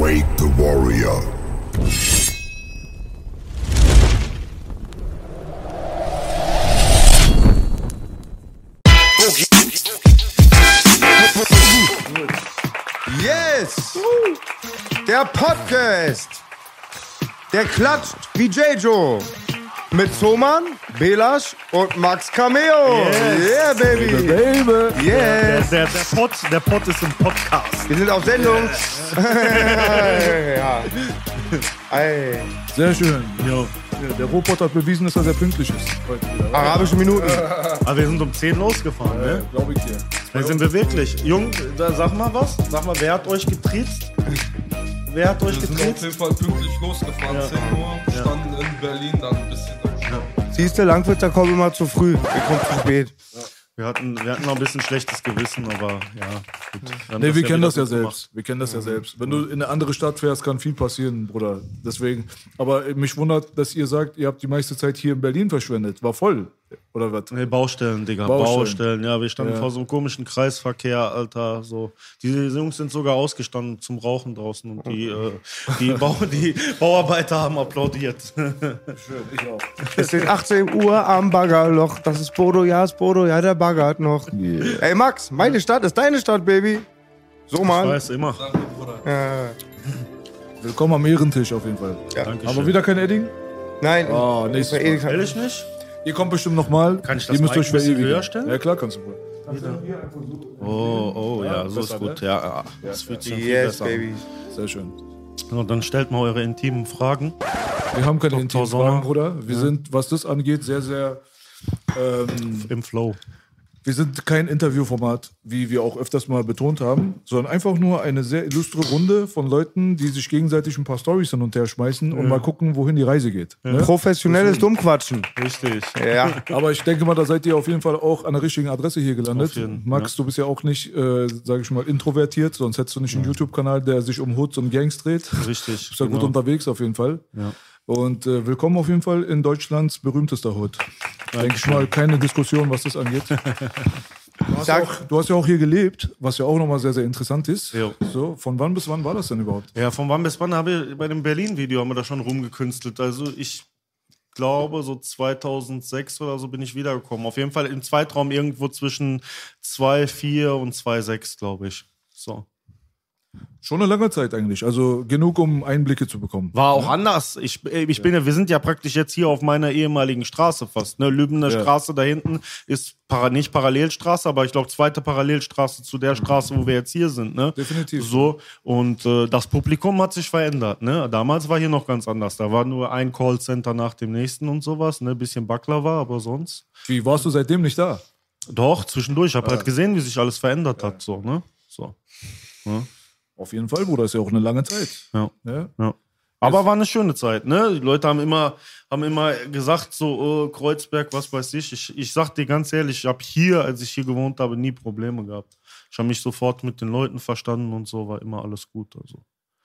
wake the warrior. Yes! Der Podcast! Der klatscht wie J-Joe. Mit Zoman, Belasch und Max Cameo. Yeah, baby. Baby. Yes. Der, der, Pod, der Pod ist im Podcast. Wir sind auf Sendung. ja. Ey. Sehr schön. Ja. Der Robot hat bewiesen, dass er sehr pünktlich ist. Heute wieder. Arabische Minuten. Aber wir sind um 10 losgefahren, ne? Glaube ich dir. Da sind wir wirklich. Jung, da, sag mal was. Sag mal, wer hat euch getriezt? Wer hat euch Wir sind auf jeden getriezt? Fall pünktlich losgefahren, 10 Uhr, standen in Berlin dann ein bisschen. Siehst du, Langwitzer kommen immer zu früh. Wir kommen zu spät. Wir hatten, wir hatten noch ein bisschen schlechtes Gewissen, aber ja. Gut. Nee, wir ja kennen das ja gemacht. selbst. Wir kennen das ja selbst. Wenn du in eine andere Stadt fährst, kann viel passieren, Bruder. Deswegen. Aber mich wundert, dass ihr sagt, ihr habt die meiste Zeit hier in Berlin verschwendet. War voll. Oder was? Nee, Baustellen, Digga. Baustellen. Baustellen. Ja, wir standen Ja. vor so einem komischen Kreisverkehr, Alter. So. Die Jungs sind sogar ausgestanden zum Rauchen draußen und die, äh, die, Bau, die Bauarbeiter haben applaudiert. Es ist 18 Uhr am Baggerloch. Das ist Bodo, ja, ist Bodo, ja, der baggert noch. Ey, Max, meine Stadt ist deine Stadt, Baby. So, Ich Mann. weiß immer. Danke, Bruder. Ja. Willkommen am Ehrentisch auf jeden Fall. Dankeschön. Aber wieder kein Edding? Nein, Oh, ich nächstes Mal. Ehrlich nicht? Ihr kommt bestimmt nochmal. Kann ich das Ihr müsst euch ein bisschen höher stellen? Ja, klar kannst du wohl. Oh, oh, ja, so ist gut. ne? Ja, das fühlt sich viel Yes, besser an. Baby. Sehr schön. So, dann stellt mal eure intimen Fragen. Wir haben keine Dr. intimen Sommer. Fragen, Bruder. Wir sind, was das angeht, sehr, sehr. Ähm, Im Flow. Wir sind kein Interviewformat, wie wir auch öfters mal betont haben, sondern einfach nur eine sehr illustre Runde von Leuten, die sich gegenseitig ein paar Storys hin und her schmeißen und mal gucken, wohin die Reise geht. Ne? Professionelles Dummquatschen. Richtig. Ja. Aber ich denke mal, da seid ihr auf jeden Fall auch an der richtigen Adresse hier gelandet. Jeden, Max, du bist ja auch nicht, äh, sage ich mal, introvertiert, sonst hättest du nicht einen YouTube-Kanal, der sich um Hoods und Gangs dreht. Richtig. Bist ja gut genau. unterwegs auf jeden Fall. Ja. Und äh, willkommen auf jeden Fall in Deutschlands berühmtester Hood. Denke ich mal, keine Diskussion, was das angeht. Du hast, ja Sag- auch, du hast ja auch hier gelebt, was ja auch nochmal sehr, sehr interessant ist. Jo. So, von wann bis wann war das denn überhaupt? Ja, von wann bis wann habe ich bei dem Berlin-Video haben wir da schon rumgekünstelt. Also ich glaube, so 2006 oder so bin ich wiedergekommen. Auf jeden Fall im Zeitraum irgendwo zwischen 2,4 und 2,6, glaube ich. So. Schon eine lange Zeit eigentlich. Also genug, um Einblicke zu bekommen. War auch anders. Ich, äh, ich bin ja, wir sind ja praktisch jetzt hier auf meiner ehemaligen Straße fast. Ne? Lübener Ja. Straße da hinten ist para, nicht Parallelstraße, aber ich glaube zweite Parallelstraße zu der Straße, wo wir jetzt hier sind. Ne? Definitiv. So, und äh, das Publikum hat sich verändert. Ne? Damals war hier noch ganz anders. Da war nur ein Callcenter nach dem nächsten und sowas. Ne? Bisschen Baklava, aber sonst. Wie warst du seitdem nicht da? Doch, zwischendurch. Ich habe halt gesehen, wie sich alles verändert hat. So, ne? so. Auf jeden Fall, Bruder, ist ja auch eine lange Zeit. Ja. Ja? Ja. Aber war eine schöne Zeit, ne? Die Leute haben immer, haben immer gesagt, so, oh, Kreuzberg, was weiß ich. Ich, ich sag dir ganz ehrlich, ich habe hier, als ich hier gewohnt habe, nie Probleme gehabt. Ich habe mich sofort mit den Leuten verstanden und so, war immer alles gut. Also.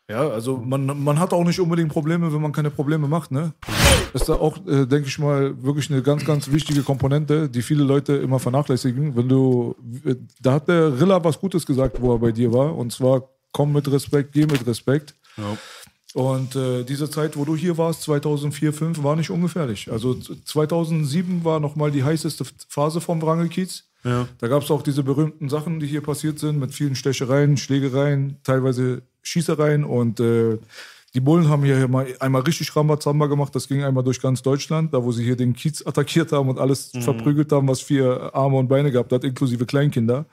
Ja, also man, man hat auch nicht unbedingt Probleme, wenn man keine Probleme macht, ne? Ist da auch, äh, denke ich mal, wirklich eine ganz, ganz wichtige Komponente, die viele Leute immer vernachlässigen. Wenn du, äh, da hat der Rilla was Gutes gesagt, wo er bei dir war, und zwar komm mit Respekt, geh mit Respekt. Und äh, diese Zeit, wo du hier warst, 2004, 2005, war nicht ungefährlich. Also 2007 war nochmal die heißeste Phase vom Wrangelkiez. Ja. Da gab es auch diese berühmten Sachen, die hier passiert sind, mit vielen Stechereien, Schlägereien, teilweise Schießereien. Und äh, die Bullen haben hier mal einmal richtig Rambazamba gemacht. Das ging einmal durch ganz Deutschland, da wo sie hier den Kiez attackiert haben und alles verprügelt haben, was vier Arme und Beine gehabt hat, inklusive Kleinkinder.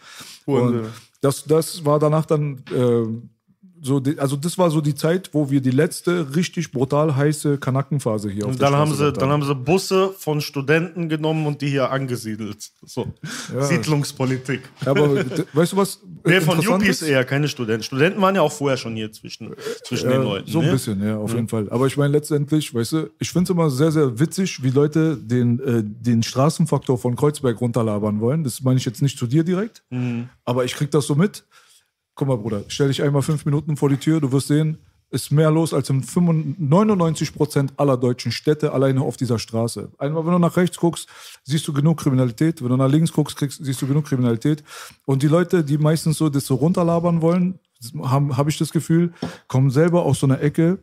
Und das, das war danach dann äh, so, die, also das war so die Zeit, wo wir die letzte richtig brutal heiße Kanackenphase hier auf Und der dann haben, sie, gehabt dann haben sie Busse von Studenten genommen und die hier angesiedelt. So. Siedlungspolitik. Ja, aber d- weißt du was? Nee, von Yuppies ist? eher, keine Studenten. Studenten waren ja auch vorher schon hier zwischen, zwischen den Ja, Leuten. so ein ne? bisschen, ja, auf jeden Fall. Aber ich meine, letztendlich, weißt du, ich finde es immer sehr, sehr witzig, wie Leute den, äh, den Straßenfaktor von Kreuzberg runterlabern wollen. Das meine ich jetzt nicht zu dir direkt, Mhm. aber ich krieg das so mit. Guck mal, Bruder, stell dich einmal fünf Minuten vor die Tür, du wirst sehen, ist mehr los als in 95 99 Prozent aller deutschen Städte alleine auf dieser Straße. Einmal, wenn du nach rechts guckst, siehst du genug Kriminalität. Wenn du nach links guckst, kriegst, siehst du genug Kriminalität. Und die Leute, die meistens so das so runterlabern wollen, habe ich das Gefühl, kommen selber aus so einer Ecke,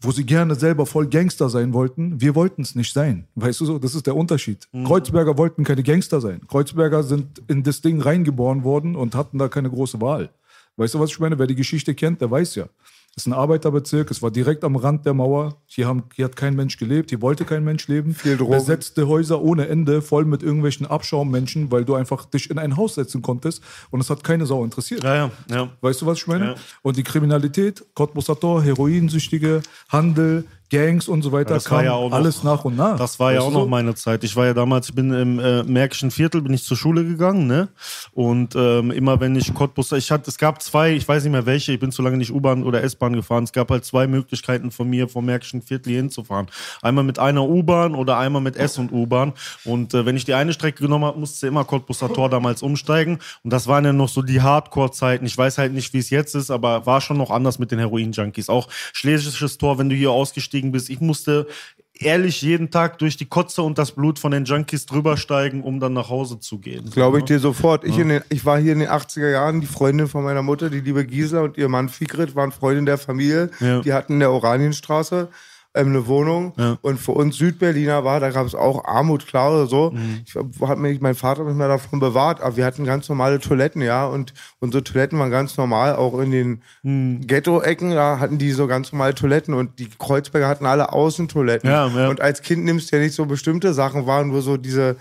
wo sie gerne selber voll Gangster sein wollten. Wir wollten es nicht sein. Weißt du so, das ist der Unterschied. Kreuzberger wollten keine Gangster sein. Kreuzberger sind in das Ding reingeboren worden und hatten da keine große Wahl. Weißt du, was ich meine? Wer die Geschichte kennt, der weiß ja. Es ist ein Arbeiterbezirk, es war direkt am Rand der Mauer. Hier, haben, hier hat kein Mensch gelebt, hier wollte kein Mensch leben. Viel Drogen. Besetzte Häuser ohne Ende, voll mit irgendwelchen Abschaummenschen, weil du einfach dich in ein Haus setzen konntest und es hat keine Sau interessiert. Ja, ja, ja. Weißt du, was ich meine? Und die Kriminalität, Cottbusser Tor, Heroinsüchtige, Handel, Gangs und so weiter, Das war kam ja auch noch- alles nach und nach. Das war ja Weißt auch du noch so? meine Zeit. Ich war ja damals, ich bin im äh, Märkischen Viertel, bin ich zur Schule gegangen, ne? Und ähm, immer wenn ich Cottbus, ich hatte, es gab zwei, ich weiß nicht mehr welche, ich bin zu lange nicht U-Bahn oder S-Bahn gefahren. Es gab halt zwei Möglichkeiten von mir vom Märkischen Viertel hier hinzufahren. Einmal mit einer U-Bahn oder einmal mit S und U-Bahn. Und äh, wenn ich die eine Strecke genommen habe, musste immer Cottbuser Tor damals umsteigen. Und das waren ja noch so die Hardcore-Zeiten. Ich weiß halt nicht, wie es jetzt ist, aber war schon noch anders mit den Heroin-Junkies. Auch Schlesisches Tor, wenn du hier ausgestiegen bist. Ich musste ehrlich jeden Tag durch die Kotze und das Blut von den Junkies drüber steigen, um dann nach Hause zu gehen. Glaube ich dir sofort. Ich, in den, ich war hier in den 80er Jahren, die Freundin von meiner Mutter, die liebe Gisela und ihr Mann Fikret waren Freundin der Familie. Ja. Die hatten in der Oranienstraße ähm, eine Wohnung. Ja. Und für uns Südberliner war, da gab es auch Armut, klar oder so. Mhm. Ich hat mich, mein Vater hat mich mal davon bewahrt, aber wir hatten ganz normale Toiletten, ja. Und unsere Toiletten waren ganz normal, auch in den Mhm. Ghetto-Ecken, da hatten die so ganz normale Toiletten und die Kreuzberger hatten alle Außentoiletten. Ja, ja. Und als Kind nimmst du ja nicht so bestimmte Sachen wahr, nur so diese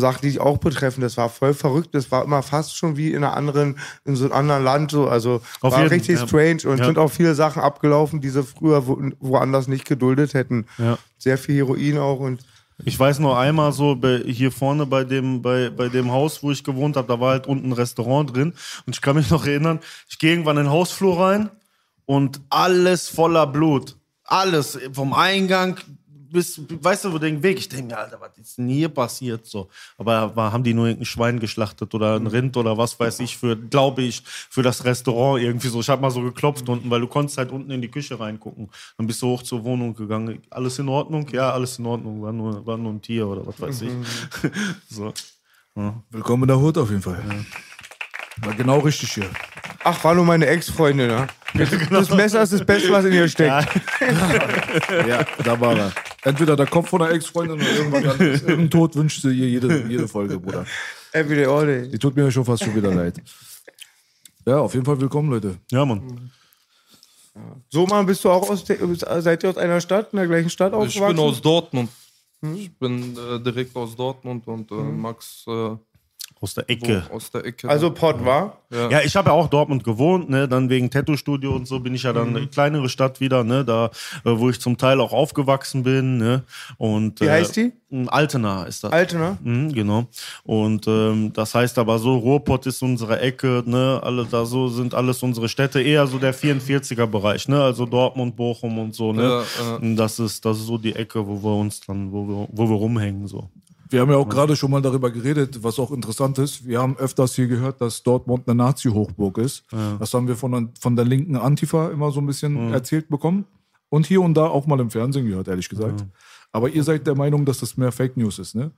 Sachen, die dich auch betreffen. Das war voll verrückt. Das war immer fast schon wie in einer anderen, in so einem anderen Land so. Also Auf war jeden, richtig ja. strange und Ja. sind auch viele Sachen abgelaufen, die sie früher wo, woanders nicht geduldet hätten. Ja. Sehr viel Heroin auch und Ich weiß noch einmal so bei, hier vorne bei dem, bei, bei dem Haus, wo ich gewohnt habe, da war halt unten ein Restaurant drin. Und ich kann mich noch erinnern, ich gehe irgendwann in den Hausflur rein und alles voller Blut. Alles. Vom Eingang bis, weißt du, wo den Weg. Ich denke mir, Alter, was ist denn hier passiert so? Aber war, haben die nur irgendein Schwein geschlachtet oder ein Rind oder was weiß ich für, glaube ich, für das Restaurant irgendwie so. Ich habe mal so geklopft unten, weil du konntest halt unten in die Küche reingucken. Dann bist du hoch zur Wohnung gegangen. Alles in Ordnung? Ja, alles in Ordnung. War nur, war nur ein Tier oder was weiß ich. so. Willkommen in der Hut auf jeden Fall. War genau richtig hier. Ach, war nur meine Ex-Freundin, ne? Das Messer ist das Beste, was in ihr steckt. Ja, da war er. Entweder der Kopf von der Ex-Freundin oder irgendwann anderes. Irgendein Tod wünscht sie ihr jede, jede Folge, Bruder. Everyday, all day. Die tut mir schon fast schon wieder leid. Ja, auf jeden Fall willkommen, Leute. Ja, Mann. So, Mann, bist du auch aus, der, seid ihr aus einer Stadt, in der gleichen Stadt Ich aufgewachsen? bin aus Dortmund. Ich bin äh, direkt aus Dortmund und äh, Max äh, Aus der wo, Ecke. aus der Ecke. also Pott, war? Ja, ich habe ja auch Dortmund gewohnt, ne? Dann wegen Tattoo-Studio und so bin ich ja dann eine kleinere Stadt wieder, ne? Da, äh, wo ich zum Teil auch aufgewachsen bin, ne? Und, Wie heißt die? äh, Altena ist das. Alte, ne? Mhm, genau. Und ähm, das heißt aber so, Ruhrpott ist unsere Ecke, ne? Alle da so sind alles unsere Städte, eher so der 44er Bereich, ne? Also Dortmund, Bochum und so, ne? Ja, ja. Und Das ist das ist so die Ecke, wo wir uns dann, wo wir, wo wir rumhängen so. Wir haben ja auch gerade schon mal darüber geredet, was auch interessant ist. Wir haben öfters hier gehört, dass Dortmund eine Nazi-Hochburg ist. Das haben wir von, der- von der linken Antifa immer so ein bisschen erzählt bekommen. Und hier und da auch mal im Fernsehen gehört, ehrlich gesagt. Aber ihr seid der Meinung, dass das mehr Fake News ist, ne?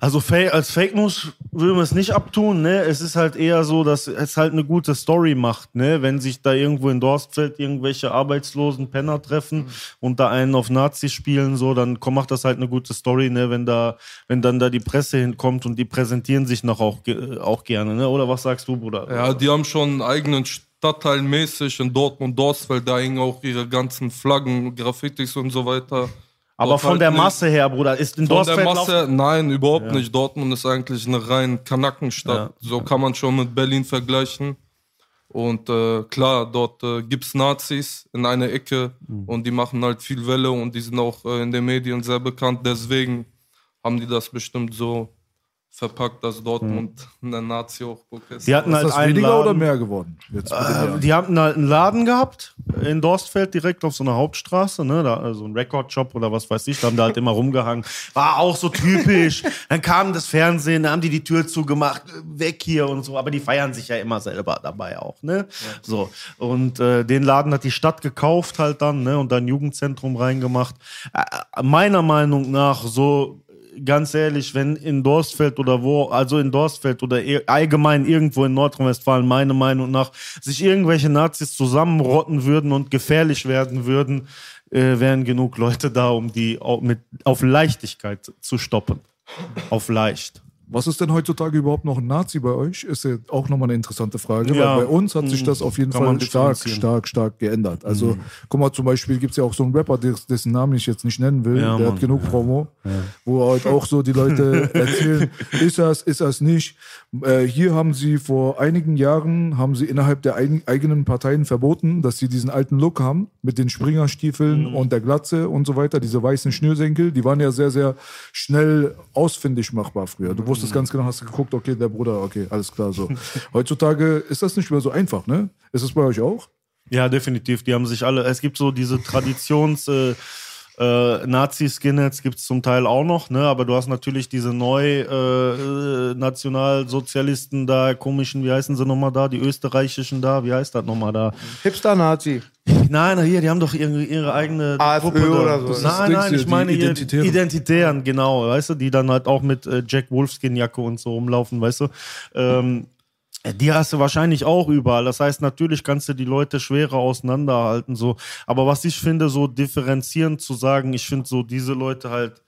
Also als Fake News will man es nicht abtun, ne? Es ist halt eher so, dass es halt eine gute Story macht, ne? Wenn sich da irgendwo in Dorstfeld irgendwelche arbeitslosen Penner treffen und da einen auf Nazis spielen, so, dann komm, macht das halt eine gute Story, ne? Wenn da, wenn dann da die Presse hinkommt und die präsentieren sich noch auch, auch gerne, ne? Oder was sagst du, Bruder? Ja, die haben schon einen eigenen Stadtteil mäßig in Dortmund, Dorsfeld, da hängen auch ihre ganzen Flaggen, Graffitis und so weiter. Aber Dort von halt der Masse her, Bruder, ist in Von Dorstfeld der Masse, nein, überhaupt nicht. Dortmund ist eigentlich eine rein Kanackenstadt. So kann man schon mit Berlin vergleichen. Und äh, klar, dort äh, gibt's Nazis in einer Ecke Mhm. und die machen halt viel Welle und die sind auch äh, in den Medien sehr bekannt. Deswegen haben die das bestimmt so verpackt, dass Dortmund eine Nazi-Hochburg ist. Mhm. Die hatten Ist halt das einen weniger Laden. oder mehr geworden? Äh, die hatten halt einen Laden gehabt in Dorstfeld direkt auf so einer Hauptstraße, ne, da also ein Record-Shop oder was weiß ich, da haben da halt immer rumgehangen. War auch so typisch. Dann kam das Fernsehen, dann haben die die Tür zugemacht, weg hier und so, aber die feiern sich ja immer selber dabei auch, ne? So und äh, den Laden hat die Stadt gekauft halt dann, ne, und dann Jugendzentrum reingemacht. Äh, meiner Meinung nach so ganz ehrlich, wenn in Dorstfeld oder wo, also in Dorstfeld oder allgemein irgendwo in Nordrhein-Westfalen, meiner Meinung nach, sich irgendwelche Nazis zusammenrotten würden und gefährlich werden würden, äh, wären genug Leute da, um die au- mit, auf Leichtigkeit zu stoppen. Auf leicht. Was ist denn heutzutage überhaupt noch ein Nazi bei euch? Ist ja auch nochmal eine interessante Frage, Ja. weil bei uns hat sich Mhm. das auf jeden Kann Fall stark. Mhm. stark, stark geändert. Also, guck mal, zum Beispiel gibt es ja auch so einen Rapper, des- dessen Namen ich jetzt nicht nennen will, Ja, der Mann. hat genug Promo, wo halt auch so die Leute erzählen, ist das, ist das nicht. Äh, hier haben sie vor einigen Jahren, haben sie innerhalb der eigen, eigenen Parteien verboten, dass sie diesen alten Look haben, mit den Springerstiefeln Mhm. und der Glatze und so weiter, diese weißen Schnürsenkel, die waren ja sehr, sehr schnell ausfindig machbar früher. Du Mhm. Wusstest ganz genau, hast du geguckt, okay, der Bruder, okay, alles klar, so. Heutzutage ist das nicht mehr so einfach, ne? Ist es bei euch auch? Ja, definitiv. Die haben sich alle. Es gibt so diese Traditions. Äh, Nazi-Skinheads gibt es zum Teil auch noch, ne? aber du hast natürlich diese neu äh, äh, Nationalsozialisten da, komischen, wie heißen sie nochmal da, die österreichischen da, wie heißt das nochmal da? Hipster-Nazi. Nein, hier, die haben doch ihre, ihre eigene AfÖ Gruppe da. oder so. Das ist Nein, nein, ich die meine hier Identitären. Identitären, genau, weißt du, die dann halt auch mit äh, Jack Wolfskin-Jacke und so rumlaufen, weißt du. Ähm, die hast du wahrscheinlich auch überall. Das heißt, natürlich kannst du die Leute schwerer auseinanderhalten, so. Aber was ich finde, so differenzierend zu sagen, ich finde so diese Leute halt,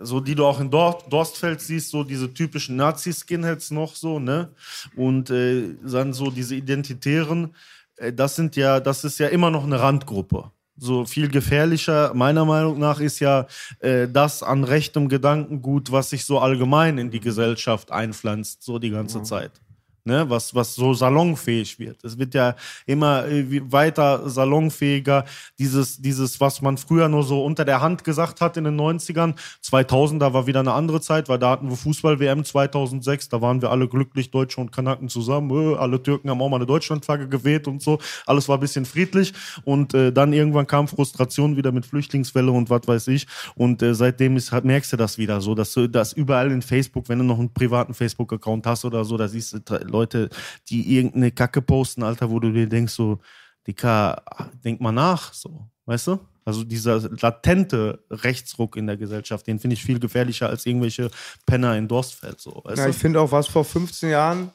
so die du auch in Dor Dorstfeld siehst, so diese typischen Nazi-Skinheads noch so, ne? Und äh, dann so diese Identitären, äh, das sind ja, das ist ja immer noch eine Randgruppe. So viel gefährlicher, meiner Meinung nach, ist ja äh, das an rechtem Gedankengut, was sich so allgemein in die Gesellschaft einpflanzt, so die ganze Zeit. Ne, was, was so salonfähig wird. Es wird ja immer äh, weiter salonfähiger. Dieses, dieses, was man früher nur so unter der Hand gesagt hat in den 90ern, 2000er war wieder eine andere Zeit, weil da hatten wir Fußball-WM 2006, da waren wir alle glücklich, Deutsche und Kanaken zusammen. Äh, alle Türken haben auch mal eine Deutschlandflagge geweht und so. Alles war ein bisschen friedlich. Und äh, dann irgendwann kam Frustration wieder mit Flüchtlingswelle und was weiß ich. Und äh, seitdem ist, merkst du das wieder so, dass du überall in Facebook, wenn du noch einen privaten Facebook-Account hast oder so, da siehst du Leute, die irgendeine Kacke posten, Alter, wo du dir denkst, so, Dicker, denk mal nach, so, weißt du? Also dieser latente Rechtsruck in der Gesellschaft, den finde ich viel gefährlicher als irgendwelche Penner in Dorstfeld, so, weißt Ja, du? ich finde auch, was vor 15 Jahren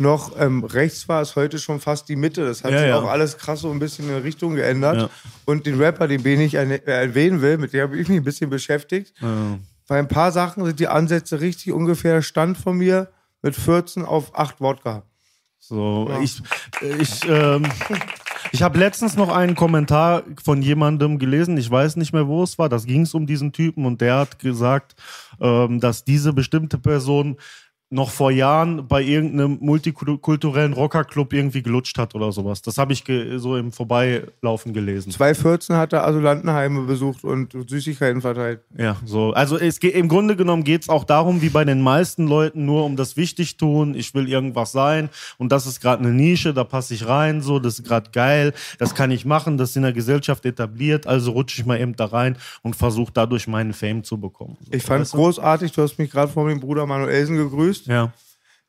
noch ähm, rechts war, ist heute schon fast die Mitte. Das hat Ja, sich ja. auch alles krass so ein bisschen in Richtung geändert. Ja. Und den Rapper, den ich äh, erwähnen will, mit dem habe ich mich ein bisschen beschäftigt. Bei ein paar Sachen sind die Ansätze richtig ungefähr Stand von mir mit 14 auf 8 Wodka. So, ich, ich, ähm, ich habe letztens noch einen Kommentar von jemandem gelesen, ich weiß nicht mehr, wo es war, das ging es um diesen Typen und der hat gesagt, ähm, dass diese bestimmte Person noch vor Jahren bei irgendeinem multikulturellen Rockerclub irgendwie gelutscht hat oder sowas. Das habe ich so im Vorbeilaufen gelesen. 2014 hat er Asylantenheime besucht und Süßigkeiten verteilt. Ja, so. Also es geht im Grunde genommen geht es auch darum, wie bei den meisten Leuten, nur um das Wichtigtun. Ich will irgendwas sein und das ist gerade eine Nische, da passe ich rein, so, das ist gerade geil, das kann ich machen, das ist in der Gesellschaft etabliert, also rutsche ich mal eben da rein und versuche dadurch meinen Fame zu bekommen. So, Ich fand es großartig, du hast mich gerade vor meinem Bruder Manuelsen gegrüßt. Ja.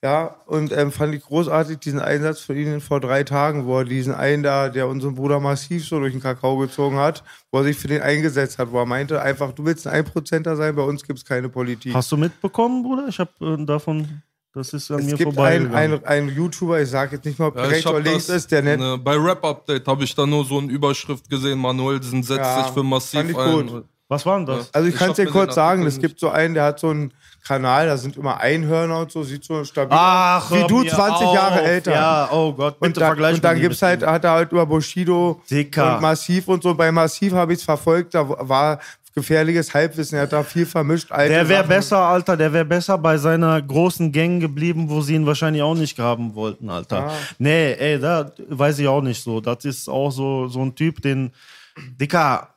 Ja, und ähm, fand ich großartig diesen Einsatz von Ihnen vor drei Tagen, wo er diesen einen da, der unseren Bruder massiv so durch den Kakao gezogen hat, wo er sich für den eingesetzt hat, wo er meinte, einfach, du willst ein Einprozenter sein, bei uns gibt es keine Politik. Hast du mitbekommen, Bruder? Ich habe äh, davon, das ist an es mir gibt einen, vorbeigegangen. einen, einen YouTuber, ich sage jetzt nicht mal, ob Ja, rechts oder links das, ist, der nennt. ne, bei Rap Update habe ich da nur so eine Überschrift gesehen, Manuelsen setzt Ja, sich für fand massiv ich ein. gut. Was war denn das? Also ich, Ich kann es dir kurz sagen, es gibt so einen, der hat so einen Kanal, da sind immer Einhörner und so, sieht so stabil Ach, aus. Wie du, mir 20 auf. Jahre älter. Ja, oh Gott, bitte Und, da, und dann gibt's halt, hat er halt über Bushido Dicker. und Massiv und so. Bei Massiv habe ich es verfolgt, da war gefährliches Halbwissen. Er hat da viel vermischt. Der wäre besser, Alter, der wäre besser bei seiner großen Gang geblieben, wo sie ihn wahrscheinlich auch nicht graben wollten, Alter. Ah. Nee, ey, da weiß ich auch nicht so. Das ist auch so, so ein Typ, den, Dicker,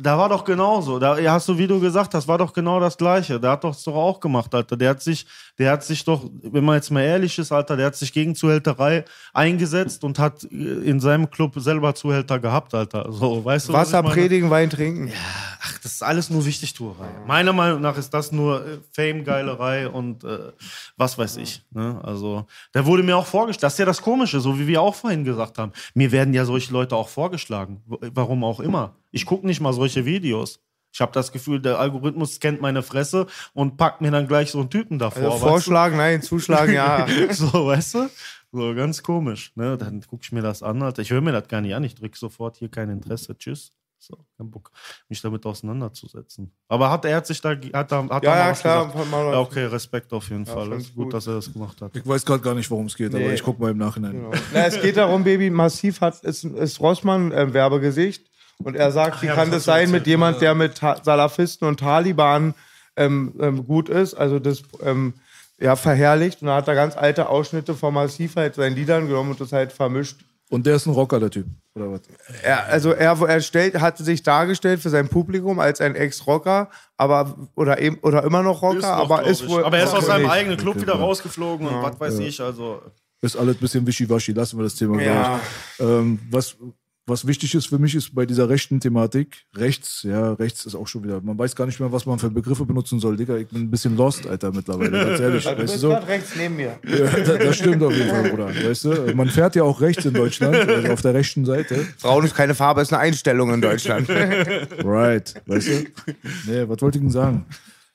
da war doch genauso. Da hast du, wie du gesagt hast, war doch genau das Gleiche. Der hat doch das doch auch gemacht, Alter. Der hat sich, der hat sich doch, wenn man jetzt mal ehrlich ist, Alter, der hat sich gegen Zuhälterei eingesetzt und hat in seinem Club selber Zuhälter gehabt, Alter. So, weißt du? was Wasser predigen, Wein trinken. Ach, das ist alles nur Wichtigtuerei. Meiner Meinung nach ist das nur äh, Fame-Geilerei und äh, was weiß ich. Ne? Also, da wurde mir auch vorgeschlagen, das ist ja das Komische, so wie wir auch vorhin gesagt haben. Mir werden ja solche Leute auch vorgeschlagen. Warum auch immer. Ich gucke nicht mal solche Videos. Ich habe das Gefühl, der Algorithmus scannt meine Fresse und packt mir dann gleich so einen Typen davor. Also weißt du? vorschlagen, nein, zuschlagen, ja. so, weißt du? So, ganz komisch. Ne? Dann gucke ich mir das an, Alter. Ich höre mir das gar nicht an. Ich drücke sofort hier kein Interesse. Tschüss. So, kein Bock, mich damit auseinanderzusetzen. Aber hat er hat sich da, hat da, hat Ja, ja, klar. gesagt? Mal- Ja, okay, Respekt auf jeden Fall. Das ich ist gut, gut. dass er das gemacht hat. Ich weiß gerade gar nicht, worum es geht, aber Nee. ich gucke mal im Nachhinein. Genau. Na, es geht darum, Baby, massiv hat, ist, ist Rossmann ähm, Werbegesicht. Und er sagt, wie ja, kann das sein mit jemand, der mit Ta Salafisten und Taliban ähm, ähm, gut ist, also das ähm, ja, verherrlicht. Und da hat er ganz alte Ausschnitte von Massiv halt seinen Liedern genommen und das halt vermischt. Und der ist ein Rocker, der Typ, oder was? Er, also er, er stellt, hatte sich dargestellt für sein Publikum als ein Ex-Rocker, aber oder eben oder immer noch Rocker, Ist noch, aber ist wohl. aber er ist aus seinem nicht. eigenen Club wieder rausgeflogen und was weiß ich. Also, Ist alles ein bisschen wischiwaschi, lassen wir das Thema Ja. gleich. Ähm, was, was wichtig ist für mich, ist bei dieser rechten Thematik, rechts, ja, rechts ist auch schon wieder, man weiß gar nicht mehr, was man für Begriffe benutzen soll. Digga, ich bin ein bisschen lost, Alter, mittlerweile, ganz ehrlich. Du weißt du bist so? gerade rechts neben mir. Ja, das, das stimmt auf jeden Fall, Bruder. Weißt du, man fährt ja auch rechts in Deutschland, also auf der rechten Seite. Braun ist keine Farbe, ist eine Einstellung in Deutschland. Right, weißt du? Nee, was wollte ich denn sagen?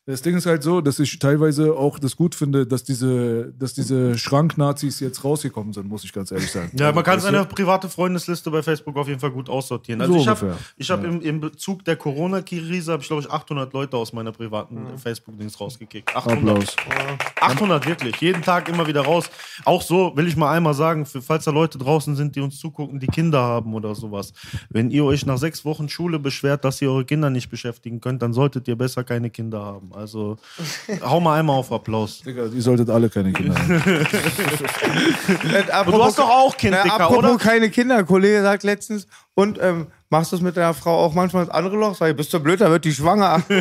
Das Ding ist halt so, dass ich teilweise auch das gut finde, dass diese, dass diese Schrank-Nazis jetzt rausgekommen sind, muss ich ganz ehrlich sagen. ja, man kann Weißt du? seine private Freundesliste bei Facebook auf jeden Fall gut aussortieren. Also So ich habe ich hab im, im Bezug der Corona-Krise, habe ich glaube ich 800 Leute aus meiner privaten Facebook-Dings rausgekickt. 800. Applaus. 800 wirklich, jeden Tag immer wieder raus. Auch so will ich mal einmal sagen, für, falls da Leute draußen sind, die uns zugucken, die Kinder haben oder sowas. Wenn ihr euch nach sechs Wochen Schule beschwert, dass ihr eure Kinder nicht beschäftigen könnt, dann solltet ihr besser keine Kinder haben. Also hau mal einmal auf Applaus. Digga, ihr solltet alle keine Kinder haben. Und du hast doch auch Kind, Dicker, apropos oder? keine Kinder. Ein Kollege sagt letztens, und ähm, machst du es mit deiner Frau auch manchmal ins andere Loch? Sag ich, bist du blöd, da wird die schwanger.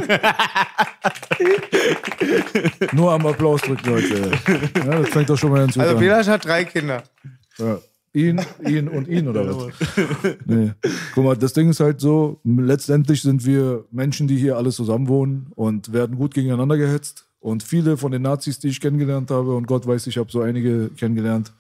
Nur am Applaus drücken, Leute. Ja, das fängt doch schon mal Also an. Belasch hat drei Kinder. Ja. Ihn, ihn und ihn oder was? Nee. Guck mal, das Ding ist halt so, letztendlich sind wir Menschen, die hier alle zusammen wohnen und werden gut gegeneinander gehetzt. Und viele von den Nazis, die ich kennengelernt habe, und Gott weiß, ich habe so einige kennengelernt,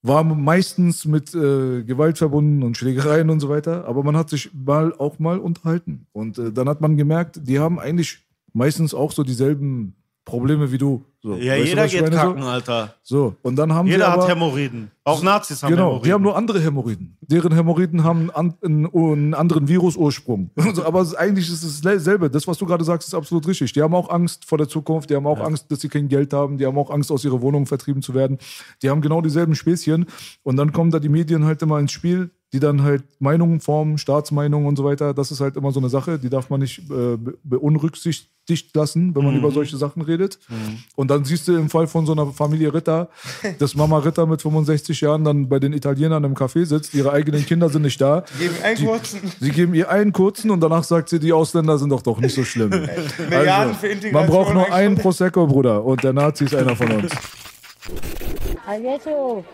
waren meistens mit äh, Gewalt verbunden und Schlägereien und so weiter. Aber man hat sich mal auch mal unterhalten. Und äh, dann hat man gemerkt, die haben eigentlich meistens auch so dieselben Probleme wie du. So, Ja, Weißt du, jeder ich geht kacken, So, Alter. so, und dann haben Jeder sie aber, hat Hämorrhoiden. Auch Nazis haben Genau, Hämorrhoiden. die haben nur andere Hämorrhoiden. Deren Hämorrhoiden haben einen, an- einen anderen Virusursprung. Also, Aber eigentlich ist es dasselbe. Das, was du gerade sagst, ist absolut richtig. Die haben auch Angst vor der Zukunft. Die haben auch Angst, dass sie kein Geld haben. Die haben auch Angst, aus ihrer Wohnung vertrieben zu werden. Die haben genau dieselben Späßchen. Und dann kommen da die Medien halt immer ins Spiel, die dann halt Meinungen formen, Staatsmeinungen und so weiter. Das ist halt immer so eine Sache, die darf man nicht äh, be- beunrücksichtigt lassen, wenn man über solche Sachen redet. Und dann siehst du im Fall von so einer Familie Ritter, dass Mama Ritter mit 65 Jahren dann bei den Italienern im Café sitzt, ihre eigenen Kinder sind nicht da. Geben einen kurzen. Sie geben ihr einen kurzen und danach sagt sie, die Ausländer sind doch doch nicht so schlimm. Milliarden für Integration. man braucht nur einen Prosecco, Bruder, und der Nazi ist einer von uns. Alberto,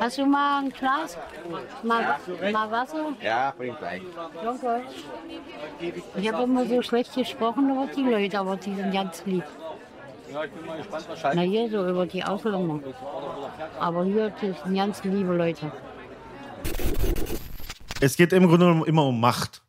hast du mal ein Glas? Mal, mal Wasser? Ja, bringt gleich. Danke. Ich habe immer so schlecht gesprochen über die Leute, aber die sind ganz lieb. Na hier so über die Ausländer. Aber hier die sind ganz liebe Leute. es geht im Grunde genommen immer um Macht.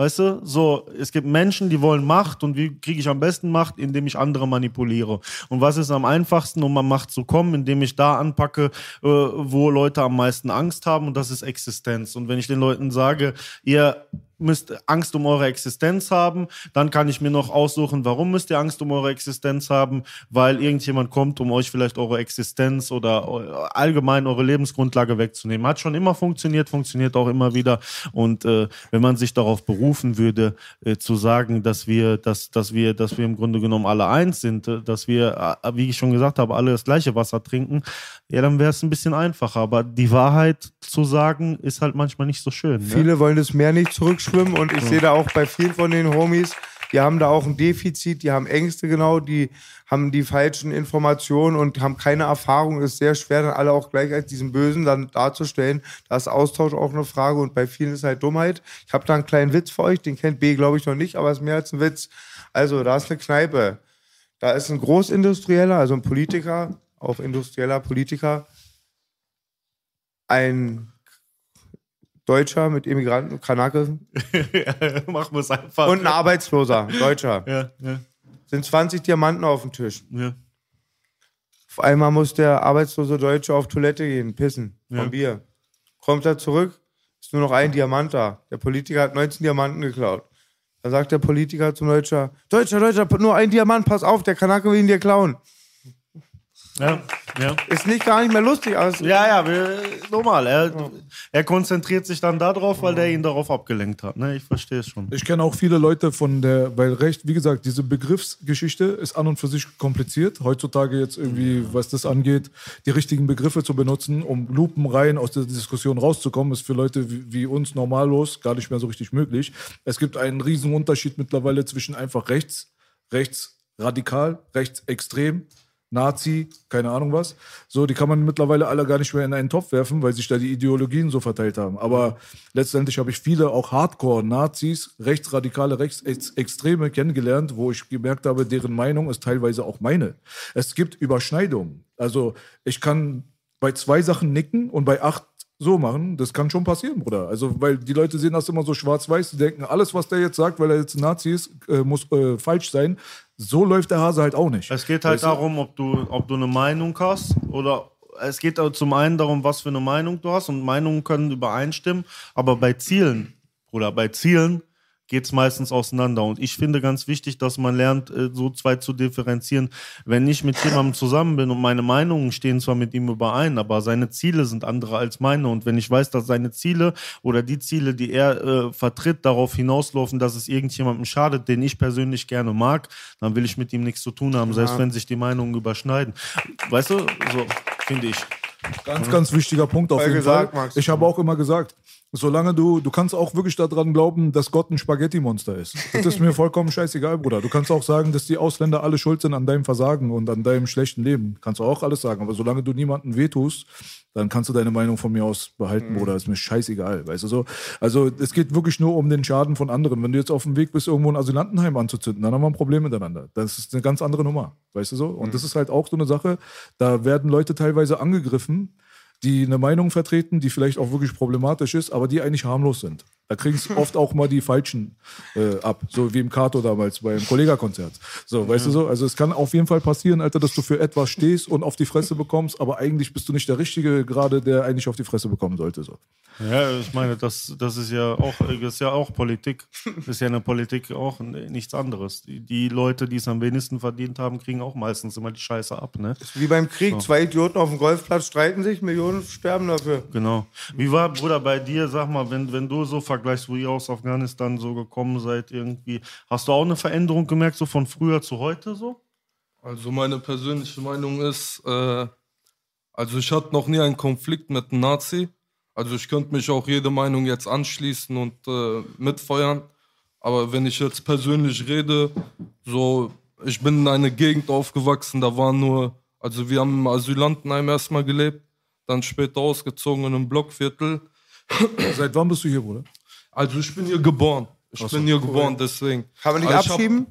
Weißt du? So, es gibt Menschen, die wollen Macht und wie kriege ich am besten Macht? Indem ich andere manipuliere. Und was ist am einfachsten, um an Macht zu kommen? Indem ich da anpacke, äh, wo Leute am meisten Angst haben und das ist Existenz. Und wenn ich den Leuten sage, ihr müsst Angst um eure Existenz haben. Dann kann ich mir noch aussuchen, warum müsst ihr Angst um eure Existenz haben, weil irgendjemand kommt, um euch vielleicht eure Existenz oder allgemein eure Lebensgrundlage wegzunehmen. Hat schon immer funktioniert, funktioniert auch immer wieder. Und äh, wenn man sich darauf berufen würde, äh, zu sagen, dass wir, dass, dass wir, dass wir im Grunde genommen alle eins sind, äh, dass wir, äh, wie ich schon gesagt habe, alle das gleiche Wasser trinken, ja, dann wäre es ein bisschen einfacher. Aber die Wahrheit zu sagen, ist halt manchmal nicht so schön. Ne? Viele wollen das Meer nicht zurückschwimmen und ich sehe da auch bei vielen von den Homies, die haben da auch ein Defizit, die haben Ängste genau, die haben die falschen Informationen und haben keine Erfahrung. Ist sehr schwer, dann alle auch gleich als diesen Bösen dann darzustellen. Da ist Austausch auch eine Frage und bei vielen ist halt Dummheit. Ich habe da einen kleinen Witz für euch, den kennt B, glaube ich, noch nicht, aber ist mehr als ein Witz. Also, da ist eine Kneipe. Da ist ein Großindustrieller, also ein Politiker, auch industrieller Politiker, ein Deutscher mit Immigranten, Kanake Machen wir es einfach. und ein Arbeitsloser, Deutscher. ja, ja, Sind 20 Diamanten auf dem Tisch. ja. Auf einmal muss der arbeitslose Deutsche auf Toilette gehen, pissen, vom Ja. Bier. Kommt er zurück, ist nur noch ein Diamant da. Der Politiker hat 19 Diamanten geklaut. Dann sagt der Politiker zum Deutscher, Deutscher, Deutscher, nur ein Diamant, pass auf, der Kanake will ihn dir klauen. Ja, ja. Ist nicht gar nicht mehr lustig, es Ja, ja, wir, normal. Er, er konzentriert sich dann darauf, weil der ihn darauf abgelenkt hat. Ne? Ich verstehe es schon. Ich kenne auch viele Leute von der, weil Recht, wie gesagt, diese Begriffsgeschichte ist an und für sich kompliziert. Heutzutage jetzt irgendwie, was das angeht, die richtigen Begriffe zu benutzen, um lupenrein aus der Diskussion rauszukommen, ist für Leute wie, wie uns normallos gar nicht mehr so richtig möglich. Es gibt einen riesen Unterschied mittlerweile zwischen einfach rechts, rechtsradikal, rechtsextrem, Nazi, keine Ahnung was. So, die kann man mittlerweile alle gar nicht mehr in einen Topf werfen, weil sich da die Ideologien so verteilt haben. Aber letztendlich habe ich viele auch Hardcore-Nazis, rechtsradikale, Rechtsextreme kennengelernt, wo ich gemerkt habe, deren Meinung ist teilweise auch meine. Es gibt Überschneidungen. Also ich kann bei zwei Sachen nicken und bei acht so machen, das kann schon passieren, Bruder. Also, weil die Leute sehen das immer so schwarz-weiß, die denken, alles, was der jetzt sagt, weil er jetzt ein Nazi ist, äh, muss äh, falsch sein. So läuft der Hase halt auch nicht. Es geht halt Weißt du? darum, ob du, ob du eine Meinung hast oder es geht auch zum einen darum, was für eine Meinung du hast und Meinungen können übereinstimmen, aber bei Zielen, Bruder, bei Zielen geht es meistens auseinander. Und ich finde ganz wichtig, dass man lernt, äh, so zwei zu differenzieren. Wenn ich mit jemandem zusammen bin und meine Meinungen stehen zwar mit ihm überein, aber seine Ziele sind andere als meine. Und wenn ich weiß, dass seine Ziele oder die Ziele, die er äh, vertritt, darauf hinauslaufen, dass es irgendjemandem schadet, den ich persönlich gerne mag, dann will ich mit ihm nichts zu tun haben, selbst wenn sich die Meinungen überschneiden. Weißt du, so finde ich. Ganz, ganz wichtiger Punkt auf Voll jeden gesagt, Fall. Max. Ich habe auch immer gesagt, solange du, du kannst auch wirklich daran glauben, dass Gott ein Spaghetti-Monster ist. Das ist mir vollkommen scheißegal, Bruder. Du kannst auch sagen, dass die Ausländer alle schuld sind an deinem Versagen und an deinem schlechten Leben. Kannst du auch alles sagen. Aber solange du niemandem wehtust, dann kannst du deine Meinung von mir aus behalten, Bruder. Ist mir scheißegal, weißt du so. Also es geht wirklich nur um den Schaden von anderen. Wenn du jetzt auf dem Weg bist, irgendwo ein Asylantenheim anzuzünden, dann haben wir ein Problem miteinander. Das ist eine ganz andere Nummer, weißt du so. Und das ist halt auch so eine Sache, da werden Leute teilweise angegriffen, die eine Meinung vertreten, die vielleicht auch wirklich problematisch ist, aber die eigentlich harmlos sind. Da kriegen es oft auch mal die Falschen äh, ab, so wie im Kato damals beim Kollega-Konzert. So, weißt du so? Also es kann auf jeden Fall passieren, Alter, dass du für etwas stehst und auf die Fresse bekommst, aber eigentlich bist du nicht der Richtige gerade, der eigentlich auf die Fresse bekommen sollte. So. Ja, ich meine, das, das ist ja auch, das ist ja auch Politik. Das ist ja eine Politik auch nichts anderes. Die, die Leute, die es am wenigsten verdient haben, kriegen auch meistens immer die Scheiße ab, ne? Wie beim Krieg, zwei Idioten auf dem Golfplatz streiten sich, Millionen sterben dafür. Genau. Wie war, Bruder, bei dir, sag mal, wenn, wenn du so vergleichst, wo ihr aus Afghanistan so gekommen seid, irgendwie, hast du auch eine Veränderung gemerkt, so von früher zu heute so? Also meine persönliche Meinung ist, äh, also ich hatte noch nie einen Konflikt mit einem Nazi. Also ich könnte mich auch jede Meinung jetzt anschließen und äh, mitfeuern. Aber wenn ich jetzt persönlich rede, so, ich bin in einer Gegend aufgewachsen, da waren nur, also wir haben im Asylantenheim erstmal gelebt, dann später ausgezogen in einem Blockviertel. Seit wann bist du hier, Bruder? Also ich bin hier geboren. Ich bin hier geboren, deswegen. Kann man nicht Also abschieben?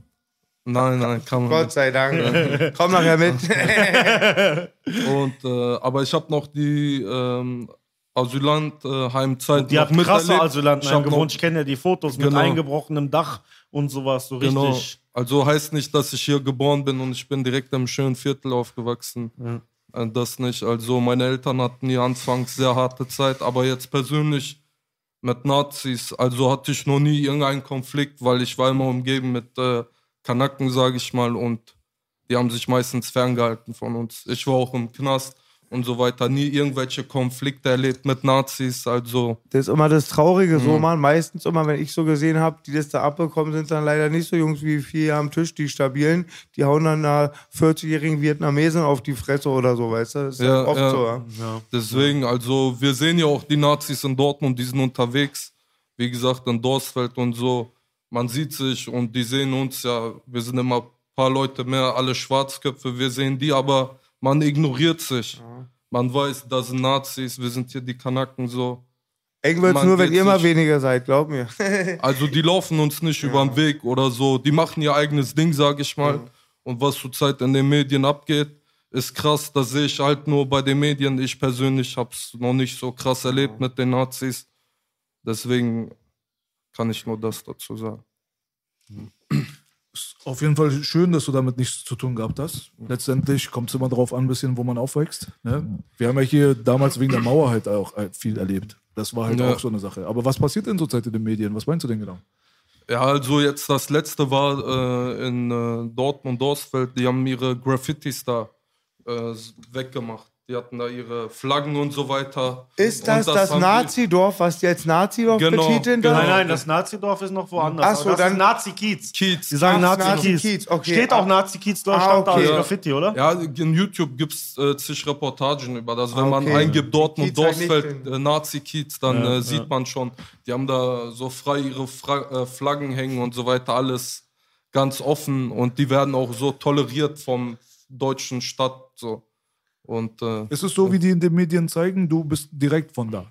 Nein, nein, kann man Gott nicht. sei Dank. Komm nachher mit. Und, äh, aber ich habe noch die ähm, Asylantheimzeit Die noch hat krasse. Asylanten gewohnt. Ich kenne ja die Fotos mit Genau. eingebrochenem Dach und sowas, so richtig. Genau. Also heißt nicht, dass ich hier geboren bin und ich bin direkt im schönen Viertel aufgewachsen. Äh, Das nicht. Also meine Eltern hatten hier anfangs sehr harte Zeit, aber jetzt persönlich mit Nazis. Also hatte ich noch nie irgendeinen Konflikt, weil ich war immer umgeben mit äh, Kanaken, sage ich mal, und die haben sich meistens ferngehalten von uns. Ich war auch im Knast und so weiter, nie irgendwelche Konflikte erlebt mit Nazis, also Das ist immer das Traurige so, Mhm. man. Meistens immer, wenn ich so gesehen habe, die das da abbekommen, sind dann leider nicht so Jungs wie vier am Tisch, die stabilen. Die hauen dann einer 40-jährigen Vietnamesen auf die Fresse oder so, weißt du? Das ist Ja, oft ja. so, ja. Deswegen, also wir sehen ja auch die Nazis in Dortmund, die sind unterwegs. Wie gesagt, in Dorsfeld und so. Man sieht sich und die sehen uns ja. Wir sind immer ein paar Leute mehr, alle Schwarzköpfe. Wir sehen die, aber man ignoriert sich. Man weiß, das sind Nazis, wir sind hier die Kanaken so. Eng wird's Man nur, wenn ihr immer sich- weniger seid, glaub mir. Also die laufen uns nicht über den Weg oder so. Die machen ihr eigenes Ding, sag ich mal. Und was zurzeit in den Medien abgeht, ist krass. Das sehe ich halt nur bei den Medien. Ich persönlich habe es noch nicht so krass erlebt mit den Nazis. Deswegen kann ich nur das dazu sagen. Auf jeden Fall schön, dass du damit nichts zu tun gehabt hast. Letztendlich kommt es immer darauf an, ein bisschen, wo man aufwächst. Ne? Wir haben ja hier damals wegen der Mauer halt auch äh, viel erlebt. Das war halt Ja. auch so eine Sache. Aber was passiert denn zurzeit in den Medien? Was meinst du denn genau? Ja, also jetzt das letzte war äh, in äh, Dortmund, Dorsfeld. Die haben ihre Graffitis da äh, weggemacht. Die hatten da ihre Flaggen und so weiter. Ist Und das das, Nazi-Dorf, was die als Nazi-Dorf Genau, betiteln? genau. da? Nein, nein, das Nazidorf ist noch woanders. Ach so, das dann- ist Nazi-Kiez. Kiez. Die sagen Nazi-Kiez. Nazi-Kiez, okay. Steht auch Nazi-Kiez, da Ah, stand da okay. als Ja. Graffiti, oder? Ja, in YouTube gibt es äh, zig Reportagen über das. Wenn Ah, man okay. eingibt Dortmund, in- äh, Nazi-Kiez, dann Ja, äh, sieht man schon, die haben da so frei ihre Fra äh, Flaggen hängen und so weiter, alles ganz offen und die werden auch so toleriert vom deutschen Stadt. So. Und äh, Ist es so, wie die in den Medien zeigen, du bist direkt von da?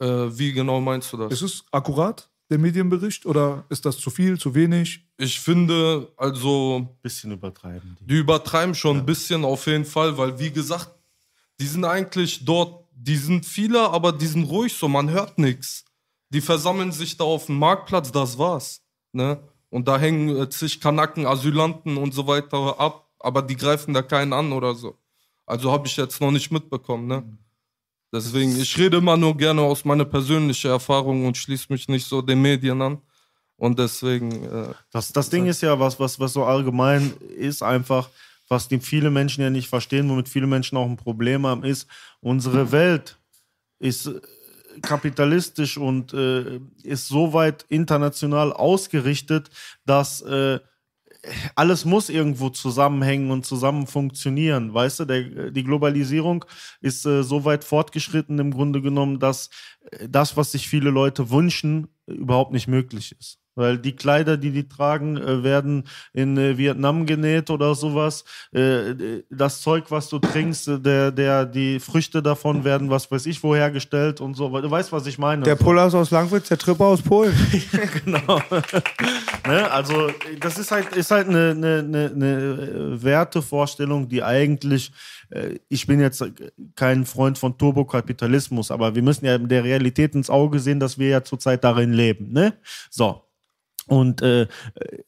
äh, wie genau meinst du das? Ist es akkurat, der Medienbericht? Oder ist das zu viel, zu wenig? Ich finde, also Bisschen übertreiben. Die. Die übertreiben schon ein bisschen auf jeden Fall, weil wie gesagt, die sind eigentlich dort, die sind viele, aber die sind ruhig so, man hört nichts. Die versammeln sich da auf dem Marktplatz, das war's. Ne? Und da hängen äh, zig Kanaken, Asylanten und so weiter ab, aber die greifen da keinen an oder so. Also habe ich jetzt noch nicht mitbekommen. Ne? Deswegen, ich rede immer nur gerne aus meiner persönlichen Erfahrung und schließe mich nicht so den Medien an. Und deswegen, äh, Das, das Ding ist ja, was, was, was so allgemein ist, einfach, was die viele Menschen ja nicht verstehen, womit viele Menschen auch ein Problem haben, ist, unsere Welt ist äh, kapitalistisch und äh, ist so weit international ausgerichtet, dass äh, alles muss irgendwo zusammenhängen und zusammen funktionieren. Weißt du, der, die Globalisierung ist äh, so weit fortgeschritten im Grunde genommen, dass äh, das, was sich viele Leute wünschen, überhaupt nicht möglich ist. Weil die Kleider, die die tragen, äh, werden in äh, Vietnam genäht oder sowas. Äh, das Zeug, was du trinkst, der, der, die Früchte davon werden, was weiß ich, wo hergestellt und so. Du weißt, was ich meine. Der. Puller ist aus Langwitz, der Tripper aus Polen. genau. ne? Also das ist halt, ist halt eine, eine, eine, eine Wertevorstellung, die eigentlich, ich bin jetzt kein Freund von Turbokapitalismus, aber wir müssen ja der Realität ins Auge sehen, dass wir ja zurzeit darin leben. Ne? So. Und äh,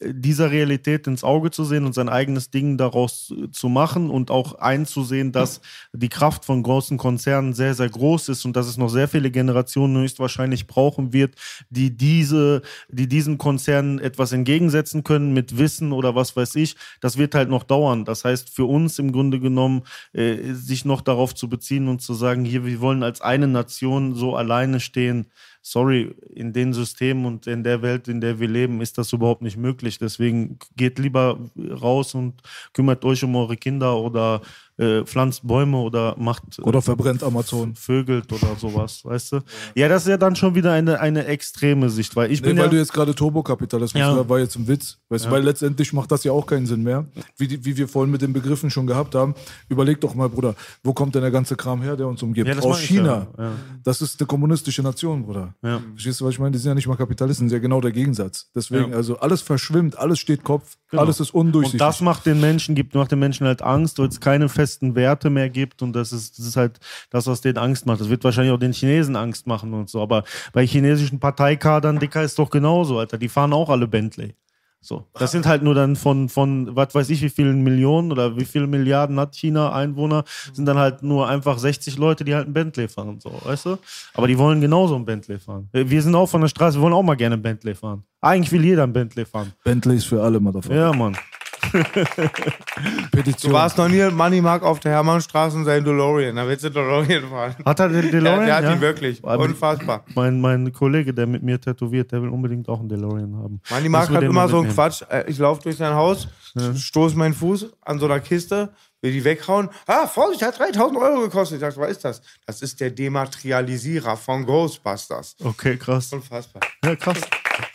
dieser Realität ins Auge zu sehen und sein eigenes Ding daraus zu machen und auch einzusehen, dass die Kraft von großen Konzernen sehr, sehr groß ist und dass es noch sehr viele Generationen höchstwahrscheinlich brauchen wird, die diese, die diesen Konzernen etwas entgegensetzen können mit Wissen oder was weiß ich, das wird halt noch dauern. Das heißt, für uns im Grunde genommen, äh, sich noch darauf zu beziehen und zu sagen, hier, wir wollen als eine Nation so alleine stehen, sorry, in den Systemen und in der Welt, in der wir leben, ist das überhaupt nicht möglich. Deswegen geht lieber raus und kümmert euch um eure Kinder oder äh, pflanzt Bäume oder macht Oder verbrennt Amazon? vögelt oder sowas, weißt du? Ja, das ist ja dann schon wieder eine, eine extreme Sicht, weil ich Nee, bin weil ja, du jetzt gerade Turbokapitalismus, Ja. war jetzt ein Witz. Weißt du, weil letztendlich macht das ja auch keinen Sinn mehr. Wie, wie wir vorhin mit den Begriffen schon gehabt haben. Überleg doch mal, Bruder, wo kommt denn der ganze Kram her, der uns umgibt? Aus China. Das ist eine kommunistische Nation, Bruder. Ja. Verstehst du, was ich meine? Die sind ja nicht mal Kapitalisten, sind ja genau der Gegensatz. Deswegen, also alles verschwimmt, alles steht Kopf, Genau. alles ist und undurchsichtig. das macht den Menschen, gibt, macht den Menschen halt Angst, weil es keine festen Werte mehr gibt und das ist, das ist halt das, was denen Angst macht. Das wird wahrscheinlich auch den Chinesen Angst machen und so, aber bei chinesischen Parteikadern, Dicker, ist doch genauso, Alter, die fahren auch alle Bentley. So, das sind halt nur dann von, von, was weiß ich, wie vielen Millionen oder wie viele Milliarden hat China Einwohner, sind dann halt nur einfach 60 Leute, die halt ein Bentley fahren, so, weißt du? Aber die wollen genauso ein Bentley fahren. Wir sind auch von der Straße, wir wollen auch mal gerne ein Bentley fahren. Eigentlich will jeder ein Bentley fahren. Bentley ist für alle, Motherfucker. Ja, Mann. Du warst noch nie in Moneymark auf der Hermannstraße und sein DeLorean. Da willst du DeLorean fahren. Hat er den DeLorean? der hat ja? ihn wirklich. Unfassbar. Mein, mein Kollege, der mit mir tätowiert, der will unbedingt auch einen DeLorean haben. Moneymark Müssen wir hat immer so einen. Quatsch. Äh, Ich laufe durch sein Haus, stoße meinen Fuß an so einer Kiste, will die weghauen. Ah, Vorsicht, hat 3000 Euro gekostet. Ich dachte, was ist das? Das ist der Dematerialisierer von Ghostbusters. Okay, krass. Unfassbar. Ja, krass.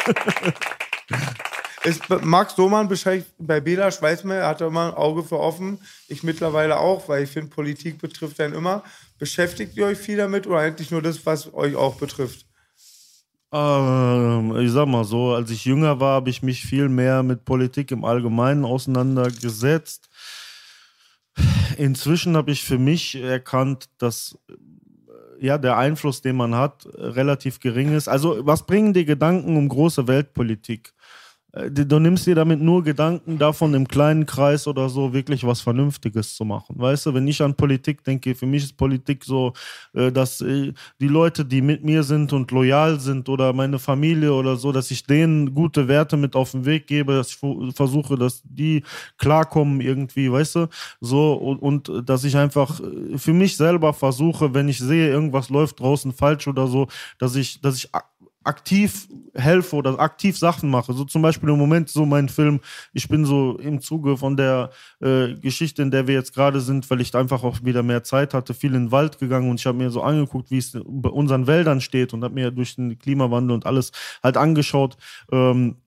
Ist Max Domann beschäftigt bei Bela Schweißmeer, hat er immer ein Auge für offen. Ich mittlerweile auch, weil ich finde, Politik betrifft einen immer. Beschäftigt ihr euch viel damit oder eigentlich nur das, was euch auch betrifft? Ähm, ich sag mal so, als ich jünger war, habe ich mich viel mehr mit Politik im Allgemeinen auseinandergesetzt. Inzwischen habe ich für mich erkannt, dass äh, ja, der Einfluss, den man hat, relativ gering ist. Also, was bringen die Gedanken um große Weltpolitik? Äh, Du nimmst dir damit nur Gedanken davon, im kleinen Kreis oder so wirklich was Vernünftiges zu machen. Weißt du, wenn ich an Politik denke, für mich ist Politik so, äh, dass äh, die Leute, die mit mir sind und loyal sind oder meine Familie oder so, dass ich denen gute Werte mit auf den Weg gebe, dass ich versuche, dass die klarkommen irgendwie, weißt du, so und, und dass ich einfach für mich selber versuche, wenn ich sehe, irgendwas läuft draußen falsch oder so, dass ich, dass ich aktiv helfe oder aktiv Sachen mache. So zum Beispiel im Moment so mein Film, ich bin so im Zuge von der äh, Geschichte, in der wir jetzt gerade sind, weil ich einfach auch wieder mehr Zeit hatte, viel in den Wald gegangen und ich habe mir so angeguckt, wie es bei unseren Wäldern steht und habe mir durch den Klimawandel und alles halt angeschaut, ähm,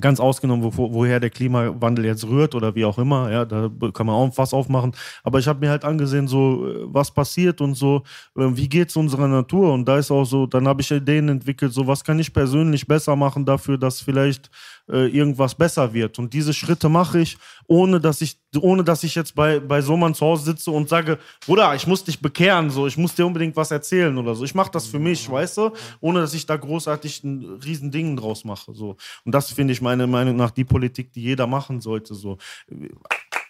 ganz ausgenommen, wo, woher der Klimawandel jetzt rührt oder wie auch immer, ja, da kann man auch was aufmachen. Aber ich habe mir halt angesehen, so äh, was passiert und so, äh, wie geht's unserer Natur? Und da ist auch so, dann habe ich Ideen entwickelt, so was kann ich persönlich besser machen dafür, dass vielleicht äh, irgendwas besser wird. Und diese Schritte mache ich, ohne dass ich, ohne dass ich jetzt bei, bei so einem zu Hause sitze und sage, Bruder, ich muss dich bekehren, so, ich muss dir unbedingt was erzählen oder so. Ich mache das für mich, weißt du, ohne dass ich da großartig ein riesen Ding draus mache. So. Und das finde ich meiner Meinung nach die Politik, die jeder machen sollte. So.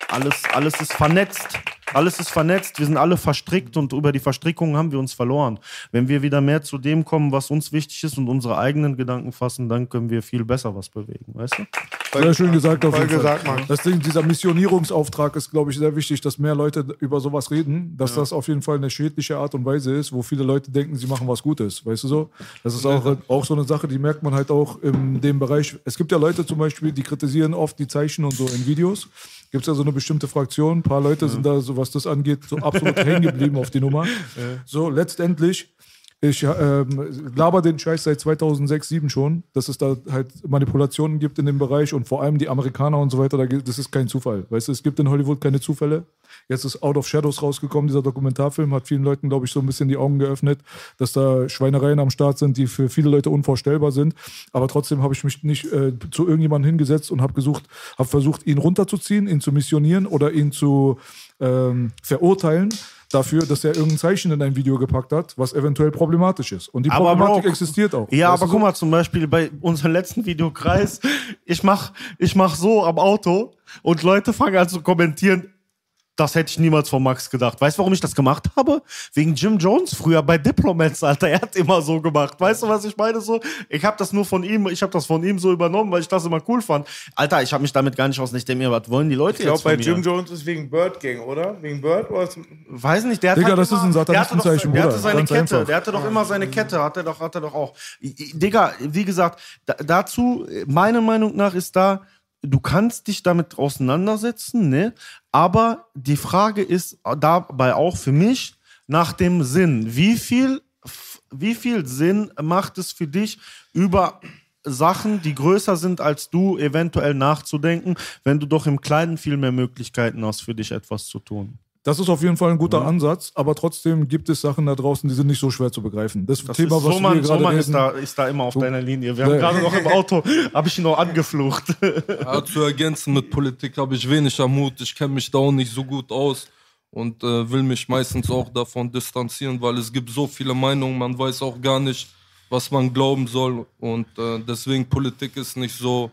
Alles, alles ist vernetzt. Alles ist vernetzt. Wir sind alle verstrickt und über die Verstrickungen haben wir uns verloren. Wenn wir wieder mehr zu dem kommen, was uns wichtig ist und unsere eigenen Gedanken fassen, dann können wir viel besser was bewegen, weißt du? Sehr schön gesagt auf Voll jeden Fall. gesagt, Mann. Das Ding, dieser Missionierungsauftrag ist, glaube ich, sehr wichtig, dass mehr Leute über sowas reden, dass das auf jeden Fall eine schädliche Art und Weise ist, wo viele Leute denken, sie machen was Gutes, weißt du so? Das ist auch, auch so eine Sache, die merkt man halt auch in dem Bereich. Es gibt ja Leute zum Beispiel, die kritisieren oft die Zeichen und so in Videos. Gibt es ja so eine bestimmte Fraktion, ein paar Leute sind da, so was das angeht, so absolut hängen geblieben auf die Nummer. So, letztendlich ich ähm, laber den Scheiß seit 2006, 2007 schon, dass es da halt Manipulationen gibt in dem Bereich und vor allem die Amerikaner und so weiter, das ist kein Zufall. Weißt du, es gibt in Hollywood keine Zufälle. Jetzt ist Out of Shadows rausgekommen, dieser Dokumentarfilm, hat vielen Leuten, glaube ich, so ein bisschen die Augen geöffnet, dass da Schweinereien am Start sind, die für viele Leute unvorstellbar sind. Aber trotzdem habe ich mich nicht äh, zu irgendjemandem hingesetzt und habe gesucht, habe versucht, ihn runterzuziehen, ihn zu missionieren oder ihn zu ähm, verurteilen dafür, dass er irgendein Zeichen in ein Video gepackt hat, was eventuell problematisch ist. Und die Aber Problematik Bro, existiert auch. Ja, aber so? guck mal, zum Beispiel bei unserem letzten Videokreis, ich mach, ich mach so am Auto und Leute fangen an zu kommentieren, das hätte ich niemals von Max gedacht. Weißt du, warum ich das gemacht habe? Wegen Jim Jones früher bei Diplomats, Alter. Er hat immer so gemacht. Weißt du, was ich meine? So, ich habe das nur von ihm, ich habe das von ihm so übernommen, weil ich das immer cool fand. Alter, ich habe mich damit gar nicht aus. Ich denke mir, was wollen die Leute Ich glaube, jetzt von bei mir? Jim Jones ist wegen Bird Gang, oder? Wegen Bird? Oder Weiß nicht, der hat Digga, halt das ist ein der hatte doch, Satanistenzeichen, der hatte Bruder. seine Ganz Kette, einfach. der hatte doch immer seine Kette, hat er doch, hat er doch auch. Digga, wie gesagt, da, dazu, meiner Meinung nach ist da, du kannst dich damit auseinandersetzen, ne? Aber die Frage ist dabei auch für mich nach dem Sinn. Wie viel, wie viel Sinn macht es für dich, über Sachen, die größer sind als du, eventuell nachzudenken, wenn du doch im Kleinen viel mehr Möglichkeiten hast, für dich etwas zu tun? Das ist auf jeden Fall ein guter Ansatz, aber trotzdem gibt es Sachen da draußen, die sind nicht so schwer zu begreifen. Das, Das Thema, ist, was Soman, wir gerade Soman reden, ist, da, ist da immer auf deiner Linie. Wir haben Ja. gerade noch im Auto, habe ich ihn noch angeflucht. Ja, zu ergänzen mit Politik habe ich wenig am Hut. Ich kenne mich da auch nicht so gut aus und äh, will mich meistens auch davon distanzieren, weil es gibt so viele Meinungen, man weiß auch gar nicht, was man glauben soll. Und äh, deswegen Politik ist nicht so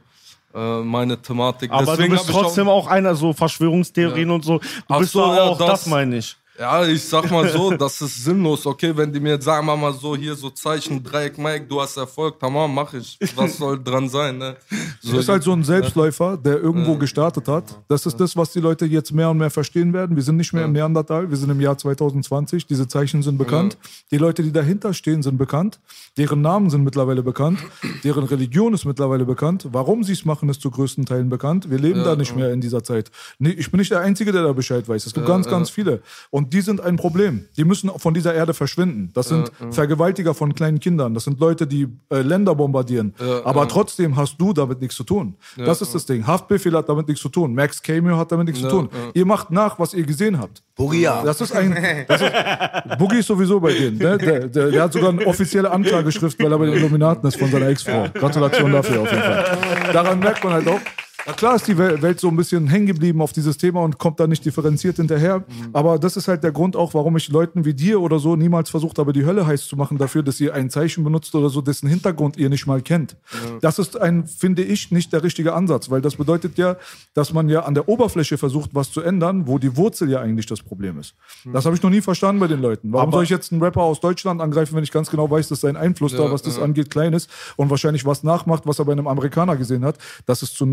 äh, meine Thematik. Aber Deswegen du bist trotzdem auch, einer so Verschwörungstheorien und so. Du Ach bist so, doch ja, auch, das, das- meine ich. Ja, ich sag mal so, das ist sinnlos. Okay, wenn die mir jetzt sagen, mal so hier so Zeichen, Dreieck, Mike, du hast Erfolg, tamam, mach ich. Was soll dran sein, ne? So, Das ist halt so ein Selbstläufer, der irgendwo gestartet hat. Das ist das, was die Leute jetzt mehr und mehr verstehen werden. Wir sind nicht mehr im Neandertal, wir sind im Jahr 2020. Diese Zeichen sind bekannt. Die Leute, die dahinter stehen, sind bekannt. Deren Namen sind mittlerweile bekannt. Deren Religion ist mittlerweile bekannt. Warum sie es machen, ist zu größten Teilen bekannt. Wir leben da nicht mehr in dieser Zeit. Ich bin nicht der Einzige, der da Bescheid weiß. Es gibt ganz, ganz viele. Und die sind ein Problem. Die müssen von dieser Erde verschwinden. Das sind Vergewaltiger von kleinen Kindern. Das sind Leute, die äh, Länder bombardieren. Aber trotzdem hast du damit nichts zu tun. das ist das Ding. Haftbefehl hat damit nichts zu tun. Max Cameo hat damit nichts zu tun. Ihr macht nach, was ihr gesehen habt. Boogie, ja. Das ist ein. Das ist, Boogie ist sowieso bei denen. Ne? Der, der, der hat sogar eine offizielle Anklageschrift, weil er bei den Illuminaten ist von seiner Ex-Frau. Gratulation dafür auf jeden Fall. Daran merkt man halt auch. Na klar ist die Wel- Welt so ein bisschen hängen geblieben auf dieses Thema und kommt da nicht differenziert hinterher. Aber das ist halt der Grund auch, warum ich Leuten wie dir oder so niemals versucht habe, die Hölle heiß zu machen dafür, dass ihr ein Zeichen benutzt oder so, dessen Hintergrund ihr nicht mal kennt. Das ist ein, finde ich, nicht der richtige Ansatz, weil das bedeutet ja, dass man ja an der Oberfläche versucht, was zu ändern, wo die Wurzel ja eigentlich das Problem ist. Das habe ich noch nie verstanden bei den Leuten. Warum soll ich jetzt einen Rapper aus Deutschland angreifen, wenn ich ganz genau weiß, dass sein Einfluss da, was das angeht, klein ist und wahrscheinlich was nachmacht, was er bei einem Amerikaner gesehen hat? Das ist zu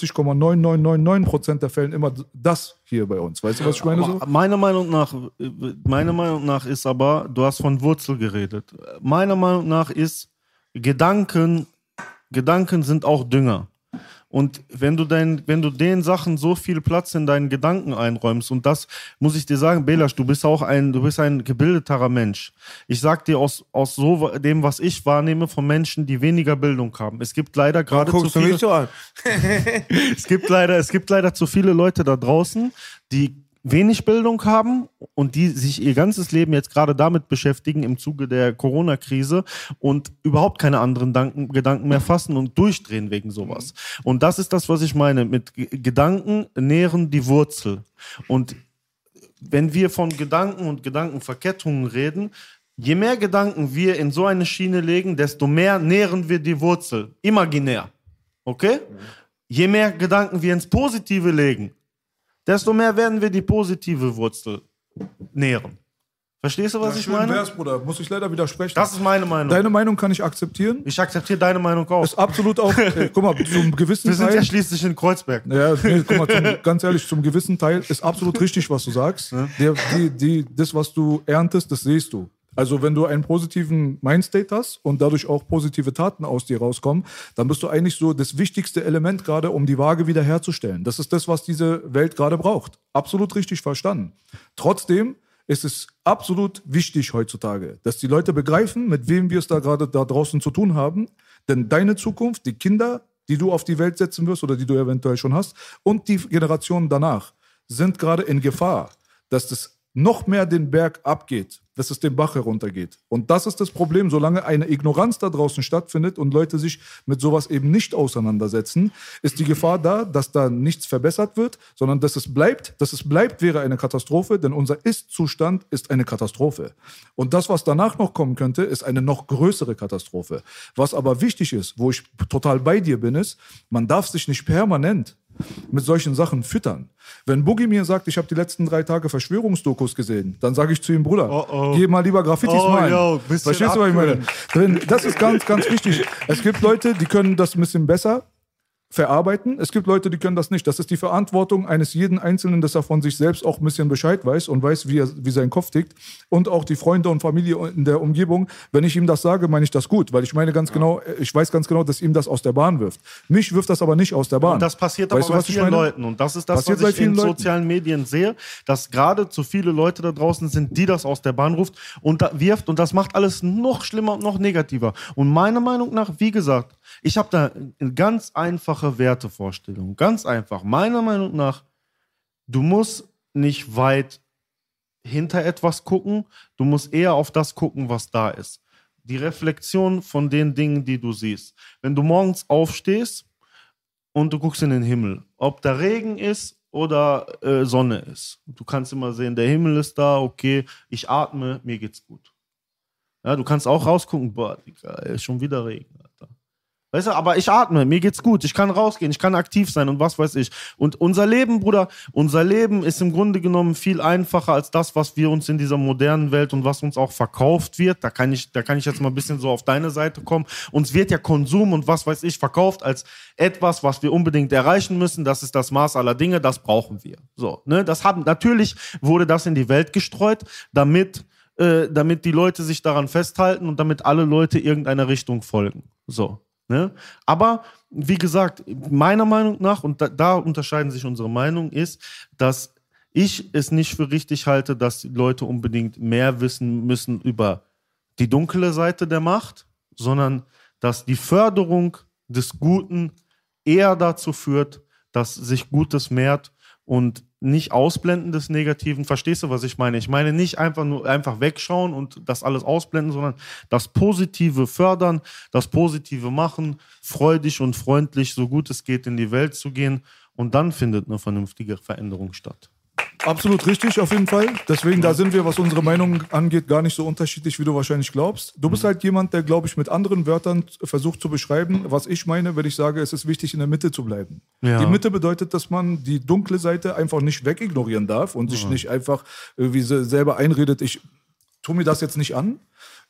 99,9999 Prozent der Fällen immer das hier bei uns. Weißt du, was ich meine? So? Meiner Meinung nach, meiner Meinung nach ist aber, du hast von Wurzel geredet. Meiner Meinung nach ist, Gedanken, Gedanken sind auch Dünger. Und wenn du, dein, wenn du den Sachen so viel Platz in deinen Gedanken einräumst, und das muss ich dir sagen, Belasch, du bist auch ein, du bist ein gebildeterer Mensch. Ich sag dir aus, aus so dem, was ich wahrnehme von Menschen, die weniger Bildung haben. Es gibt leider gerade zu viele, so es gibt leider, es gibt leider zu viele Leute da draußen, die wenig Bildung haben und die sich ihr ganzes Leben jetzt gerade damit beschäftigen im Zuge der Corona-Krise und überhaupt keine anderen Danken, Gedanken mehr fassen und durchdrehen wegen sowas. Und das ist das, was ich meine. Mit G- Gedanken nähren die Wurzel. Und wenn wir von Gedanken und Gedankenverkettungen reden, je mehr Gedanken wir in so eine Schiene legen, desto mehr nähren wir die Wurzel. Imaginär. Okay? Je mehr Gedanken wir ins Positive legen, desto mehr werden wir die positive Wurzel nähren. Verstehst du, was ich Schön meine? wär's, Bruder. Muss ich leider widersprechen. Das ist meine Meinung. Deine Meinung kann ich akzeptieren. ich akzeptiere deine Meinung auch. Ist absolut auch, äh, guck mal, zum gewissen Wir sind Teil. ja schließlich in Kreuzberg. Ja, nee, guck mal, zum, ganz ehrlich, zum gewissen Teil ist absolut richtig, was du sagst. Der, die, die, das, was du erntest, das siehst du. Also wenn du einen positiven Mindstate hast und dadurch auch positive Taten aus dir rauskommen, dann bist du eigentlich so das wichtigste Element gerade, um die Waage wiederherzustellen. Das ist das, was diese Welt gerade braucht. Absolut richtig verstanden. Trotzdem ist es absolut wichtig heutzutage, dass die Leute begreifen, mit wem wir es da gerade da draußen zu tun haben. Denn deine Zukunft, die Kinder, die du auf die Welt setzen wirst oder die du eventuell schon hast, und die Generationen danach sind gerade in Gefahr, dass das noch mehr den Berg abgeht, dass es den Bach heruntergeht. Und das ist das Problem, solange eine Ignoranz da draußen stattfindet und Leute sich mit sowas eben nicht auseinandersetzen, ist die Gefahr da, dass da nichts verbessert wird, sondern dass es bleibt. Dass es bleibt, wäre eine Katastrophe, denn unser Ist-Zustand ist eine Katastrophe. Und das, was danach noch kommen könnte, ist eine noch größere Katastrophe. Was aber wichtig ist, wo ich total bei dir bin, ist, man darf sich nicht permanent mit solchen Sachen füttern. Wenn Boogie mir sagt, ich habe die letzten drei Tage Verschwörungsdokus gesehen, dann sage ich zu ihm, Bruder, geh mal lieber Graffitis Oh, malen. yo, Verstehst du, was ich meine? Das ist ganz, ganz wichtig. Es gibt Leute, die können das ein bisschen besser verarbeiten. Es gibt Leute, die können das nicht. Das ist die Verantwortung eines jeden Einzelnen, dass er von sich selbst auch ein bisschen Bescheid weiß und weiß, wie, er, wie sein Kopf tickt. Und auch die Freunde und Familie in der Umgebung. Wenn ich ihm das sage, meine ich das gut, weil ich meine ganz genau, ich weiß ganz genau, dass ihm das aus der Bahn wirft. Mich wirft das aber nicht aus der Bahn. Und das passiert weißt aber du, bei vielen? Leuten. Und das ist das, Passiert was ich in Leuten. sozialen Medien sehe, dass gerade zu viele Leute da draußen sind, die das aus der Bahn ruft und wirft. Und das macht alles noch schlimmer und noch negativer. Und meiner Meinung nach, wie gesagt, ich habe da eine ganz einfache Wertevorstellung. Ganz einfach. Meiner Meinung nach, du musst nicht weit hinter etwas gucken, du musst eher auf das gucken, was da ist. Die Reflexion von den Dingen, die du siehst. Wenn du morgens aufstehst und du guckst in den Himmel, ob da Regen ist oder äh, Sonne ist. Du kannst immer sehen, der Himmel ist da, okay, ich atme, mir geht's gut. Ja, du kannst auch rausgucken, boah, Digga, ist schon wieder Regen. Weißt du, aber ich atme, mir geht's gut, ich kann rausgehen, ich kann aktiv sein und was weiß ich. Und unser Leben, Bruder, unser Leben ist im Grunde genommen viel einfacher als das, was wir uns in dieser modernen Welt und was uns auch verkauft wird. Da kann ich, da kann ich jetzt mal ein bisschen so auf deine Seite kommen. Uns wird ja Konsum und was weiß ich verkauft als etwas, was wir unbedingt erreichen müssen. Das ist das Maß aller Dinge, das brauchen wir. So, ne, das haben, natürlich wurde das in die Welt gestreut, damit äh, damit die Leute sich daran festhalten und damit alle Leute irgendeiner Richtung folgen. So. Ne? Aber wie gesagt, meiner Meinung nach, und da, da unterscheiden sich unsere Meinungen, ist, dass ich es nicht für richtig halte, dass die Leute unbedingt mehr wissen müssen über die dunkle Seite der Macht, sondern dass die Förderung des Guten eher dazu führt, dass sich Gutes mehrt und nicht ausblenden des Negativen. Verstehst du, was ich meine? Ich meine nicht einfach nur einfach wegschauen und das alles ausblenden, sondern das Positive fördern, das Positive machen, freudig und freundlich, so gut es geht, in die Welt zu gehen. Und dann findet eine vernünftige Veränderung statt. Absolut richtig, auf jeden Fall. Deswegen, da sind wir, was unsere Meinung angeht, gar nicht so unterschiedlich, wie du wahrscheinlich glaubst. Du bist halt jemand, der, glaube ich, mit anderen Wörtern versucht zu beschreiben, was ich meine, wenn ich sage, es ist wichtig, in der Mitte zu bleiben. Ja. Die Mitte bedeutet, dass man die dunkle Seite einfach nicht wegignorieren darf und sich nicht einfach se- selber einredet, ich tue mir das jetzt nicht an.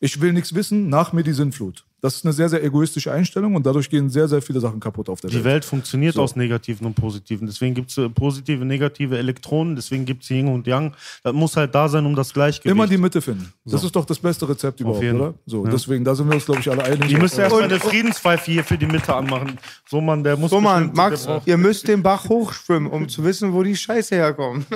Ich will nichts wissen, nach mir die Sinnflut. Das ist eine sehr, sehr egoistische Einstellung und dadurch gehen sehr, sehr viele Sachen kaputt auf der Die Welt. Welt funktioniert aus negativen und positiven. Deswegen gibt es äh, positive, negative Elektronen, deswegen gibt es Yin und Yang. Das muss halt da sein, um das Gleichgewicht. Immer die Mitte finden. Das ist doch das beste Rezept überhaupt, jeden oder? So, deswegen, da sind wir uns, glaube ich, alle einig. Die müsste Äh, erstmal eine Friedenspfeife hier für die Mitte anmachen. So, Mann, der muss. So, Mann, Max, ihr müsst den Bach hochschwimmen, um zu wissen, wo die Scheiße herkommt.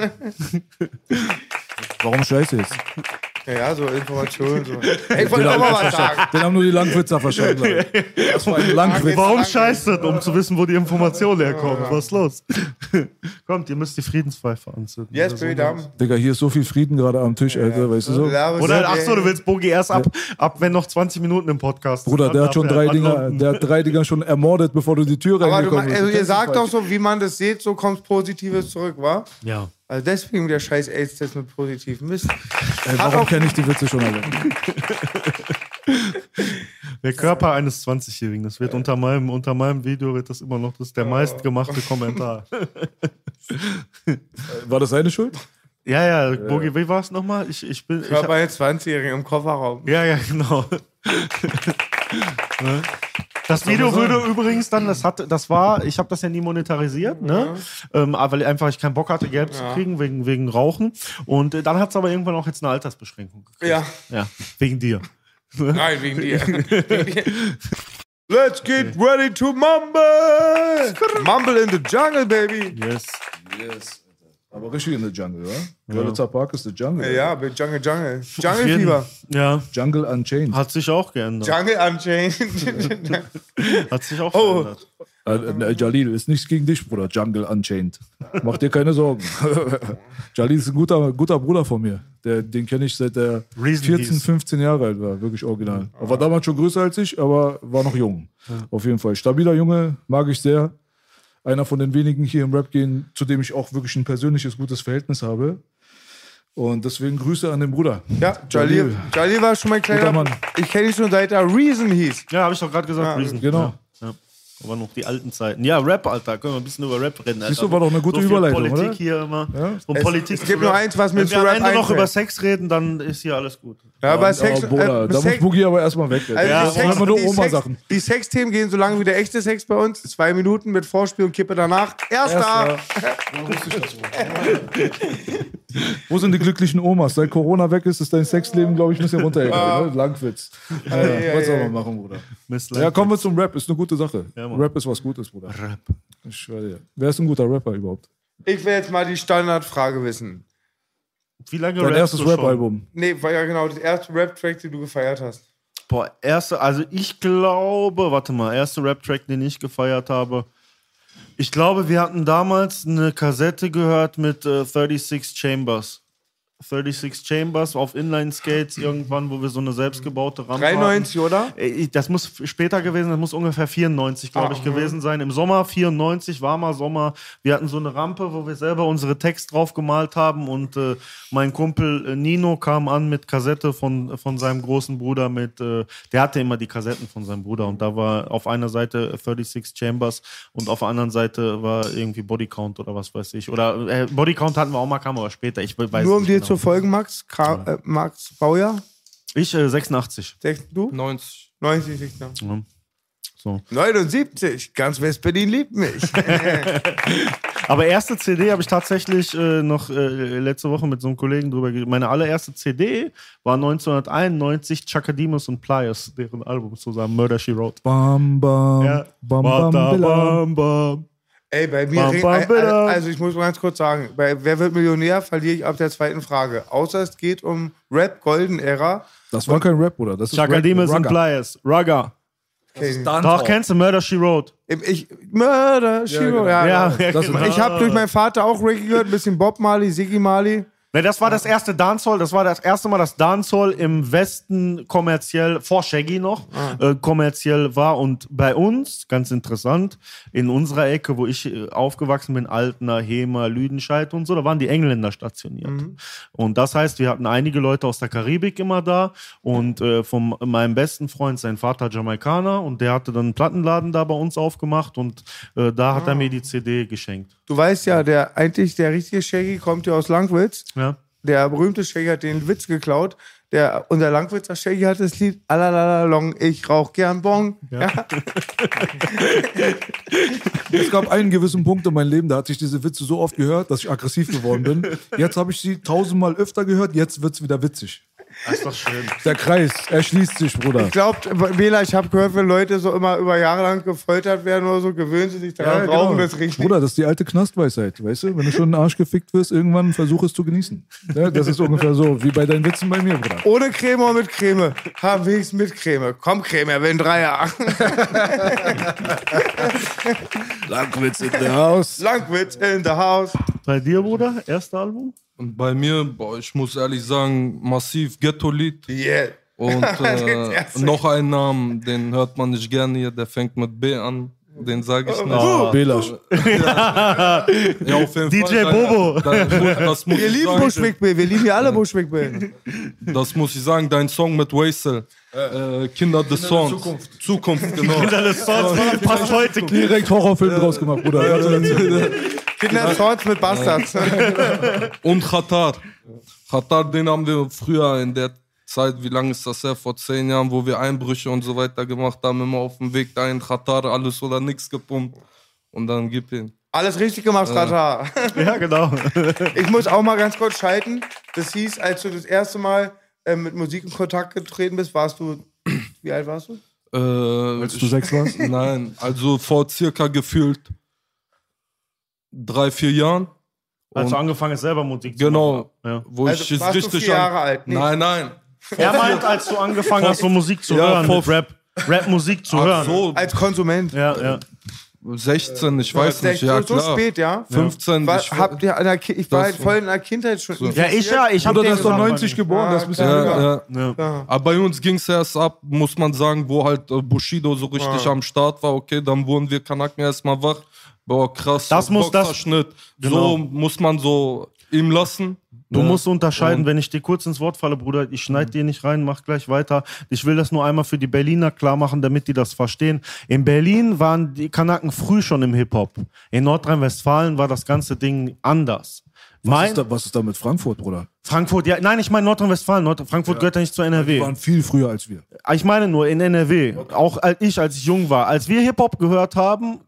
Warum scheiße jetzt? Ja, ja, so Informationen. So. Ey, ich wollte auch mal was sagen. Den haben nur die Langwitzer verstanden. Das war ein Langwitz. Warum scheiße das, um zu wissen, wo die Informationen herkommen? Was ist los? Kommt, ihr müsst die Friedenspfeife anzünden. Yes, so. baby. Digga, hier ist so viel Frieden gerade am Tisch, Alter, weißt du so? Oder, ach so, du willst Bogi erst ab, ab, wenn noch 20 Minuten im Podcast sind. Bruder, der hat schon drei Dinger, der hat drei Dinger schon ermordet, bevor du die Tür reingekommen bist. also ihr sagt doch so, wie man das sieht, so kommt Positives zurück, wa? Ja. Also deswegen der scheiß AIDS-Test mit positiven Mist. Ey, warum kenne ich die Witze schon alle? Der Körper eines 20-Jährigen, das wird unter meinem, unter meinem Video wird das immer noch, das ist der meistgemachte Kommentar. War das seine Schuld? Ja, ja, Bogi, wie war es nochmal? Ich, ich bin. Ich Ich war hab, bei 20-Jährigen im Kofferraum. ja, ja, genau. Ne? Das Video würde übrigens dann, das hat, das war, ich habe das ja nie monetarisiert, ne? Ähm, weil einfach ich keinen Bock hatte, Geld zu kriegen wegen, wegen Rauchen. Und äh, dann hat es aber irgendwann auch jetzt eine Altersbeschränkung gekriegt. Ja. Ja, wegen dir. Nein, wegen dir. Let's get ready to mumble! Mumble in the jungle, baby! Yes. Aber richtig in the Jungle, oder? Görlitzer Park ist the Jungle. Ja, mit Jungle Jungle. Jungle Fieber. Ja, Jungle Unchained. hat sich auch geändert. Jungle Unchained. Hat sich auch Oh. verändert. Äh, äh, Jalil, ist nichts gegen dich, Bruder. Jungle Unchained. Mach dir keine Sorgen. Jalil ist ein guter, guter Bruder von mir. Der, den kenne ich seit er Reason 14, hieß. 15 Jahre alt war. Wirklich original. Er war damals schon größer als ich, aber war noch jung. Auf jeden Fall. Stabiler Junge, mag ich sehr. Einer von den wenigen hier im Rap-Game, zu dem ich auch wirklich ein persönliches, gutes Verhältnis habe. Und deswegen Grüße an den Bruder. Ja, Jalil. Jalil war schon mein kleiner Mann. Ich kenne ihn schon seit er Reason hieß. Ja, habe ich doch gerade gesagt. Reason. Genau. Ja. Aber noch die alten Zeiten. Ja, Rap, Alter. Können wir ein bisschen über Rap reden. Alter. Siehst du, war doch eine gute so viel Überleitung, Politik oder? hier immer. Ja. Und Es- Politik es gibt nur Rap. eins, was mir Wenn zu wir am Rap Ende noch über Sex reden, dann ist hier alles gut. Ja, bei Sex. oh, Bruder, äh, da muss Sex Boogie aber erstmal weg. also Ja, die, Sex, immer nur Oma-Sachen. die Sexthemen gehen so lange wie der echte Sex bei uns. Zwei Minuten mit Vorspiel und Kippe danach. Erster. Wo sind die glücklichen Omas? Seit Corona weg ist, ist dein Sexleben, glaube ich, ein bisschen runtergegangen. Ne? Langwitz. Ja, ja, was soll ja. man machen, Bruder? Miss Ja, kommen wir zum Rap. Ist eine gute Sache. Mann. Rap ist was Gutes, Bruder. Rap. Ich schwöre dir. Wer ist ein guter Rapper überhaupt? Ich will jetzt mal die Standardfrage wissen. Wie lange Dein erstes? Rap-Album. Nee, war ja genau das erste Rap-Track, den du gefeiert hast. Boah, erste, also ich glaube, warte mal, erste Rap-Track, den ich gefeiert habe. Ich glaube, wir hatten damals eine Kassette gehört mit äh, 36 Chambers. 36 Chambers auf Inline-Skates irgendwann, wo wir so eine selbstgebaute Rampe 93, hatten. oder? Äh, Das muss später gewesen, das muss ungefähr 94, glaube ich, gewesen sein. Im Sommer 94, warmer Sommer. Wir hatten so eine Rampe, wo wir selber unsere Text drauf gemalt haben und äh, mein Kumpel äh, Nino kam an mit Kassette von, von seinem großen Bruder mit, äh, der hatte immer die Kassetten von seinem Bruder und da war auf einer Seite 36 Chambers und auf der anderen Seite war irgendwie Bodycount oder was weiß ich. Oder äh, Bodycount hatten wir auch mal, kam aber später. Ich weiß Nur um dir genau. Zu folgen, Max. Ka äh, Max Baujahr? Ich äh, 86. Sech- Du? 90. 90, ich glaub. Ja. So. 79. Ganz West-Berlin liebt mich. Aber erste CD habe ich tatsächlich äh, noch äh, letzte Woche mit so einem Kollegen drüber geredet. Meine allererste CD war 1991 Chakademus und Pliers, deren Album zusammen, Murder She Wrote. Bam, bam, Ja. bam, bam, bam, bam, bam. Ey, bei mir, Bam, bam, bam. also ich muss mal ganz kurz sagen, bei Wer wird Millionär verliere ich ab der zweiten Frage. Außer es geht um Rap Golden Ära. Das war kein Rap, Bruder. Das ist Chakademus und Rugger. Pliers. Rugger. Okay. Doch, kennst du Murder She Wrote? Ich, Mörder, Shiro, ja, Ja, ja. Das- genau. Ich habe durch meinen Vater auch Reggae gehört, ein bisschen Bob Marley, Siggy Marley. Ne, das war das erste Dancehall, das war das erste Mal, dass Dancehall im Westen kommerziell, vor Shaggy noch, äh, kommerziell war. Und bei uns, ganz interessant, in unserer Ecke, wo ich äh, aufgewachsen bin, Altena, Hemer, Lüdenscheid und so, da waren die Engländer stationiert. Und das heißt, wir hatten einige Leute aus der Karibik immer da. Und äh, von meinem besten Freund, sein Vater Jamaikaner. Und der hatte dann einen Plattenladen da bei uns aufgemacht. Und äh, da hat er mir die CD geschenkt. Du weißt ja, der eigentlich der richtige Shaggy kommt ja aus Langwitz. Ja. Der berühmte Shaggy hat den Witz geklaut. Der, unser Langwitzer Shaggy hat das Lied Alalalong, ich rauch gern Bon. Ja. Es gab einen gewissen Punkt in meinem Leben, da hatte ich diese Witze so oft gehört, dass ich aggressiv geworden bin. Jetzt habe ich sie tausendmal öfter gehört, jetzt wird es wieder witzig. Das ist doch schön. Der Kreis erschließt sich, Bruder. Ich glaube, Bela, ich habe gehört, wenn Leute so immer über Jahre lang gefoltert werden oder so, gewöhnen sie sich daran, rauchen das richtig. Bruder, das ist die alte Knastweisheit, weißt du? Wenn du schon in den Arsch gefickt wirst, irgendwann versuch es zu genießen. Ja, das ist ungefähr so, wie bei deinen Witzen bei mir, Bruder. Ohne Creme oder mit Creme? Haben wenigstens mit Creme. Komm, Creme, er will ein Dreier. Langwitz in der Haus. Langwitz in the house. Bei dir, Bruder, erste Album? Und bei mir, boah, ich muss ehrlich sagen, massiv Ghetto-Lied. Yeah. Und äh, noch einen Namen, den hört man nicht gerne hier, der fängt mit B an. Den sage ich nicht. Ah. Belasch. Ja, auf jeden DJ Fall. Bobo. Das, muss Wir ich lieben Bushwick Bill. Wir lieben ja alle Bushwick Bill. das muss ich sagen, dein Song mit Waisel. Äh, Kinder des Songs. Zukunft. Zukunft, genau. Das Songs passt heute. Direkt Horrorfilm draus gemacht, Bruder. Kinder Swords mit Bastards. Und Qatar. Qatar, den haben wir früher in der Zeit, wie lange ist das her? Vor zehn Jahren, wo wir Einbrüche und so weiter gemacht haben, immer auf dem Weg dahin, Qatar, alles oder nichts gepumpt. Und dann gib ihn. Alles richtig gemacht, Rata. Ja, genau. Ich muss auch mal ganz kurz schalten. Das hieß, als du das erste Mal äh, mit Musik in Kontakt getreten bist, warst du. Wie alt warst du? Äh, Als du sechs warst? Nein, also vor circa gefühlt drei, vier Jahren. Als du angefangen hast, selber Musik zu Genau, machen. Ja. wo Also ich warst du richtig vier Jahre alt? Nee. Nein, nein. Er meint, als du angefangen hast, so Musik zu Ja, hören, vor- mit Rap. Rap-Musik zu Ach hören. so, Als Konsument. Ja, ja. 16, ich weiß nicht, ja so, so klar. spät, ja? 15, War, ich, ihr an der ich war halt voll in der Kindheit schon. Ja, ich ja, ich hab Bruder, den das ist doch gesagt, 90 geboren, das müsste ja, ja. Ja. Aber bei uns ging es erst ab, muss man sagen, wo halt äh, Bushido so richtig am Start war. Okay, dann wurden wir Kanaken erstmal wach. Boah, krass. Das muss das-. Genau. So muss man so ihm lassen. Du Ja. musst unterscheiden, Und- wenn ich dir kurz ins Wort falle, Bruder, ich schneide dir nicht rein, mach gleich weiter. Ich will das nur einmal für die Berliner klar machen, damit die das verstehen. In Berlin waren die Kanaken früh schon im Hip-Hop. In Nordrhein-Westfalen war das ganze Ding anders. Was Mein, ist, da, was ist da mit Frankfurt, Bruder? Frankfurt, ja, nein, ich meine Nordrhein-Westfalen. Nord Frankfurt gehört ja nicht zur Die NRW. waren viel früher als wir. Ich meine nur in NRW. Auch als ich, als ich jung war. Als wir Hip-Hop gehört haben,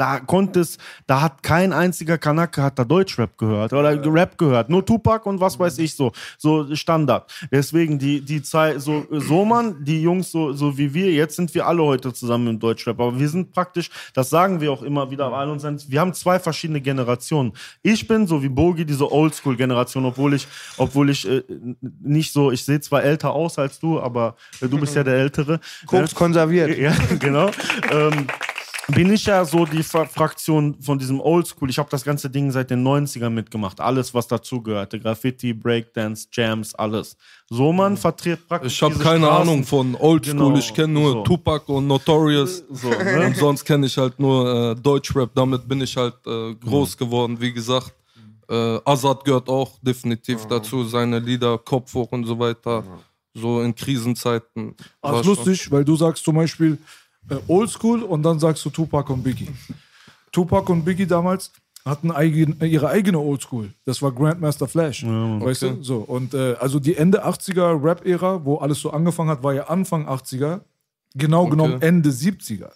da konnte es, da hat kein einziger Kanake hat da Deutschrap gehört oder Rap gehört. Nur Tupac und was weiß ich so. So Standard. Deswegen die, die Zeit, so, so man, die Jungs so, so wie wir, jetzt sind wir alle heute zusammen im Deutschrap. Aber wir sind praktisch, das sagen wir auch immer wieder, all uns, wir haben zwei verschiedene Generationen. Ich bin so wie Bogi, diese Oldschool-Generation, obwohl ich, obwohl ich äh, nicht so, ich sehe zwar älter aus als du, aber äh, du bist ja der Ältere. Koks konserviert. Ja, genau. ähm, bin ich ja so die Fra Fraktion von diesem Oldschool. Ich habe das ganze Ding seit den 90ern mitgemacht. Alles, was dazugehörte. Graffiti, Breakdance, Jams, alles. So man vertritt praktisch. Ich habe keine Straßen. Ahnung von Oldschool. Genau, ich kenne nur so. Tupac und Notorious. So, ne? Und sonst kenne ich halt nur äh, Deutschrap. Damit bin ich halt äh, groß geworden, wie gesagt. Äh, Azad gehört auch definitiv dazu. Seine Lieder, Kopf hoch und so weiter. So in Krisenzeiten. Schon- lustig, weil du sagst zum Beispiel äh, Oldschool und dann sagst du Tupac und Biggie. Tupac und Biggie damals hatten eigen, äh, ihre eigene Oldschool. Das war Grandmaster Flash. weißt du? So, und äh, also die Ende 80er Rap-Ära, wo alles so angefangen hat, war ja Anfang 80er. Genau genommen Ende 70er.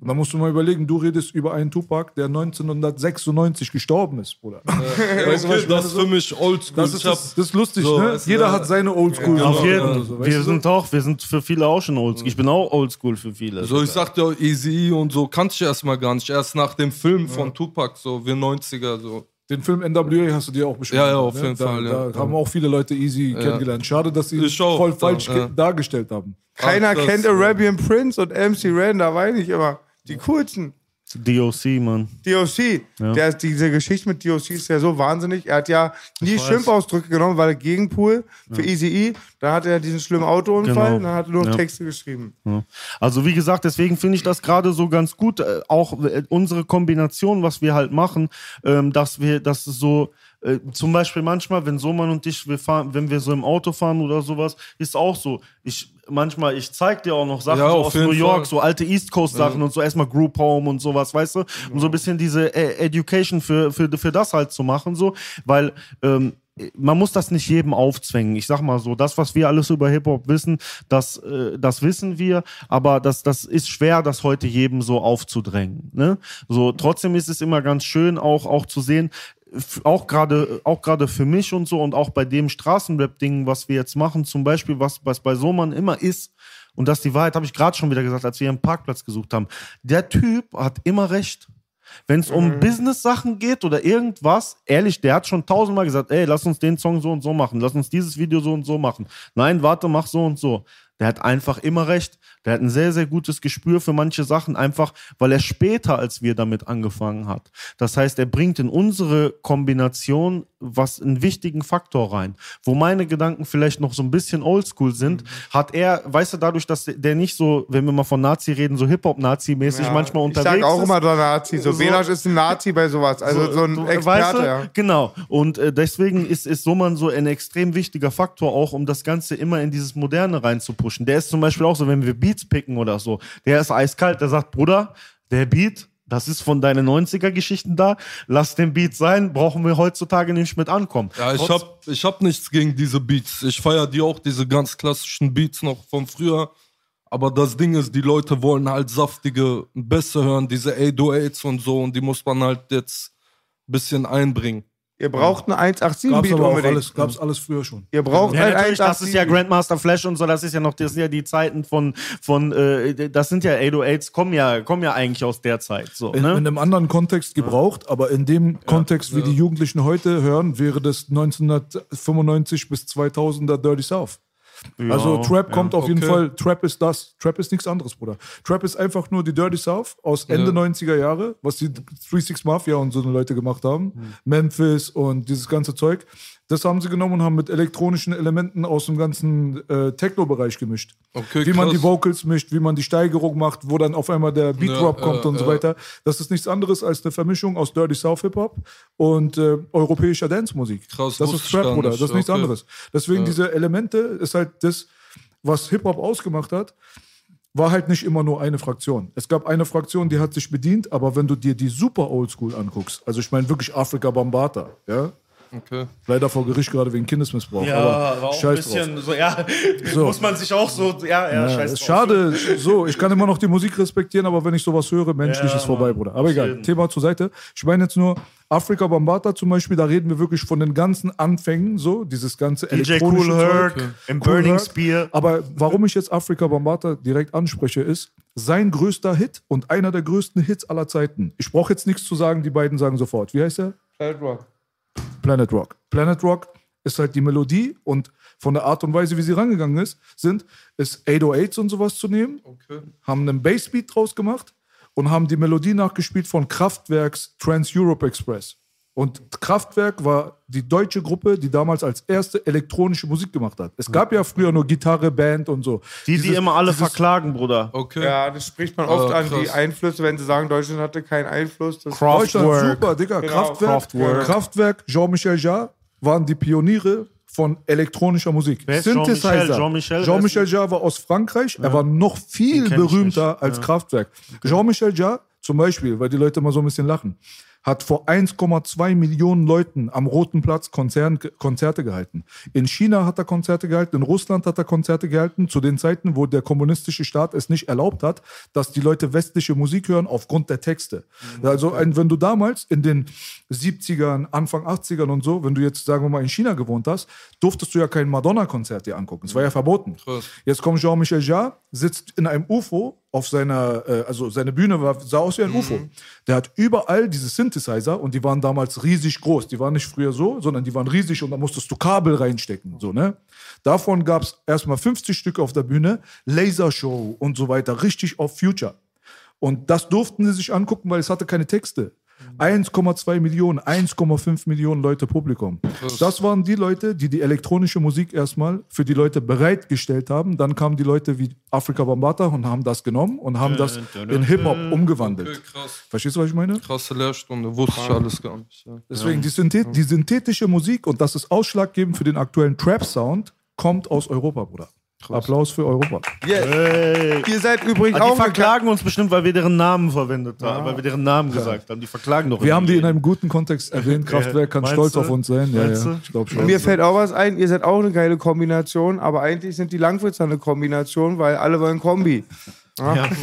Und da musst du mal überlegen, du redest über einen Tupac, der 1996 gestorben ist, Bruder. weißt du, Okay, das ist für mich Oldschool. Das ist, das, das ist lustig, so, ne? du, Jeder ja. hat seine Oldschool. Auf so, jeden ja, so, weißt Wir du? sind auch, wir sind für viele auch schon oldschool. Ich bin auch oldschool für viele. So, ich sagte ja, Easy und so kannte ich erstmal gar nicht. Erst nach dem Film von Tupac, so wir 90er, so. Den Film NWA hast du dir auch bestimmt. Ja, ja, auf ne? jeden da, Fall, ja. Da haben auch viele Leute easy kennengelernt. Schade, dass sie auch, voll da, falsch ja. ge- dargestellt haben. Keiner Ach, das- kennt Arabian Prince und MC Ren, da weiß ich immer. Die coolsten. DOC, Mann. DOC. Der, diese Geschichte mit DOC ist ja so wahnsinnig. Er hat ja nie Schimpfausdrücke genommen, weil er Gegenpool für Easy E. Dann hat er diesen schlimmen Autounfall Genau. und dann hat er nur Ja. Texte geschrieben. Ja. Also wie gesagt, deswegen finde ich das gerade so ganz gut, äh, auch äh, unsere Kombination, was wir halt machen, ähm, dass wir, dass es so äh, zum Beispiel manchmal, wenn Soman und ich, wir fahren, wenn wir so im Auto fahren oder sowas, ist auch so. Ich manchmal, ich zeig dir auch noch Sachen Ja, so aus New York, Fall. so alte East Coast Sachen und so erstmal Group Home und sowas, weißt du, um so ein bisschen diese äh, Education für, für, für das halt zu machen, so, weil ähm, man muss das nicht jedem aufzwängen. Ich sag mal so, das, was wir alles über Hip-Hop wissen, das, äh, das wissen wir, aber das, das ist schwer, das heute jedem so aufzudrängen. Ne? So, trotzdem ist es immer ganz schön, auch, auch zu sehen, auch gerade auch gerade für mich und so und auch bei dem Straßenrap-Ding, was wir jetzt machen, zum Beispiel, was, was bei Soman immer ist, und das ist die Wahrheit, habe ich gerade schon wieder gesagt, als wir einen Parkplatz gesucht haben. Der Typ hat immer recht. Wenn es um Business-Sachen geht oder irgendwas, ehrlich, der hat schon tausendmal gesagt, ey, lass uns den Song so und so machen, lass uns dieses Video so und so machen. Nein, warte, mach so und so. Der hat einfach immer recht. Der hat ein sehr, sehr gutes Gespür für manche Sachen, einfach weil er später als wir damit angefangen hat. Das heißt, er bringt in unsere Kombination was einen wichtigen Faktor rein. Wo meine Gedanken vielleicht noch so ein bisschen oldschool sind, hat er, weißt du, dadurch, dass der nicht so, wenn wir mal von Nazi reden, so Hip-Hop-Nazi-mäßig manchmal Ich unterwegs sag auch ist. immer der Nazi. So, So- Belasch ist ein Nazi bei sowas. Also so, ein du- Experte, weißt du? ja. Genau. Und äh, deswegen ist, ist Soman so ein extrem wichtiger Faktor auch, um das Ganze immer in dieses Moderne reinzupushen. Der ist zum Beispiel auch so, wenn wir Beats picken oder so, der ist eiskalt, der sagt, Bruder, der Beat, das ist von deinen 90er-Geschichten da, lass den Beat sein, brauchen wir heutzutage nicht mit ankommen. Ja, ich hab, ich hab nichts gegen diese Beats. Ich feiere die auch, diese ganz klassischen Beats noch von früher. Aber das Ding ist, die Leute wollen halt saftige Bässe hören, diese 808s und so. Und die muss man halt jetzt ein bisschen einbringen. Ihr braucht einen Gab's 187-Beat aber auch unbedingt. alles, gab's alles früher schon. Ihr braucht Ja, einen natürlich, das ist ja 187. Grandmaster Flash und so, das ist ja noch, das sind ja die Zeiten von, von äh, das sind ja 808s, kommen ja, kommen ja eigentlich aus der Zeit. So, In, ne? in einem anderen Kontext gebraucht, aber in dem Kontext, wie die Jugendlichen heute hören, wäre das 1995 bis 2000er Dirty South. Also Trap kommt auf jeden okay. Fall, Trap ist das, Trap ist nichts anderes, Bruder. Trap ist einfach nur die Dirty South aus Ende 90er Jahre, was die 36 Mafia und so eine Leute gemacht haben. Memphis und dieses ganze Zeug. Das haben sie genommen und haben mit elektronischen Elementen aus dem ganzen äh, Techno-Bereich gemischt. Okay, wie man krass. die Vocals mischt, wie man die Steigerung macht, wo dann auf einmal der Beat Drop Ja, kommt äh, und so weiter. Das ist nichts anderes als eine Vermischung aus Dirty South Hip Hop und äh, europäischer Dance-Musik. Krass, das ist Trap, nicht. Das ist nichts Okay. anderes. Deswegen diese Elemente ist halt das, was Hip Hop ausgemacht hat. War halt nicht immer nur eine Fraktion. Es gab eine Fraktion, die hat sich bedient, aber wenn du dir die super Oldschool anguckst, also ich meine wirklich Afrika Bambata, ja, Okay. leider vor Gericht gerade wegen Kindesmissbrauch, aber scheiß drauf. so, ja, So. muss man sich auch so, ja, ja, Ja, scheiß drauf. schade, so, ich kann immer noch die Musik respektieren, aber wenn ich sowas höre, menschlich Ja, ist vorbei. Bruder. Aber egal, Schön. Thema zur Seite. Ich meine jetzt nur, Afrika Bambata zum Beispiel, da reden wir wirklich von den ganzen Anfängen, so, dieses ganze DJ elektronische Cool Herc, Zeug. im Cool Burning Herc. Spear. Aber warum ich jetzt Afrika Bambata direkt anspreche, ist sein größter Hit und einer der größten Hits aller Zeiten. Ich brauche jetzt nichts zu sagen, die beiden sagen sofort. Wie heißt er? Planet Rock. Planet Rock ist halt die Melodie und von der Art und Weise, wie sie rangegangen ist, sind, ist 808s und sowas zu nehmen, Okay. haben einen Bassbeat draus gemacht und haben die Melodie nachgespielt von Kraftwerks Trans-Europe Express. Und Kraftwerk war die deutsche Gruppe, die damals als erste elektronische Musik gemacht hat. Es gab ja früher nur Gitarre, Band und so. Die, die Dieses- immer alle dieses- verklagen, Bruder. Okay. Ja, das spricht man oft Ah, an, die. Einflüsse, wenn sie sagen, Deutschland hatte keinen Einfluss. Das Deutschland, Kraftwerk. super, Digga. Genau, Kraftwerk, Kraftwerk. Kraftwerk, Jean-Michel Jarre waren die Pioniere von elektronischer Musik. Wer ist Jean-Michel? Synthesizer. Jean-Michel? Jean-Michel Jarre war aus Frankreich. Er war noch viel berühmter als Kraftwerk. Jean-Michel Jarre, zum Beispiel, weil die Leute mal so ein bisschen lachen, hat vor 1,2 Millionen Leuten am Roten Platz Konzern, Konzerte gehalten. In China hat er Konzerte gehalten, in Russland hat er Konzerte gehalten, zu den Zeiten, wo der kommunistische Staat es nicht erlaubt hat, dass die Leute westliche Musik hören aufgrund der Texte. Also ein, wenn du damals in den 70ern, Anfang 80ern und so, wenn du jetzt, sagen wir mal, in China gewohnt hast, durftest du ja kein Madonna-Konzert dir angucken. Es war ja verboten. Jetzt kommt Jean-Michel Jarre, sitzt in einem UFO auf seiner, äh, also seine Bühne war, sah aus wie ein UFO. Der hat überall diese Synthesizer und die waren damals riesig groß. Die waren nicht früher so, sondern die waren riesig und da musstest du Kabel reinstecken. So, ne? Davon gab es erstmal 50 Stück auf der Bühne, Lasershow und so weiter, richtig auf Future. Und das durften sie sich angucken, weil es hatte keine Texte. 1,2 Millionen, 1,5 Millionen Leute Publikum. Das waren die Leute, die die elektronische Musik erstmal für die Leute bereitgestellt haben. Dann kamen die Leute wie Afrika Bambata und haben das genommen und haben das in Hip-Hop Okay, umgewandelt. krass. Verstehst du, was ich meine? Krasse Lehrstunde, wusste ich alles gar nicht. Ja. Deswegen die, Synthet die synthetische Musik, und das ist ausschlaggebend für den aktuellen Trap-Sound, kommt aus Europa, Bruder. Applaus für Europa. Yeah. Ihr seid übrigens Ah, die auch eine verklagen uns bestimmt, weil wir deren Namen verwendet haben, weil wir deren Namen gesagt haben. Die verklagen doch Wir haben die in einem guten Kontext erwähnt. Kraftwerk kann Meinst stolz du? auf uns sein. Ja, ja. Ich glaube schon. Mir fällt auch was ein, ihr seid auch eine geile Kombination, aber eigentlich sind die Langwitzer eine Kombination, weil alle wollen Kombi. Ja.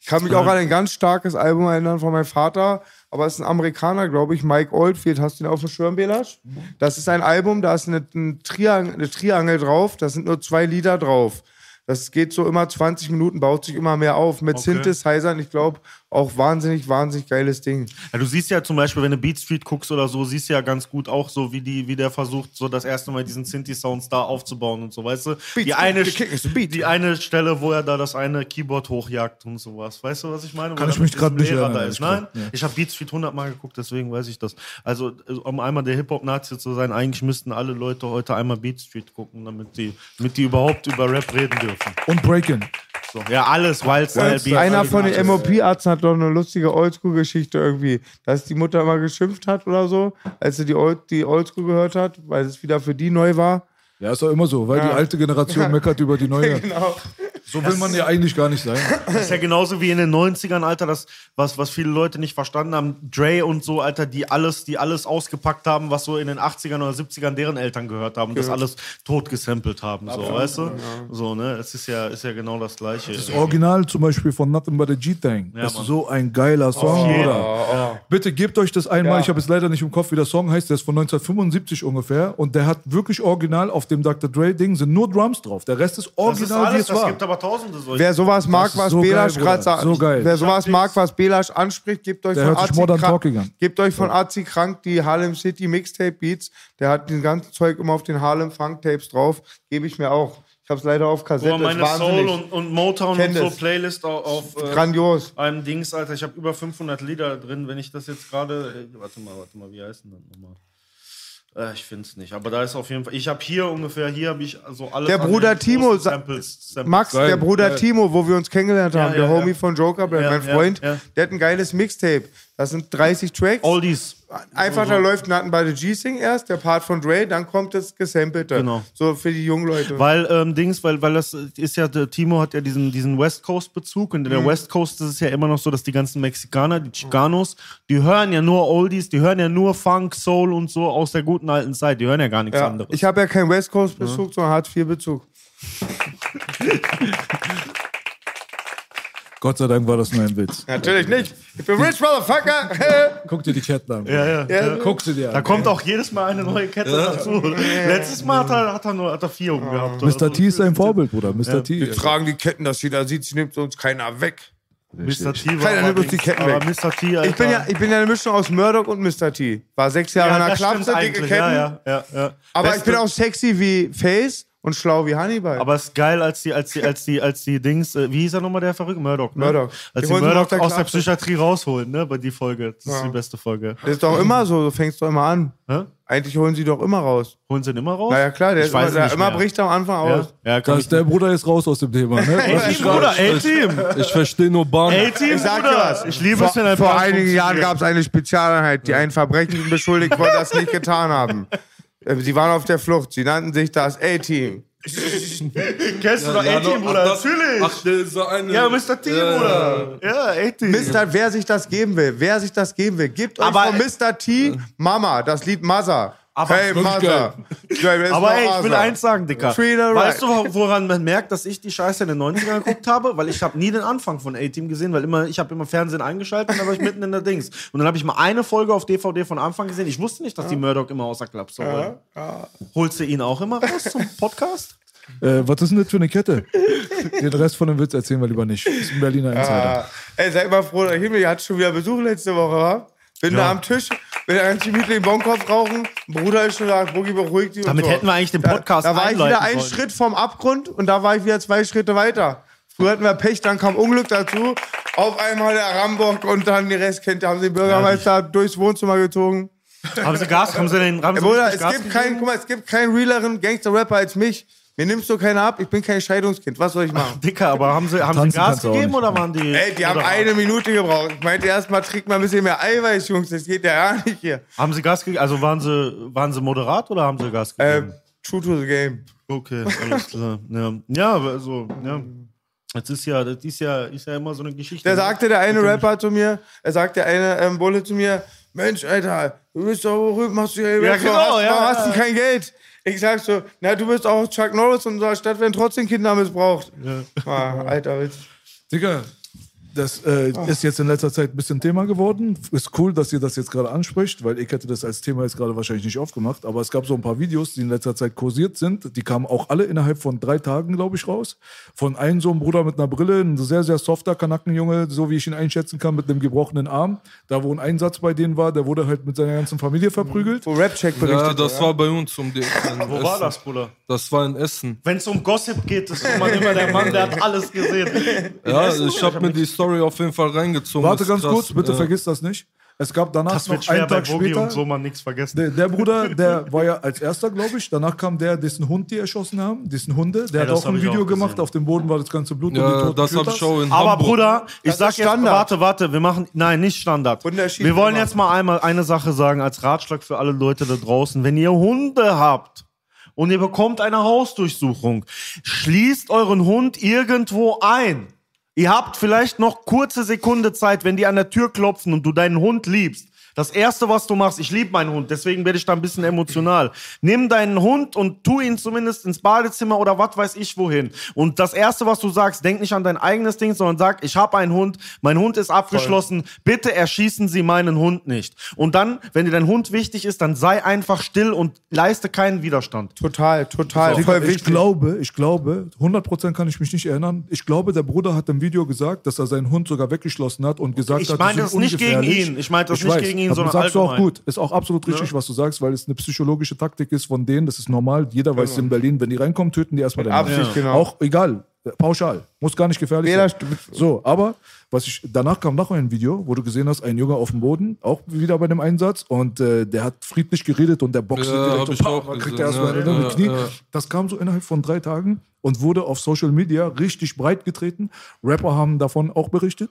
Ich kann mich auch an ein ganz starkes Album erinnern von meinem Vater, aber es ist ein Amerikaner, glaube ich, Mike Oldfield. Hast du ihn auf dem Schirm, Belasch? Das ist ein Album, da ist eine, ein Triang eine Triangel drauf, da sind nur zwei Lieder drauf. Das geht so immer 20 Minuten, baut sich immer mehr auf mit Synthesizern. Ich glaube, auch wahnsinnig, wahnsinnig geiles Ding. Ja, du siehst ja zum Beispiel, wenn du Beat Street guckst oder so, siehst du ja ganz gut auch so, wie, die, wie der versucht, so das erste Mal diesen Synthi-Sounds da aufzubauen und so, weißt du? die, Beats, eine, beat. die eine Stelle, wo er da das eine Keyboard hochjagt und sowas. Weißt du, was ich meine? Kann er ich mich diesem nicht Lehrer erinnern, da ist. Nein. Ja. ich habe Beat Street 100 Mal geguckt, deswegen weiß ich das. Also, um einmal der Hip-Hop-Nazi zu sein, eigentlich müssten alle Leute heute einmal Beat Street gucken, damit die, damit die überhaupt über Rap reden dürfen. Und Breaking. So. Ja, alles, Wildstyle, Beat. Einer von den MOP-Ärzten hat doch eine lustige Oldschool-Geschichte irgendwie, dass die Mutter mal geschimpft hat oder so, als sie die, Old, die Oldschool gehört hat, weil es wieder für die neu war. Ja, ist doch immer so, weil die alte Generation meckert über die neue. Genau. So will man ja eigentlich gar nicht sein. Das ist ja genauso wie in den 90ern, Alter, das, was, was viele Leute nicht verstanden haben. Dre und so, Alter, die alles, die alles ausgepackt haben, was so in den 80ern oder 70ern deren Eltern gehört haben, das alles tot gesampelt haben, so, weißt du? So, ne? Es ist ja, ist ja genau das Gleiche. Das Original zum Beispiel von Nothing But a G-Thing. das ist Mann. so ein geiler Song, Bruder. Bitte gebt euch das einmal. Ich habe es leider nicht im Kopf, wie der Song heißt. Der ist von 1975 ungefähr. Und der hat wirklich original auf dem Dr. Dre-Ding sind nur Drums drauf. Der Rest ist das ist original, wie alles, es das war. gibt aber tausende solche. Wer sowas mag, was so Belasch gerade sagt, So wer sowas mag, was Belasch anspricht, gebt euch Der von Azi Krank-. Gebt euch von Azi Krank die Harlem City Mixtape Beats. Der hat den ganzen Zeug immer auf den Harlem Funk Tapes drauf. Gebe ich mir auch. Ich habe es leider auf Wo Kassette. meine das ist Soul und, und Motown Kenn und so. Playlist auf, auf äh, Grandios. einem Dings, Alter. Ich habe über 500 Lieder drin. Wenn ich das jetzt gerade. Äh, warte mal, warte mal, wie heißt denn das nochmal? Äh, ich finde es nicht. Aber da ist auf jeden Fall. Ich habe hier ungefähr, hier habe ich so alles. Der Bruder Timo Samples, Samples. Max, der Bruder Timo, wo wir uns kennengelernt haben, Ja, der ja, Homie ja. von Joker, Ja, mein ja, Freund, ja. der hat ein geiles Mixtape. Das sind 30 Tracks. Oldies. Einfach, da läuft Natten bei the G-Sing erst, der Part von Dre, dann kommt das Gesampelte. Genau. So für die jungen Leute. Weil, ähm, Dings, weil, weil das ist ja, der Timo hat ja diesen, diesen West Coast-Bezug und in der West Coast ist es ja immer noch so, dass die ganzen Mexikaner, die Chicanos, die hören ja nur Oldies, die hören ja nur Funk, Soul und so aus der guten alten Zeit, die hören ja gar nichts ja, anderes. ich habe ja keinen West Coast-Bezug, sondern Hartz-IV-Bezug. Gott sei Dank war das nur ein Witz. Natürlich nicht. Ich bin rich, Motherfucker. Guck dir die Ketten an. ja, ja. Ja, Guck sie dir Da an. kommt auch jedes Mal eine neue Kette dazu. Letztes Mal hat er, hat er nur hat er vier so. Mr. T ist ein Vorbild, Bruder. Mr. T. Wir tragen die Ketten, dass jeder sieht, sie nimmt uns keiner weg. Mr. T war Keiner nimmt uns die Ketten aber weg. Mr. T, Alter. Ich bin, ja, ich bin ja eine Mischung aus Murdoch und Mr. T. War sechs Jahre ja, in der Klapse, dicke. Ketten. Ja, ja, ja, ja. Aber Beste- ich bin auch sexy wie Face und schlau wie Hannibal. Aber es ist geil, als die, als die, als die, als die Dings, äh, wie hieß er nochmal der Verrückte? Murdoch, ne? Murdoch. Als Die die Murdoch aus der aus der. Psychiatrie rausholen, ne? Bei die Folge. Das ist Ja. die beste Folge. das ist doch immer so, du fängst doch immer an. Hä? Eigentlich holen sie doch immer raus. Holen sie ihn immer raus? Na ja, klar, der, Ich ist immer, weiß der nicht immer bricht am Anfang Ja, aus. ja kann Das, ich der Bruder ist raus aus dem Thema. Ne? Ich Bruder, A-Team! Ich verstehe nur Bahn. A-Team, Ich sag dir was. Ich liebe vor, es, wenn ein Vor einigen Jahren gab es eine Spezialeinheit, die ein Verbrechen beschuldigt wurde, das nicht getan haben. Äh, Sie waren auf der Flucht. Sie nannten sich das A-Team. Kennst du doch Ja, A-Team, Bruder? das- Natürlich! Ach, der ist so eine. ja, Mr. T, Ja, Bruder. Ja, A-Team. Mister, wer sich das geben will, wer sich das geben will, gebt euch Aber- von Mr. T Mama, das Lied Mother. Aber- hey, Mother. Aber ey, ich will eins sagen, Dicker. Weißt du, woran man merkt, dass ich die Scheiße in den 90ern geguckt habe? Weil ich habe nie den Anfang von A-Team gesehen, weil immer, ich habe immer Fernsehen eingeschaltet und dann war ich mitten in der Dings. Und dann habe ich mal eine Folge auf DVD von Anfang gesehen. Ich wusste nicht, dass die Murdoch immer außer Klapse holen. Holst du ihn auch immer raus zum Podcast? Äh, was ist denn das für eine Kette? Den Rest von dem Witz erzählen wir lieber nicht. Das ist ein Berliner Insider. Ah, ey, seid mal froh, der Himmel hat schon wieder Besuch letzte Woche, wa? Bin da am Tisch, da ganz gemütlich den Bonkopf rauchen. Bruder ist schon da, Boogie beruhigt dich. Damit so. hätten wir eigentlich den Podcast Da, da war ich wieder einen sollen. Schritt vom Abgrund und da war ich wieder zwei Schritte weiter. Früher hatten wir Pech, dann kam Unglück dazu. Auf einmal der Rambock und dann die Rest kennt. Haben sie den Bürgermeister durchs Wohnzimmer gezogen. Haben sie Gas? Haben sie den sie Bruder, es Gas gibt gegeben? keinen, guck mal, es gibt keinen realeren Gangster-Rapper als mich. Mir nimmst du keiner ab, ich bin kein Scheidungskind. Was soll ich machen? Dicker, aber haben sie, haben sie Gas kannst du auch gegeben nicht. oder waren die. Ey, die haben oder- eine Minute gebraucht. Ich meinte erstmal, trinkt mal ein bisschen mehr Eiweiß, Jungs. Das geht ja gar nicht hier. Haben sie Gas gegeben? Also waren sie, waren sie moderat oder haben sie Gas gegeben? Ähm, true to the game. Okay, alles klar. Ja, ja aber also, ja. Das ist ja, das ist ja, ist ja immer so eine Geschichte. Da ne? sagte der eine Rapper zu mir, er sagte der eine ähm, Bulle zu mir, Mensch, Alter, du bist doch berühmt, machst du ja, Ja, hast, genau, hast, ja, hast ja. du kein Geld. Ich sag so, na, du bist auch Chuck Norris in unserer Stadt, werden trotzdem Kinder missbraucht. Ah, alter Witz. Digga, das äh, ist jetzt in letzter Zeit ein bisschen Thema geworden. Ist cool, dass ihr das jetzt gerade anspricht, weil ich hätte das als Thema jetzt gerade wahrscheinlich nicht aufgemacht. Aber es gab so ein paar Videos, die in letzter Zeit kursiert sind. Die kamen auch alle innerhalb von drei Tagen, glaube ich, raus. Von einem so einem Bruder mit einer Brille, ein sehr, sehr softer Kanackenjunge, so wie ich ihn einschätzen kann, mit einem gebrochenen Arm. Da, wo ein Einsatz bei denen war, der wurde halt mit seiner ganzen Familie verprügelt. Wo Rap-Check berichtet. Ja, das war bei uns um die Ecke. in Wo war Essen. das, Bruder? Das war in Essen. Wenn es um Gossip geht, ist man immer der Mann, der hat alles gesehen. Ja, ich habe mir die Story auf jeden Fall reingezogen. Warte ganz krass. kurz, bitte Ja. vergiss das nicht. Es gab danach Das wird noch schwer einen bei Tag später. und so man nichts vergessen. Der, der Bruder, der war ja als erster, glaube ich. Danach kam der, dessen Hund die erschossen haben, dessen Hunde. Der Ja, hat auch ein Video auch gemacht. Auf dem Boden war das ganze Blut. und die Ja, das habe ich auch in Aber Hamburg. Bruder, ich Das sag jetzt, Standard. warte, warte, wir machen, nein, nicht Standard. Wir wollen jetzt mal einmal eine Sache sagen als Ratschlag für alle Leute da draußen. Wenn ihr Hunde habt und ihr bekommt eine Hausdurchsuchung, schließt euren Hund irgendwo ein. Ihr habt vielleicht noch kurze Sekunde Zeit, wenn die an der Tür klopfen und du deinen Hund liebst. Das erste, was du machst, ich liebe meinen Hund, deswegen werde ich da ein bisschen emotional. Nimm deinen Hund und tu ihn zumindest ins Badezimmer oder was weiß ich wohin. Und das erste, was du sagst, denk nicht an dein eigenes Ding, sondern sag, ich habe einen Hund, mein Hund ist abgeschlossen, bitte erschießen Sie meinen Hund nicht. Und dann, wenn dir dein Hund wichtig ist, dann sei einfach still und leiste keinen Widerstand. Total, total, voll ich wichtig. glaube, ich glaube, 100% kann ich mich nicht erinnern. Ich glaube, der Bruder hat im Video gesagt, dass er seinen Hund sogar weggeschlossen hat und gesagt Ich hat, meine die das sind nicht gegen ihn. Ich meine das nicht weiß, gegen ihn, aber sondern sagst du auch allgemein. gut. Ist auch absolut richtig, was du sagst, weil es eine psychologische Taktik ist von denen. Das ist normal. Jeder weiß in Berlin, wenn die reinkommen, töten die erstmal den Absicht, Hund. genau. Auch egal. Pauschal. Muss gar nicht gefährlich Jeder sein. So, aber was ich, danach kam noch ein Video, wo du gesehen hast, ein Junge auf dem Boden, auch wieder bei dem Einsatz, und äh, der hat friedlich geredet und der boxt Ja, direkt und man kriegt gesehen. erstmal Ja, in die ja, Knie. ja. Das kam so innerhalb von drei Tagen und wurde auf Social Media richtig breit getreten. Rapper haben davon auch berichtet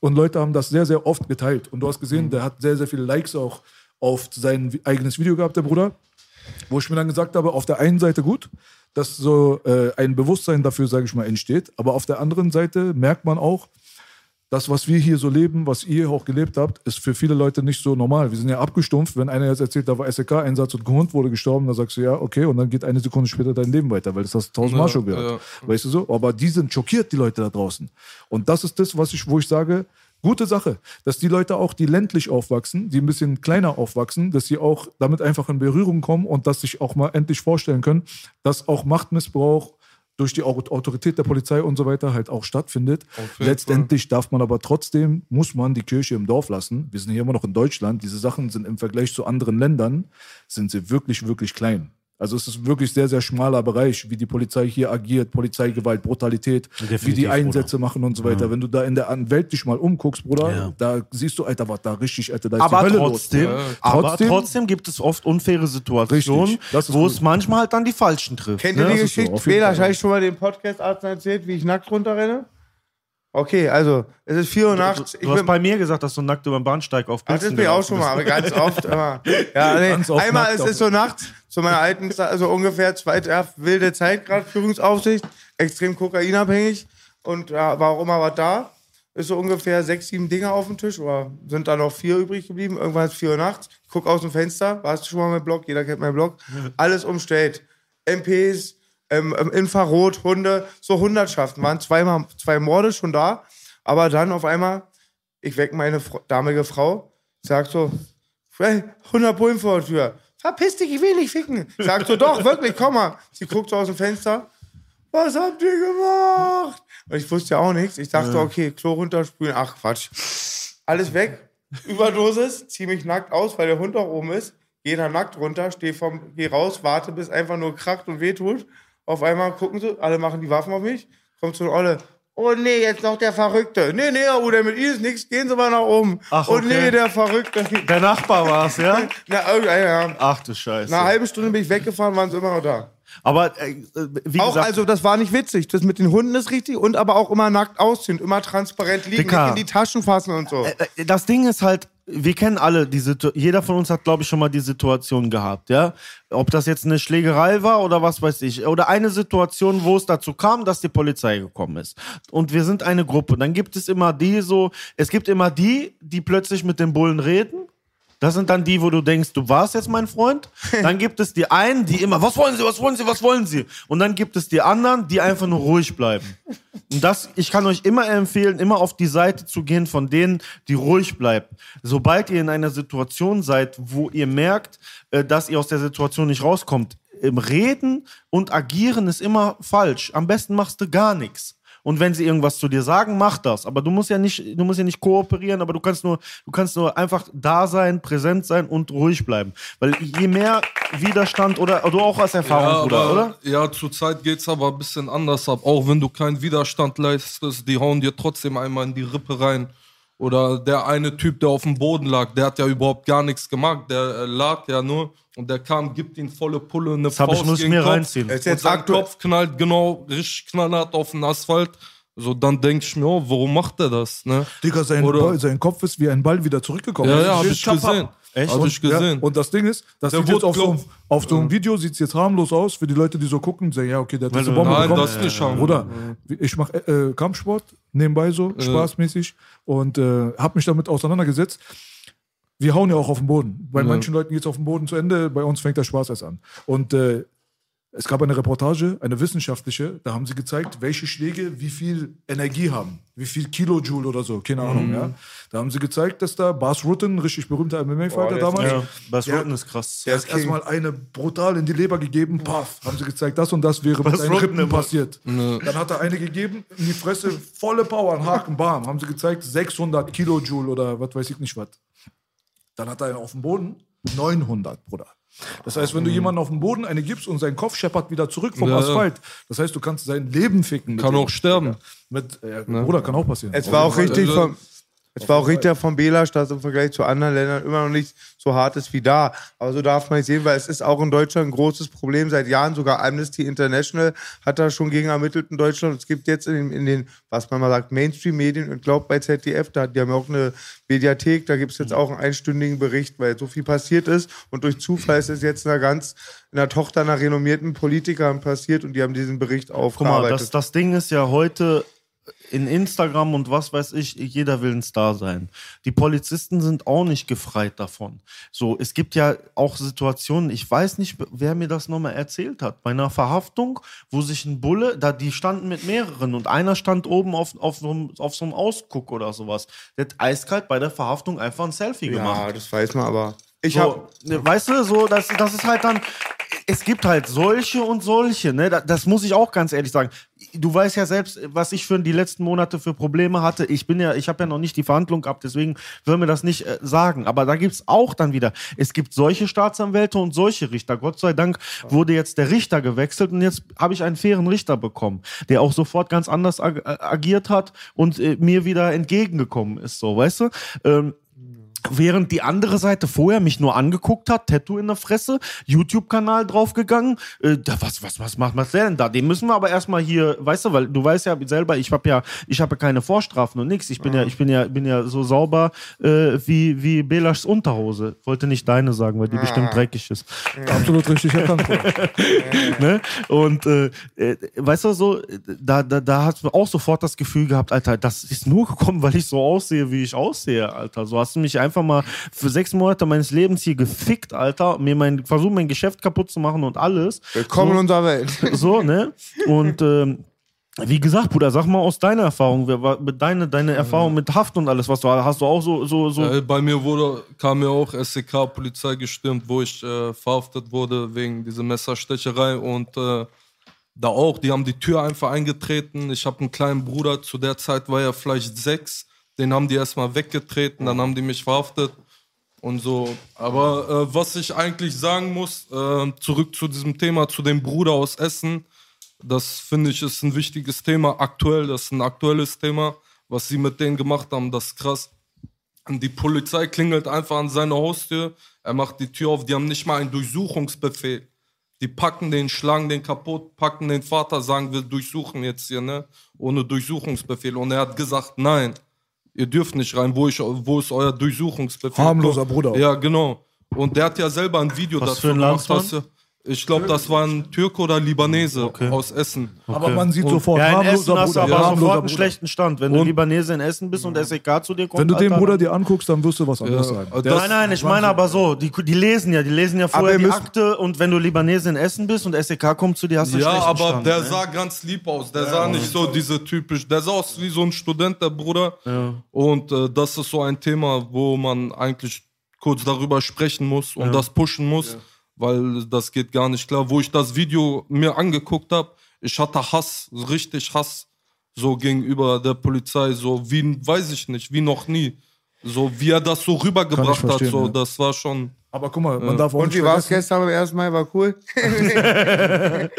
und Leute haben das sehr, sehr oft geteilt. Und du hast gesehen, der hat sehr, sehr viele Likes auch auf sein eigenes Video gehabt, der Bruder. Wo ich mir dann gesagt habe, auf der einen Seite gut, dass so äh, ein Bewusstsein dafür, sage ich mal, entsteht. Aber auf der anderen Seite merkt man auch, das, was wir hier so leben, was ihr auch gelebt habt, ist für viele Leute nicht so normal. Wir sind ja abgestumpft. Wenn einer jetzt erzählt, da war SEK-Einsatz und ein Hund wurde gestorben, dann sagst du ja, okay, und dann geht eine Sekunde später dein Leben weiter, weil das hast du tausendmal Ja, schon gehört. ja. Weißt du so? Aber die sind schockiert, die Leute da draußen. Und das ist das, was ich, wo ich sage, gute Sache, dass die Leute auch, die ländlich aufwachsen, die ein bisschen kleiner aufwachsen, dass sie auch damit einfach in Berührung kommen und dass sich auch mal endlich vorstellen können, dass auch Machtmissbrauch durch die Au- Autorität der Polizei und so weiter halt auch stattfindet. Letztendlich darf man aber trotzdem, muss man die Kirche im Dorf lassen. Wir sind hier immer noch in Deutschland. Diese Sachen sind im Vergleich zu anderen Ländern, sind sie wirklich, wirklich klein. Also es ist wirklich sehr, sehr schmaler Bereich, wie die Polizei hier agiert, Polizeigewalt, Brutalität, wie Definitiv, die Einsätze machen und so weiter. Wenn du da in der Welt dich mal umguckst, Bruder, Ja. da siehst du, Alter, was da richtig, Alter, da ist Aber die Hölle trotzdem, los. aber Trotzdem- trotzdem gibt es oft unfaire Situationen, wo gut. es manchmal halt dann die Falschen trifft. Kennt ne? ihr die so, Geschichte? jeden Bela, habe ich schon mal den Podcast-Arzt erzählt, wie ich nackt runterrenne? Okay, also, es ist 4 Uhr nachts. Du, Ich du hast bin, bei mir gesagt, dass du nackt über den Bahnsteig auf Ach, das Pilzen bin ich auch schon mal, aber ganz oft. Aber, ja, nee. Ganz oft Einmal, nackt es ist so nachts, zu meiner alten Zeit, also ungefähr zweite, ja, wilde Zeit gerade, Führungsaufsicht, extrem kokainabhängig und ja, war auch immer was da. Ist so ungefähr sechs, sieben Dinge auf dem Tisch, oder sind da noch vier übrig geblieben. Irgendwann ist vier Uhr nachts. Ich gucke aus dem Fenster, warst du schon mal mein Blog? Jeder kennt meinen Blog. Alles umstellt. MPs, ähm, ähm, Infrarot, Hunde, so Hundertschaften. Waren zweimal, zwei Morde schon da. Aber dann auf einmal, ich weck meine Fr damalige Frau, sag so, hey, 100 Bullen vor der Tür. Verpiss dich, ich will nicht ficken. Sag so, doch, wirklich, komm mal. Sie guckt so aus dem Fenster. Was habt ihr gemacht? Und ich wusste ja auch nichts. Ich dachte, okay, Klo runtersprühen. Ach, Quatsch. Alles weg. Überdosis, zieh mich nackt aus, weil der Hund auch oben ist. Geh da nackt runter, steh, vom, geh raus, warte, bis einfach nur krackt und wehtut. Auf einmal gucken sie, alle machen die Waffen auf mich. Kommt so eine Olle. Oh nee, jetzt noch der Verrückte. Nee, nee, oh, der mit Ihnen ist nichts, gehen Sie mal nach oben. Ach, Oh okay. nee, der Verrückte. Der Nachbar war es, ja? Na, irgendeiner, ja. Ach du Scheiße. Nach einer halben Stunde bin ich weggefahren, waren sie immer noch da. Aber äh, wie Auch, gesagt, also, das war nicht witzig. Das mit den Hunden ist richtig und aber auch immer nackt ausziehen, immer transparent liegen, Dicker. in die Taschen fassen und so. äh, das Ding ist halt, wir kennen alle die Situation, jeder von uns hat, glaube ich, schon mal die Situation gehabt, ja. Ob das jetzt eine Schlägerei war oder was weiß ich. Oder eine Situation, wo es dazu kam, dass die Polizei gekommen ist. Und wir sind eine Gruppe. Dann gibt es immer die so, es gibt immer die, die plötzlich mit den Bullen reden. Das sind dann die, wo du denkst, du warst jetzt mein Freund. Dann gibt es die einen, die immer, was wollen sie, was wollen sie, was wollen sie? Und dann gibt es die anderen, die einfach nur ruhig bleiben. Und das, ich kann euch immer empfehlen, immer auf die Seite zu gehen von denen, die ruhig bleiben. Sobald ihr in einer Situation seid, wo ihr merkt, äh, dass ihr aus der Situation nicht rauskommt, im Reden und Agieren ist immer falsch. Am besten machst du gar nichts. Und wenn sie irgendwas zu dir sagen, mach das. Aber du musst ja nicht, du musst ja nicht kooperieren, aber du kannst nur, du kannst nur einfach da sein, präsent sein und ruhig bleiben. Weil je mehr Widerstand oder du auch als Erfahrung, Ja, Bruder, aber, oder? ja, zurzeit geht's aber ein bisschen anders ab. Auch wenn du keinen Widerstand leistest, die hauen dir trotzdem einmal in die Rippe rein. Oder der eine Typ, der auf dem Boden lag, der hat ja überhaupt gar nichts gemacht. Der äh, lag ja nur und der kam, gibt ihm volle Pulle, eine Das hab ich, Faust muss gegen mir Kopf. reinziehen. Ist Und jetzt sein. Kopf knallt genau richtig knallhart auf den Asphalt. So, dann denke ich mir, oh, warum macht er das? Ne? Digga, sein, Oder- Ball, sein Kopf ist wie ein Ball wieder zurückgekommen. Ja, ja, ist hab wie ich gesehen. Echt? Hab ich gesehen. Ja, und das Ding ist, das Der sieht jetzt auf so, einem- auf so einem Video sieht es jetzt harmlos aus für die Leute, die so gucken, sagen, ja, okay, der hat diese Bombe Nein, bekommen. das ist nicht harmlos. Bruder, ich mache äh, Kampfsport nebenbei so, spaßmäßig und äh, habe mich damit auseinandergesetzt. Wir hauen ja auch auf den Boden. Bei manchen Leuten geht es auf den Boden zu Ende, bei uns fängt der Spaß erst an. Und äh, es gab eine Reportage, eine wissenschaftliche, da haben sie gezeigt, welche Schläge wie viel Energie haben. Wie viel Kilojoule oder so, keine Ahnung. Ja. Da haben sie gezeigt, dass da Bas Rutten, richtig berühmter MMA-Fighter damals, Ja, Bas. Rutten ist krass. Der er hat erstmal eine brutal in die Leber gegeben, paff, haben sie gezeigt, das und das wäre mit Was seinen Rutten Rippen passiert. Dann hat er eine gegeben, in die Fresse, volle Power, einen Haken, bam, haben sie gezeigt, 600 Kilojoule oder was weiß ich nicht was. Dann hat er einen auf dem Boden, 900, Bruder. Das heißt, wenn du jemanden auf dem Boden eine gibst und sein Kopf scheppert wieder zurück vom Ja, ja. Asphalt, das heißt, du kannst sein Leben ficken. Kann auch sterben. Mit, äh, Bruder, kann auch passieren. Es war auch richtig Also- vom, es war auch richtig vom Belasch, dass im Vergleich zu anderen Ländern immer noch nicht so hart ist wie da. Aber so darf man nicht sehen, weil es ist auch in Deutschland ein großes Problem seit Jahren. Sogar Amnesty International hat da schon gegen ermittelt in Deutschland. Es gibt jetzt in den, in den was man mal sagt, Mainstream-Medien und glaubt bei ZDF, da, die haben ja auch eine Mediathek, da gibt es jetzt auch einen einstündigen Bericht, weil so viel passiert ist. Und durch Zufall ist es jetzt einer ganz, einer Tochter einer renommierten Politikerin passiert und die haben diesen Bericht Guck mal, aufgearbeitet. das, das Ding ist ja heute in Instagram und was weiß ich, jeder will ein Star sein. Die Polizisten sind auch nicht gefreit davon. So, es gibt ja auch Situationen, ich weiß nicht, wer mir das nochmal erzählt hat, bei einer Verhaftung, wo sich ein Bulle, da die standen mit mehreren und einer stand oben auf, auf, so, einem, auf so einem Ausguck oder sowas. Der hat eiskalt bei der Verhaftung einfach ein Selfie gemacht. ja, das weiß man aber. Ich So, ne, weißt du, so, das, das ist halt dann. Es gibt halt solche und solche, ne? Da- Das muss ich auch ganz ehrlich sagen. Du weißt ja selbst, was ich für die letzten Monate für Probleme hatte. Ich bin ja, ich habe ja noch nicht die Verhandlung gehabt, deswegen will mir das nicht äh, sagen. Aber da gibt's auch dann wieder, es gibt solche Staatsanwälte und solche Richter. Gott sei Dank wurde jetzt der Richter gewechselt und jetzt habe ich einen fairen Richter bekommen, der auch sofort ganz anders ag äh, agiert hat und äh, mir wieder entgegengekommen ist, so, weißt du? Ähm, Während die andere Seite vorher mich nur angeguckt hat, Tattoo in der Fresse, YouTube-Kanal draufgegangen. Äh, da, was, was, was macht der denn da? Den müssen wir aber erstmal hier, weißt du, weil du weißt ja selber, ich habe ja, ich habe ja keine Vorstrafen und nix. Ich bin ja, ich bin ja, bin ja so sauber äh, wie, wie Belaschs Unterhose. Wollte nicht deine sagen, weil die bestimmt dreckig ist. Absolut richtig erkannt. Ne? Und äh, äh, weißt du so, da, da, da hast du auch sofort das Gefühl gehabt, Alter, das ist nur gekommen, weil ich so aussehe, wie ich aussehe, Alter. So hast du mich einfach mal für sechs Monate meines Lebens hier gefickt, Alter, mir mein, versucht mein Geschäft kaputt zu machen und alles. Willkommen in unserer Welt. So, ne? Und ähm, wie gesagt, Bruder, sag mal aus deiner Erfahrung, wer war mit deine, deine Erfahrung mit Haft und alles, was du hast du auch so, so, so. Äh, bei mir wurde, kam ja auch SEK Polizei gestürmt, wo ich äh, verhaftet wurde wegen dieser Messerstecherei und äh, da auch, die haben die Tür einfach eingetreten. Ich habe einen kleinen Bruder, zu der Zeit war er vielleicht sechs, den haben die erstmal weggetreten, dann haben die mich verhaftet und so. Aber äh, was ich eigentlich sagen muss, äh, zurück zu diesem Thema, zu dem Bruder aus Essen, das finde ich ist ein wichtiges Thema, aktuell, das ist ein aktuelles Thema, was sie mit denen gemacht haben, das ist krass. Die Polizei klingelt einfach an seine Haustür, er macht die Tür auf, die haben nicht mal einen Durchsuchungsbefehl. Die packen den, schlagen den kaputt, packen den Vater, sagen, wir durchsuchen jetzt hier, ne? Ohne Durchsuchungsbefehl. Und er hat gesagt, nein, ihr dürft nicht rein, wo, ich, wo ist euer Durchsuchungsbefehl? Harmloser Bruder. Ja, genau. Und der hat ja selber ein Video Was dazu für ein gemacht. Landsmann? dass er- Ich glaube, das war ein Türke oder Libanese aus Essen. Aber man sieht sofort, ja, in harmloser Essen hast du aber harmloser sofort einen schlechten Stand. Wenn du Und- Libanese in Essen bist und SEK zu dir kommt. Wenn du den Bruder dir anguckst, dann wirst du was anderes Ja, sagen. Nein, nein, ich meine aber so, die, die lesen ja, die lesen ja vorher die Akte und wenn du Libanese in Essen bist und SEK kommt zu dir, hast du einen Ja, schlechten aber Stand, der ne? sah ganz lieb aus. Der sah nicht so diese typisch. Der sah aus wie so ein Student, der Bruder. Und äh, das ist so ein Thema, wo man eigentlich kurz darüber sprechen muss und das pushen muss, weil das geht gar nicht klar. Wo ich das Video mir angeguckt habe, ich hatte Hass, richtig Hass, so gegenüber der Polizei, so wie, weiß ich nicht, wie noch nie. So wie er das so rübergebracht hat, so ja. das war schon. Aber guck mal, man darf auch Und nicht wie war es vergessen, gestern beim ersten Mal? War cool?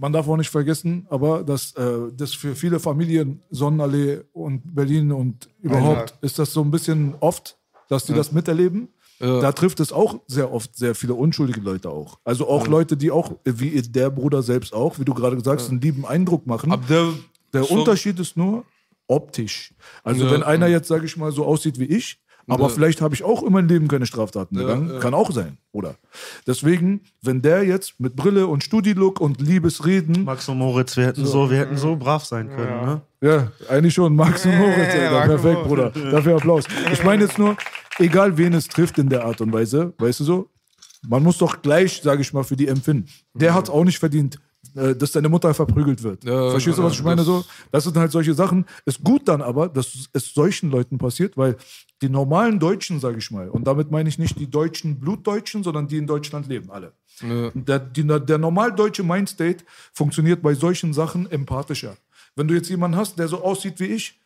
Man darf auch nicht vergessen, aber dass äh, das für viele Familien Sonnenallee und Berlin und überhaupt Ja. ist das so ein bisschen oft, dass die das miterleben. Da trifft es auch sehr oft sehr viele unschuldige Leute auch. Also auch Leute, die auch, wie der Bruder selbst auch, wie du gerade gesagt hast, einen lieben Eindruck machen. Aber der, Der schon- Unterschied ist nur optisch. Also Ja, wenn einer jetzt, sage ich mal, so aussieht wie ich, aber Ja. vielleicht habe ich auch in meinem Leben keine Straftaten begangen, kann auch sein, oder? Deswegen, wenn der jetzt mit Brille und Studilook und Liebesreden, Max und Moritz, wir hätten so, wir hätten so brav sein können, ne? ja, eigentlich schon, Max und Moritz, Alter, und perfekt, Bruder, dafür Applaus. Ich meine jetzt nur, egal wen es trifft in der Art und Weise, weißt du so, man muss doch gleich, sage ich mal, für die empfinden. Der hat es auch nicht verdient, äh, dass deine Mutter verprügelt wird. Ja, Verstehst du, was ja, ich meine? das- So, das sind halt solche Sachen. Ist gut dann aber, dass es solchen Leuten passiert, weil die normalen Deutschen, sage ich mal, und damit meine ich nicht die deutschen Blutdeutschen, sondern die in Deutschland leben, alle. Ja. Der, die, der normal deutsche Mindstate funktioniert bei solchen Sachen empathischer. Wenn du jetzt jemanden hast, der so aussieht wie ich,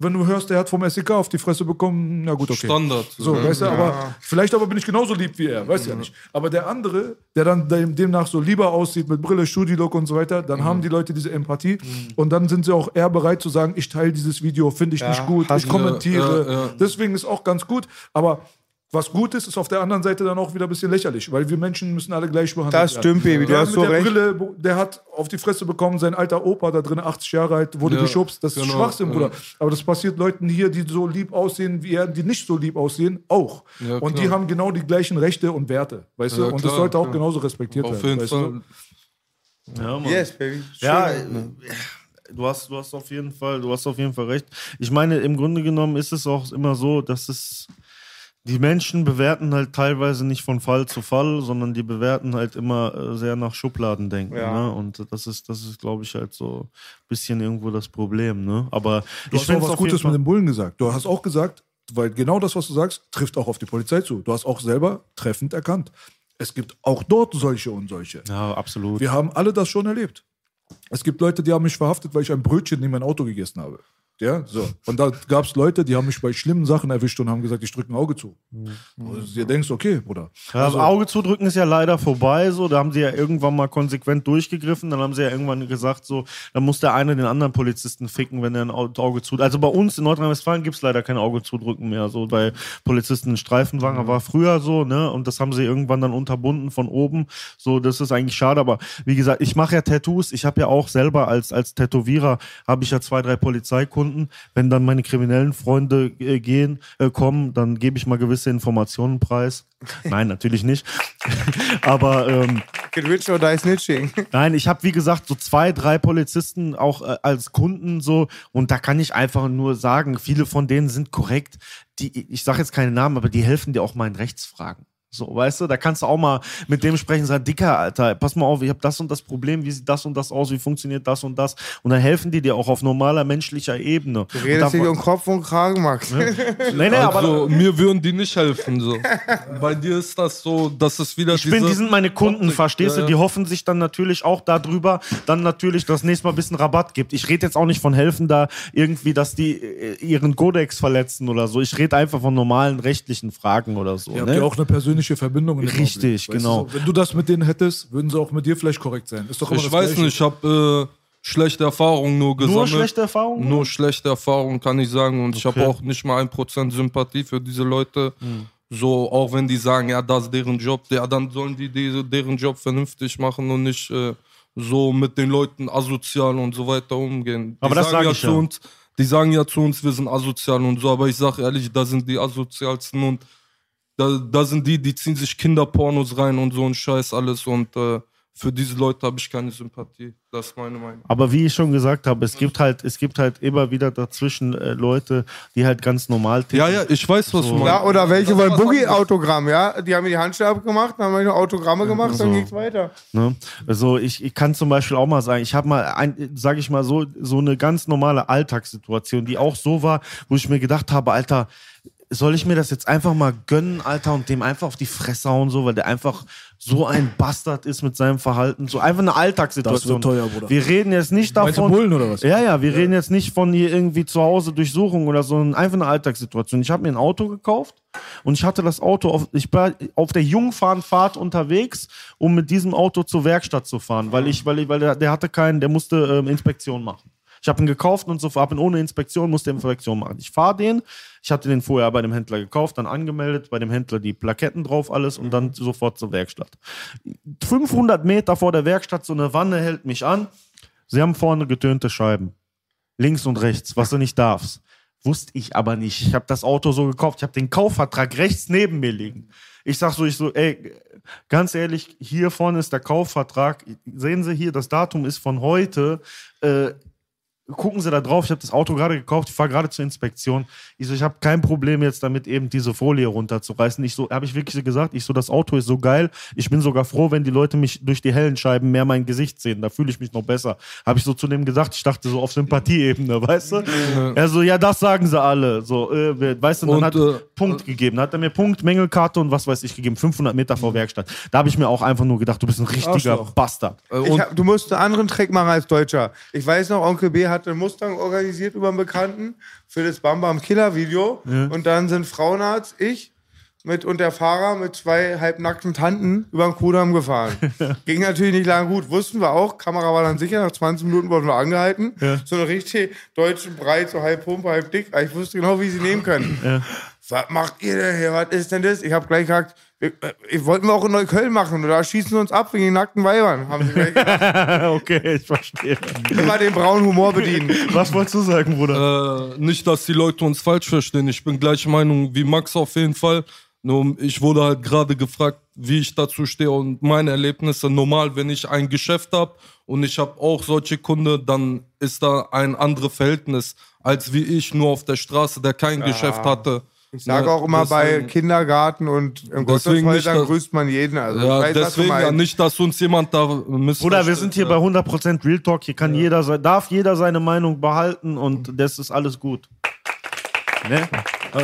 wenn du hörst, der hat vom SEK auf die Fresse bekommen, na gut, okay. Standard. So, weißt du, aber vielleicht aber bin ich genauso lieb wie er, weiß ja nicht. Aber der andere, der dann dem, demnach so lieber aussieht mit Brille, Studilook und so weiter, dann haben die Leute diese Empathie und dann sind sie auch eher bereit zu sagen, ich teile dieses Video, finde ich nicht gut, hast ich kommentiere. Ja, ja. Deswegen ist auch ganz gut, aber was gut ist, ist auf der anderen Seite dann auch wieder ein bisschen lächerlich, weil wir Menschen müssen alle gleich behandelt Das stimmt, Baby, du der hast mit so der recht. Brille, der hat auf die Fresse bekommen, sein alter Opa da drin, 80 Jahre alt, wurde Ja, geschubst. Das ist genau, Schwachsinn, ja. Bruder. Aber das passiert Leuten hier, die so lieb aussehen wie er, die nicht so lieb aussehen, auch. Ja, und die haben genau die gleichen Rechte und Werte, weißt Ja, du? Und das klar, sollte auch klar. genauso respektiert Auf werden. jeden weißt Fall. Ja, Mann. Yes, Baby. Ja, Schön. äh, du hast, du hast auf jeden Fall, du hast auf jeden Fall recht. Ich meine, im Grunde genommen ist es auch immer so, dass es die Menschen bewerten halt teilweise nicht von Fall zu Fall, sondern die bewerten halt immer äh, sehr nach Schubladendenken. Ja. Ne? Und das ist, das ist, glaube ich, halt so ein bisschen irgendwo das Problem. Ne? Aber Du ich hast auch finde was Gutes mit dem Bullen gesagt. Du hast auch gesagt, weil genau das, was du sagst, trifft auch auf die Polizei zu. Du hast auch selber treffend erkannt. Es gibt auch dort solche und solche. Ja, absolut. Wir haben alle das schon erlebt. Es gibt Leute, die haben mich verhaftet, weil ich ein Brötchen in mein Auto gegessen habe. Ja, so. Und da gab es Leute, die haben mich bei schlimmen Sachen erwischt und haben gesagt, ich drücke ein Auge zu. Und ihr denkst, okay, Bruder. Ja, also, Auge zudrücken ist ja leider vorbei. So, da haben sie ja irgendwann mal konsequent durchgegriffen. Dann haben sie ja irgendwann gesagt, so, dann muss der eine den anderen Polizisten ficken, wenn er ein Au- Auge zudrückt. Also bei uns in Nordrhein-Westfalen gibt es leider kein Auge zudrücken mehr. So bei Polizisten in Streifenwagen war früher so, ne? Und das haben sie irgendwann dann unterbunden von oben. So, das ist eigentlich schade. Aber wie gesagt, ich mache ja Tattoos. Ich habe ja auch selber als als Tätowierer habe ich ja zwei, drei Polizeikunden. Wenn dann meine kriminellen Freunde äh, gehen, äh, kommen, dann gebe ich mal gewisse Informationen preis. Nein, natürlich nicht. Aber ähm, Get rich or die snitching. Nein, ich habe wie gesagt so zwei, drei Polizisten auch äh, als Kunden so und da kann ich einfach nur sagen, viele von denen sind korrekt. Die, ich sage jetzt keine Namen, aber die helfen dir auch mal in Rechtsfragen. So, weißt du, da kannst du auch mal mit dem sprechen, sagen, Dicker, Alter, pass mal auf, ich habe das und das Problem, wie sieht das und das aus, wie funktioniert das und das? Und dann helfen die dir auch auf normaler menschlicher Ebene. Du redest dich um Kopf und Kragen, Max. Nee, nee, aber Also, mir würden die nicht helfen. So. Bei dir ist das so, dass es wieder Ich bin, die sind meine Kunden, verstehst du? Ja, Die ja. hoffen sich dann natürlich auch darüber, dann natürlich das nächste Mal ein bisschen Rabatt gibt. Ich rede jetzt auch nicht von helfen da irgendwie, dass die äh, ihren Kodex verletzen oder so. Ich rede einfach von normalen rechtlichen Fragen oder so. Ihr habt ne? ja auch eine persönliche Verbindung. In dem Richtig, genau. Du, wenn du das mit denen hättest, würden sie auch mit dir vielleicht korrekt sein. Ist doch immer Ich das weiß Gleiche. nicht, ich habe äh, schlechte Erfahrungen nur gesammelt. Nur schlechte Erfahrungen? Nur schlechte Erfahrungen kann ich sagen. Und ich habe Okay. auch nicht mal ein Prozent Sympathie für diese Leute. Hm. So, auch wenn die sagen, ja, das ist deren Job, ja, dann sollen die diese, deren Job vernünftig machen und nicht äh, so mit den Leuten asozial und so weiter umgehen. Die Aber das sagen sag ich zu ja. uns, die sagen ja zu uns, wir sind asozial und so, aber ich sage ehrlich, da sind die asozialsten und da, da sind die, die ziehen sich Kinderpornos rein und so ein Scheiß alles und äh, für diese Leute habe ich keine Sympathie. Das ist meine Meinung. Aber wie ich schon gesagt habe, es gibt halt, es gibt halt immer wieder dazwischen äh, Leute, die halt ganz normal ticken. Ja, ja, ich weiß, was du meinst. Ja, oder welche wollen. Boogie-Autogramm, ja? Die haben mir die Handschelle abgemacht, dann haben wir Autogramme gemacht, dann so. geht's weiter. Ne? Also ich, ich kann zum Beispiel auch mal sagen, ich habe mal, ein, sage ich mal so, so eine ganz normale Alltagssituation, die auch so war, wo ich mir gedacht habe, Alter, soll ich mir das jetzt einfach mal gönnen, Alter, und dem einfach auf die Fresse hauen, so, weil der einfach so ein Bastard ist mit seinem Verhalten, so einfach eine Alltagssituation. Das wird teuer, Bruder. Wir reden jetzt nicht davon. Bullen oder was? Ja, ja, wir reden jetzt nicht von hier irgendwie zu Hause Durchsuchung oder so, einfach eine Alltagssituation. Ich habe mir ein Auto gekauft und ich hatte das Auto auf, ich war auf der Jungfernfahrt unterwegs, um mit diesem Auto zur Werkstatt zu fahren, weil ich, weil ich, weil der, der hatte keinen, der musste ähm, Inspektion machen. Ich habe ihn gekauft und so, habe ihn ohne Inspektion, musste Inspektion machen. Ich fahre den, ich hatte den vorher bei dem Händler gekauft, dann angemeldet, bei dem Händler die Plaketten drauf, alles und dann sofort zur Werkstatt. 500 Meter vor der Werkstatt, so eine Wanne hält mich an. Sie haben vorne getönte Scheiben. Links und rechts, was du nicht darfst. Wusste ich aber nicht. Ich habe das Auto so gekauft. Ich habe den Kaufvertrag rechts neben mir liegen. Ich sag so, ich so, ey, ganz ehrlich, hier vorne ist der Kaufvertrag. Sehen Sie hier, das Datum ist von heute. Äh, gucken Sie da drauf, ich habe das Auto gerade gekauft, ich fahre gerade zur Inspektion. Ich so, ich habe kein Problem jetzt damit, eben diese Folie runterzureißen. Ich so, habe ich wirklich so gesagt, ich so, das Auto ist so geil. Ich bin sogar froh, wenn die Leute mich durch die hellen Scheiben mehr mein Gesicht sehen. Da fühle ich mich noch besser. Habe ich so zu dem gesagt, ich dachte so auf Sympathieebene, weißt du? Er so, ja, das sagen sie alle. So, äh, weißt du, dann Und, hat äh, Punkt gegeben. Hat er mir Punkt, Mängelkarte und was weiß ich gegeben. 500 Meter vor Werkstatt. Da habe ich mir auch einfach nur gedacht, du bist ein richtiger. Bastard. Hab, du musst einen anderen Trick machen als Deutscher. Ich weiß noch, Onkel B hatte einen Mustang organisiert über einen Bekannten für das Bam Bam Killer Video. Und dann sind Frauenarzt, ich mit, und der Fahrer mit zwei halbnackten Tanten über den Kudamm gefahren. Ging natürlich nicht lange gut. Wussten wir auch. Kamera war dann sicher. Nach 20 Minuten wurden wir angehalten. So eine richtig deutsche Breit, so halb Pumpe, halb dick. Ich wusste genau, wie sie nehmen können. Was macht ihr denn hier? Was ist denn das? Ich habe gleich gesagt, ich wollten wir auch in Neukölln machen. Da schießen sie uns ab wegen den nackten Weibern. Haben sie gleich okay, ich verstehe. Immer den braunen Humor bedienen. Was wolltest du sagen, Bruder? äh, nicht, dass die Leute uns falsch verstehen. Ich bin gleicher Meinung wie Max auf jeden Fall. Nur ich wurde halt gerade gefragt, wie ich dazu stehe und meine Erlebnisse. Normal, wenn ich ein Geschäft habe und ich habe auch solche Kunden, dann ist da ein anderes Verhältnis, als wie ich nur auf der Straße, der kein Geschäft hatte. Ich sage auch immer, bei Deswegen- Kindergarten und im Gotteshäusern grüßt man jeden. Also, Ja, weiß, deswegen ja nicht, dass uns jemand da missversteht. Bruder, wir sind hier bei 100% Real Talk. Hier kann jeder, se- darf jeder seine Meinung behalten und das ist alles gut. Ne?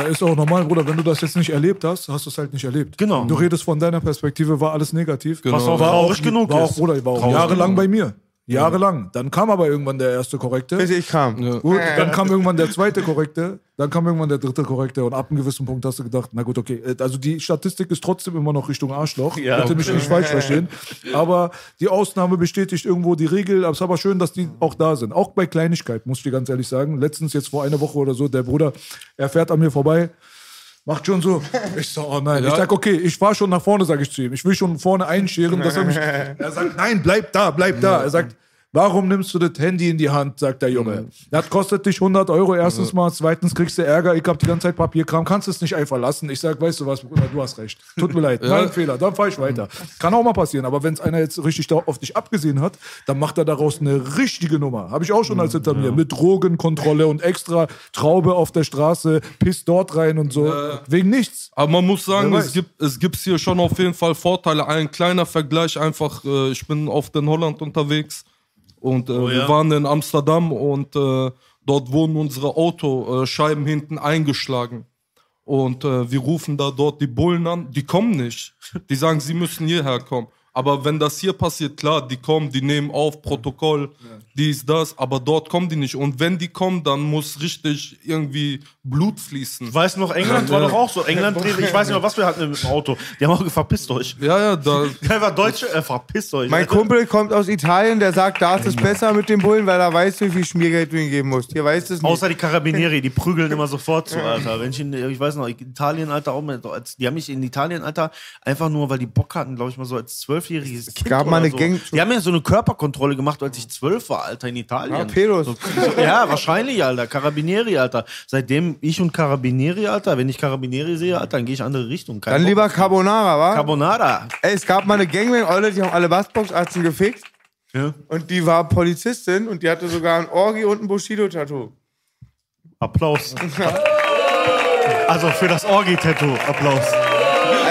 Ist auch normal, Bruder. Wenn du das jetzt nicht erlebt hast, hast du es halt nicht erlebt. Genau. Du redest von deiner Perspektive, war alles negativ. Genau. Was auch War traurig auch, genug war auch, ist. Bruder, war auch Traurig jahrelang genug. bei mir. Jahrelang. Dann kam aber irgendwann der erste Korrekte. Bis ich kam. Ja. Gut, dann kam irgendwann der zweite Korrekte, dann kam irgendwann der dritte Korrekte und ab einem gewissen Punkt hast du gedacht, na gut, okay, äh, also die Statistik ist trotzdem immer noch Richtung Arschloch, Ja, bitte mich nicht falsch verstehen, aber die Ausnahme bestätigt irgendwo die Regel, aber es ist aber schön, dass die auch da sind, auch bei Kleinigkeit, muss ich dir ganz ehrlich sagen. Letztens jetzt vor einer Woche oder so, der Bruder, er fährt an mir vorbei, macht schon so. Ich sag, oh nein. Ich sag, okay, ich fahr schon nach vorne, sage ich zu ihm. Ich will schon vorne einscheren, dass er mich. Er sagt, nein, bleib da, bleib da. Er sagt, warum nimmst du das Handy in die Hand, sagt der Junge. Das kostet dich 100 Euro erstens mal, zweitens kriegst du Ärger, ich hab die ganze Zeit Papierkram, kannst es nicht einfach lassen. Ich sag, weißt du was, du hast recht. Tut mir leid, mein Fehler, dann fahr ich weiter. Kann auch mal passieren, aber wenn es einer jetzt richtig auf dich abgesehen hat, dann macht er daraus eine richtige Nummer. Habe ich auch schon als hinter mir. Mit Drogenkontrolle und extra Traube auf der Straße, piss dort rein und so. Wegen nichts. Aber man muss sagen, es gibt, es gibt hier schon auf jeden Fall Vorteile. Ein kleiner Vergleich einfach, äh, ich bin oft in Holland unterwegs und äh, Oh ja? wir waren in Amsterdam und äh, dort wurden unsere Autoscheiben hinten eingeschlagen. Und äh, wir rufen da dort die Bullen an, die kommen nicht. Die sagen, sie müssen hierher kommen. Aber wenn das hier passiert, klar, die kommen, die nehmen auf, Protokoll, dies, das, aber dort kommen die nicht. Und wenn die kommen, dann muss richtig irgendwie Blut fließen. Ich weiß noch, England war doch auch so. England, ich weiß nicht mehr, was wir hatten im Auto. Die haben auch gesagt, verpisst euch. Ja, ja, da, Einfach Deutsche, äh, verpisst euch. Mein Kumpel kommt aus Italien, der sagt, da ist es besser mit den Bullen, weil er weiß, wie viel Schmiergeld du ihm geben musst. Hier weißt es nicht. Außer die Carabinieri, die prügeln immer sofort zu, Alter. Wenn ich in, ich weiß noch, Italien, Alter, auch mit, als, die haben mich in Italien, Alter, einfach nur, weil die Bock hatten, glaube ich mal so als zwölfjähriges Kind. gab mal eine so. Gang- Die haben ja so eine Körperkontrolle gemacht, als ich zwölf war, Alter, in Italien. Ja, Pedos. So, ja, wahrscheinlich, Alter. Carabinieri, Alter. Seitdem ich und Carabinieri, Alter, wenn ich Carabinieri sehe, Alter, dann gehe ich andere Richtung. Kein Dann Bock. lieber Carbonara, wa? Carbonara. Ey, es gab mal eine Gangbang-Eule, die haben alle Bassbox-Arzten gefickt. Ja. Und die war Polizistin und die hatte sogar ein Orgi und ein Bushido-Tattoo. Applaus. Also für das Orgi-Tattoo. Applaus.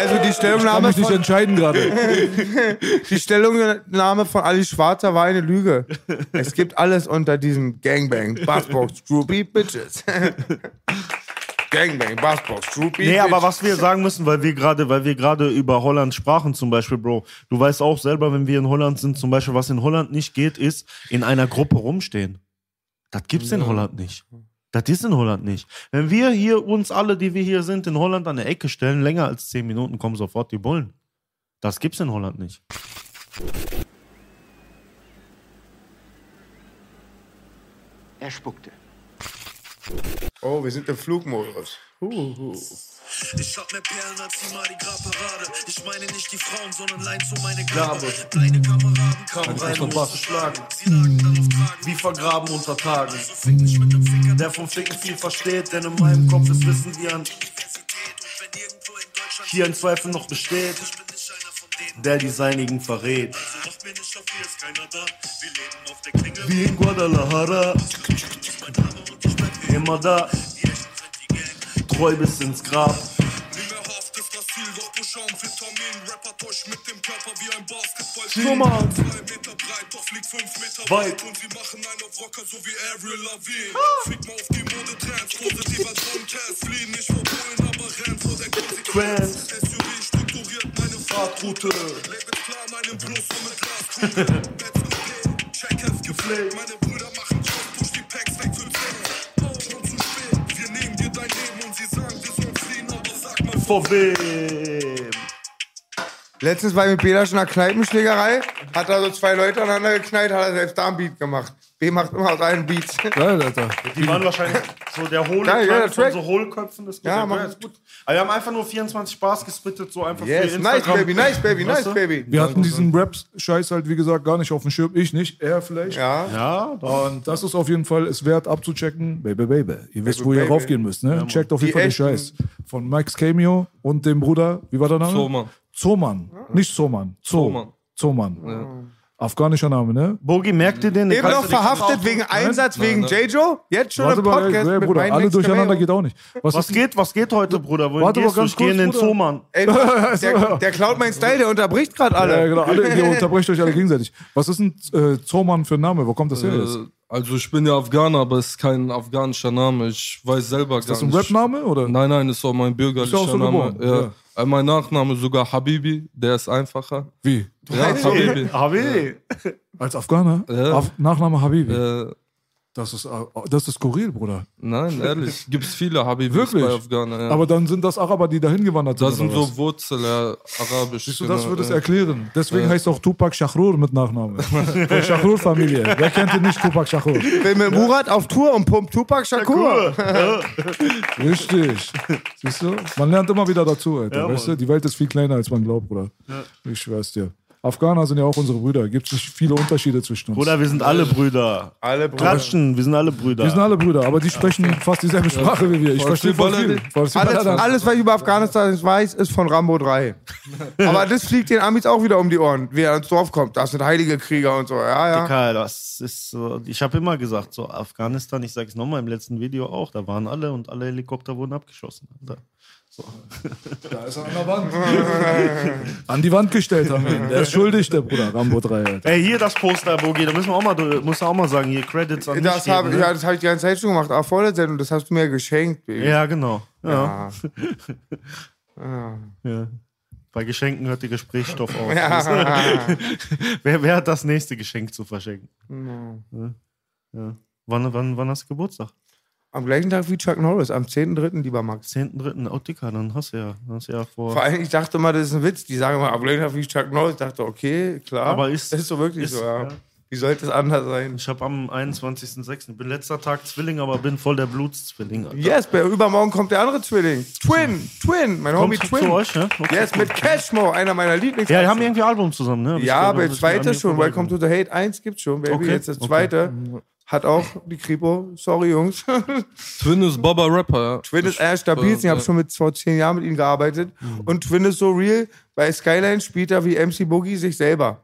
Also die Kann Stellungnahme, mich nicht von, entscheiden gerade. die Stellungnahme von Ali Schwarzer war eine Lüge. Es gibt alles unter diesem Gangbang. Bassbox, Droopy, Bitches. Gangbang, Bassbox, Droopy, Nee, aber was wir sagen müssen, weil wir gerade, weil wir gerade über Holland sprachen, zum Beispiel, Bro. Du weißt auch selber, wenn wir in Holland sind, zum Beispiel, was in Holland nicht geht, ist in einer Gruppe rumstehen. Das gibt's in Holland nicht. Das ist in Holland nicht. Wenn wir hier uns alle, die wir hier sind, in Holland an der Ecke stellen, länger als zehn Minuten kommen sofort die Bullen. Das gibt's in Holland nicht. Er spuckte. Oh, wir sind im Flugmodus. Ich hab mehr Perlen als die Mardi Gras Parade. Ich meine nicht die Frauen, sondern allein so meine Gabe. Deine Kameraden kamen rein, um uns zu schlagen. Kragen, Wie vergraben unter Tagen. so fick nicht mit dem Finger. Der vom Ficken viel versteht, denn in meinem Kopf ist Wissen wie an hier ein Zweifel noch besteht, der die Seinigen verrät. Also. Wie in Guadalajara, immer da, treu bis ins Grab. Nummer. Zwei Meter breit, doch fliegt fünf Meter Weit. Und sie machen einen auf Rocker, so wie Avril Lavigne. Fick mal auf die Modetrends, positiver Drohntest. Fliehen nicht vor Bullen, aber renn vor der Konsequenz. SUV strukturiert meine Fahrtroute, Labels klar, meinen Plus und mit Glaskugel. Bets Coupé, Checkheft gepflegt. Meine Brüder machen vor wem? Letztens war ich mit Bela schon in einer Kneipenschlägerei, hat da so zwei Leute aneinander geknallt, hat er selbst da einen Beat gemacht. B macht immer aus allen Beats. Geil, Alter. Die waren wahrscheinlich so der hohle Geil, ja, der so Hohlköpfen. Das Ja, ja, ist gut. Aber wir haben einfach nur 24 Bars gespittet, so einfach Yes, für nice Instagram. baby, nice baby, nice Weißt du? baby. Wir hatten diesen Rap-Scheiß halt, wie gesagt, gar nicht auf dem Schirm. Ich nicht, er vielleicht. Ja, Ja. Und das ist auf jeden Fall es wert abzuchecken. Baby, baby. Ihr wisst, Baby, wo ihr baby. raufgehen müsst. Ne? Checkt auf jeden Die Fall den Scheiß. Von Mike's Cameo und dem Bruder, wie war der Name? Zoman. Zoman. Nicht Zoman. Zo. Zoman. Zoman. Afghanischer Name, ne? Bogi, merkt ihr den? Eben noch du verhaftet wegen Einsatz wegen nein. J-Jo? Jetzt schon Warte im mal, Podcast ey, mit Bruder, alle Next durcheinander geht auch nicht. Was, Was ist geht, was geht heute, Bruder? Wohin Warte mal gehst du? ganz Ich gehe in den kurz. Zoomann. Ey, der, der klaut meinen Style, der unterbricht gerade alle. Ja, genau, alle, ihr unterbrecht euch alle gegenseitig. Was ist ein äh, Zoman für ein Name? Wo kommt das her jetzt? Äh, Also ich bin ja Afghaner, aber es ist kein afghanischer Name. Ich weiß selber Ist gar das ein nicht. Rap-Name oder? Nein, nein, ist auch mein bürgerlicher Bist du auch so Name. geboren? Ja. Äh, Mein Nachname sogar Habibi, der ist einfacher. Wie? Ja, Habibi. Habibi. Als Afghaner? Ja. Af Nachname Habibi. Äh, Das ist, äh, das ist skurril, Bruder. nein, ehrlich, gibt es viele Habibis Wirklich? bei Afghaner. Ja. Aber dann sind das Araber, die dahin gewandert sind. das sind so Wurzel, ja, arabisch. Siehst du, das genau, würde es ja. erklären. Deswegen heißt auch Tupac Shakur mit Nachname. Von Shakur-Familie. Wer kennt ihn nicht, Tupac Shakur? Bin mit Murat auf Tour und pumpt Tupac Shakur. Richtig. Siehst du? Man lernt immer wieder dazu, Alter. weißt du? Die Welt ist viel kleiner, als man glaubt, Bruder. Ich schwör's dir. Afghaner sind ja auch unsere Brüder. Gibt es viele Unterschiede zwischen uns. Bruder, wir sind alle Brüder. Alle Brüder. Klatschen, wir sind alle Brüder. wir sind alle Brüder, aber die sprechen fast dieselbe Sprache wie wir. Ich verstehe voll viel. Alles, alles, was ich über Afghanistan weiß, ist von Rambo 3. Aber das fliegt den Amis auch wieder um die Ohren, wie er ans Dorf kommt. Das sind heilige Krieger und so. Ja, ja. Dicker, das ist so. Ich habe immer gesagt, so Afghanistan, ich sage es nochmal im letzten Video auch, da waren alle und alle Helikopter wurden abgeschossen. Alter. Da ist er an der Wand. an die Wand gestellt haben wir ihn. Der ist schuldig, der Bruder. Rambo 3, Alter. Ey, hier das Poster, Bogi, da müssen wir auch mal, muss auch mal sagen, hier Credits an Das habe geben, ja, ne? das hab ich die ganze Zeit schon gemacht. Aber vor der Sendung, das hast du mir geschenkt, Baby. ja, genau. Ja. Ja. Ja. Bei Geschenken hört der Gesprächsstoff auf. Ja. wer, wer hat das nächste Geschenk zu verschenken? Ja. Ja. Wann, wann, wann hast du Geburtstag? Am gleichen Tag wie Chuck Norris, am 10.3., lieber Max. 10.3. Oh, Dicker, dann hast du ja, dann hast du ja vor. Vor allem, ich dachte mal, das ist ein Witz. Die sagen immer, am gleichen Tag wie Chuck Norris. Ich dachte, okay, klar. Aber ist- das ist so wirklich ist- so, ja. ja. Wie sollte es anders sein? Ich habe am 21.06. Ich bin letzter Tag Zwilling, aber bin voll der Blutszwilling. Alter. Yes, bei übermorgen kommt der andere Zwilling. Twin, Twin, mein Homie Twin. zu euch, ne? Okay. Yes, mit Cashmo, einer meiner Lieblings. Ja, die haben irgendwie Album zusammen, ne? Hab Ja, aber das an zweite schon. Welcome to the Hate 1 gibt's schon, Baby. Okay, Jetzt das okay. Hat auch die Kripo. Sorry, Jungs. Twin ist Baba Rapper, ja. Twin ist eher stabil. Ich habe schon mit vor zehn Jahren mit ihm gearbeitet. Und Twin ist so real. Bei Skyline spielt er wie MC Boogie sich selber.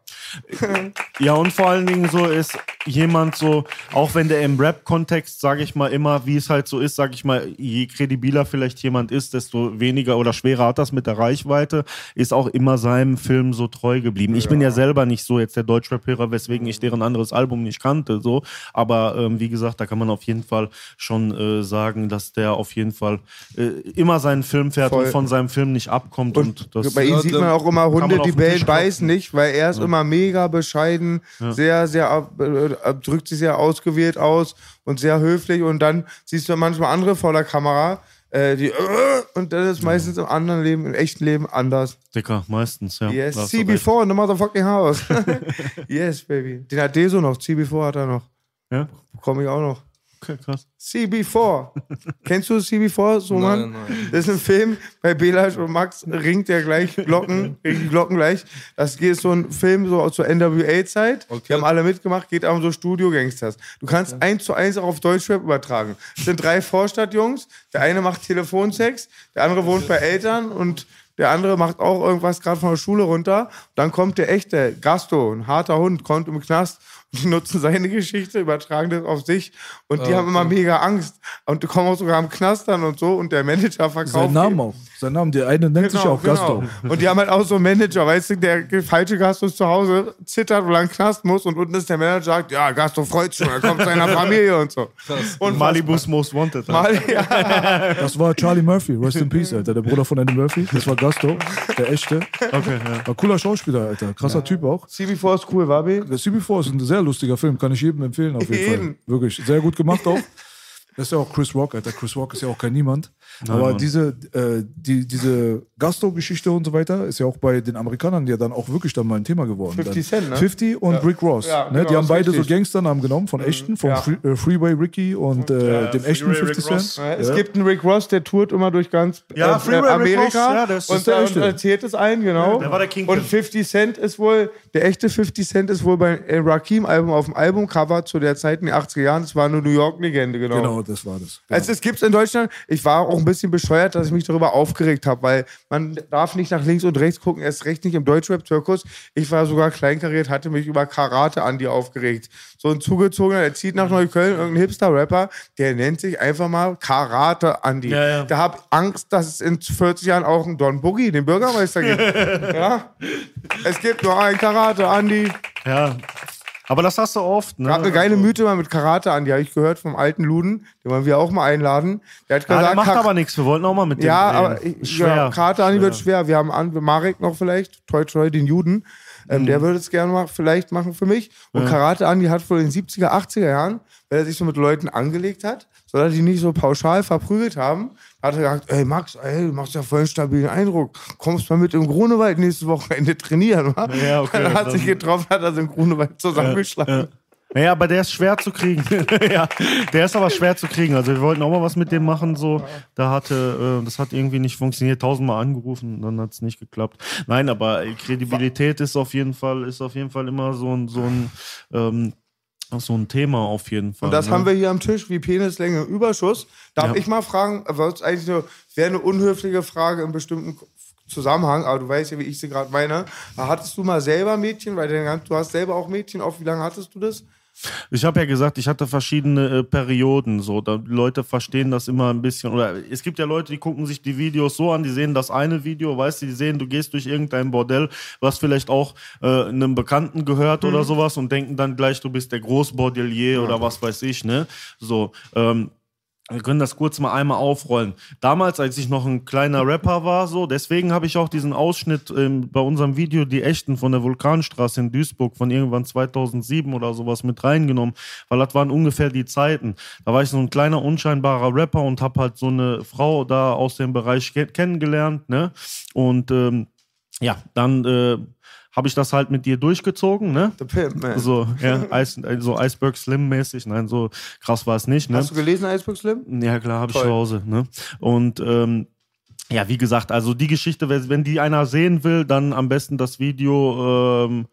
Ja, und vor allen Dingen so ist jemand so, auch wenn der im Rap-Kontext, sage ich mal, immer, wie es halt so ist, sage ich mal, je kredibiler vielleicht jemand ist, desto weniger oder schwerer hat das mit der Reichweite, ist auch immer seinem Film so treu geblieben. Ich bin ja selber nicht so jetzt der Deutschrap-Hörer, weswegen ich deren anderes Album nicht kannte, so. Aber ähm, wie gesagt, da kann man auf jeden Fall schon äh, sagen, dass der auf jeden Fall äh, immer seinen Film fährt Voll. und von seinem Film nicht abkommt. Und, das Bei ihm Ja, sieht man auch immer Hunde, die bellen, beißen nicht, weil er ist immer mega bescheiden, sehr, sehr, ab- äh, drückt sich sehr ausgewählt aus und sehr höflich. Und dann siehst du manchmal andere vor der Kamera, äh, die, äh, und das ist meistens im anderen Leben, im echten Leben anders. Dicker, meistens, ja. Yes, Da hast du recht. CB4 in the motherfucking house. yes, baby. Den hat Deso noch, CB4 hat er noch. Ja? Bekomme ich auch noch. Okay, krass. CB4. Kennst du CB4, so Mann? Nein, nein. Das ist ein Film, bei Belasch und Max ringt der gleich Glocken, ringt die Glocken gleich. Das geht so ein Film so zur NWA-Zeit. Die Okay. haben alle mitgemacht, geht um so Studio-Gangsters. Du kannst eins zu eins auch auf Deutschrap übertragen. Es sind drei Vorstadtjungs. Der eine macht Telefonsex, der andere wohnt bei Eltern und der andere macht auch irgendwas gerade von der Schule runter. Dann kommt der echte Gasto, ein harter Hund, kommt im Knast. Die nutzen seine Geschichte, übertragen das auf sich und die haben immer mega Angst. Und die kommen auch sogar am Knast dann und so und der Manager verkauft. Sein Name auch. Sein Name, der eine nennt sich auch Gasto. Und die haben halt auch so einen Manager, weißt du, der falsche Gasto ist zu Hause, zittert, weil er in den Knast muss und unten ist der Manager, sagt, ja, Gasto freut sich schon, er kommt zu seiner Familie und so. Und Malibus Most Wanted. Mal, ja. Das war Charlie Murphy, Rest in Peace, Alter. Der Bruder von Eddie Murphy. Das war Gasto, der echte. Okay, ja. War cooler Schauspieler, Alter. Krasser Typ auch. CB4 ist cool, Wabi. Der CB4 ist ein sehr lustiger Film, kann ich jedem empfehlen, auf jeden Fall. Wirklich, sehr gut gemacht auch. Das ist ja auch Chris Rock, Alter. Chris Rock ist ja auch kein Niemand. Aber Mann. diese, äh, die, diese Gasto-Geschichte und so weiter ist ja auch bei den Amerikanern ja dann auch wirklich dann mal ein Thema geworden. 50 dann. Cent, ne? 50 und Rick Ross. Ja, ne? genau, die haben beide richtig. so Gangsternamen genommen, von echten, vom ja. Free, äh, Freeway Ricky und äh, dem echten Freeway 50 Rick Ross. Cent. Ja, Es gibt einen Rick Ross, der tourt immer durch ganz Ja, äh, Freeway Rick Amerika Ross, ja, das ist und, der und erzählt es allen, genau. der war der Kingpin. Und 50 Cent ist wohl, der echte 50 Cent ist wohl beim äh, Rakim-Album auf dem Albumcover zu der Zeit in den 80er Jahren, das war eine New York-Legende, genau. Genau, das war das. Genau. Also es gibt in Deutschland, ich war auch ein bisschen bescheuert, dass ich mich darüber aufgeregt habe, weil man darf nicht nach links und rechts gucken, erst recht nicht im Deutschrap-Zirkus. Ich war sogar kleinkariert, hatte mich über Karate Andi aufgeregt. So ein zugezogener, der zieht nach Neukölln, irgendein Hipster-Rapper, der nennt sich einfach mal Karate Andi. Ja, ja. Da hab ich Angst, dass es in 40 Jahren auch einen Don Boogie, den Bürgermeister gibt. ja? Es gibt nur einen Karate Andi. Ja. Aber das hast du oft, ne? Gab eine geile Mythe mal mit Karate an, die habe ich gehört vom alten Luden, den wollen wir auch mal einladen. Der hat Ja, gesagt, der macht aber nichts. Wir wollten auch mal mit dem Ja, reden. aber ich, schwer. Ja, Karate Andi wird schwer. Wir haben an, Marek noch vielleicht, toi toi, den Juden. Ähm, Der würde es gerne mal vielleicht machen für mich. Und Karate Andi hat in den 70er, 80er Jahren, wenn er sich so mit Leuten angelegt hat, soll er die nicht so pauschal verprügelt haben, hat er gesagt, ey Max, ey, du machst ja voll einen stabilen Eindruck. Kommst mal mit im Grunewald nächstes Wochenende trainieren, wa? Ja, okay, Dann hat sich getroffen, hat er so im Grunewald zusammengeschlagen. Ja, aber der ist schwer zu kriegen. ja, der ist aber schwer zu kriegen. Also wir wollten auch mal was mit dem machen, so. Da hatte, äh, das hat irgendwie nicht funktioniert. Tausendmal angerufen, dann hat es nicht geklappt. Nein, aber Kredibilität ist auf jeden Fall, ist auf jeden Fall immer so ein, so ein, ähm, so ein Thema auf jeden Fall. Und das ne? haben wir hier am Tisch wie Penislänge Überschuss. Darf Ja. ich mal fragen, was eigentlich so, wäre eine unhöfliche Frage im bestimmten Zusammenhang, aber du weißt ja, wie ich sie gerade meine. Hattest du mal selber Mädchen, weil du du hast selber auch Mädchen, auf wie lange hattest du das? Ich habe ja gesagt, ich hatte verschiedene äh, Perioden. So, da Leute verstehen das immer ein bisschen. Oder es gibt ja Leute, die gucken sich die Videos so an, die sehen das eine Video, weißt du, die sehen, du gehst durch irgendein Bordell, was vielleicht auch äh, einem Bekannten gehört oder sowas und denken dann gleich, du bist der Großbordelier oder was weiß ich, ne? So, ähm, wir können das kurz mal einmal aufrollen. Damals, als ich noch ein kleiner Rapper war, so, deswegen habe ich auch diesen Ausschnitt ähm, bei unserem Video Die Echten von der Vulkanstraße in Duisburg von irgendwann 2007 oder sowas mit reingenommen, weil das waren ungefähr die Zeiten. Da war ich so ein kleiner, unscheinbarer Rapper und habe halt so eine Frau da aus dem Bereich ke kennengelernt, ne? Und ähm, ja, dann äh, habe ich das halt mit dir durchgezogen, ne? The Pimp, man. So, ja, Eis, so Iceberg Slim-mäßig. Nein, so krass war es nicht, ne? Hast du gelesen, Iceberg Slim? Ja, klar, habe ich zu Hause. Ne? Und ähm, ja, wie gesagt, also die Geschichte, wenn wenn die einer sehen will, dann am besten das Video ähm,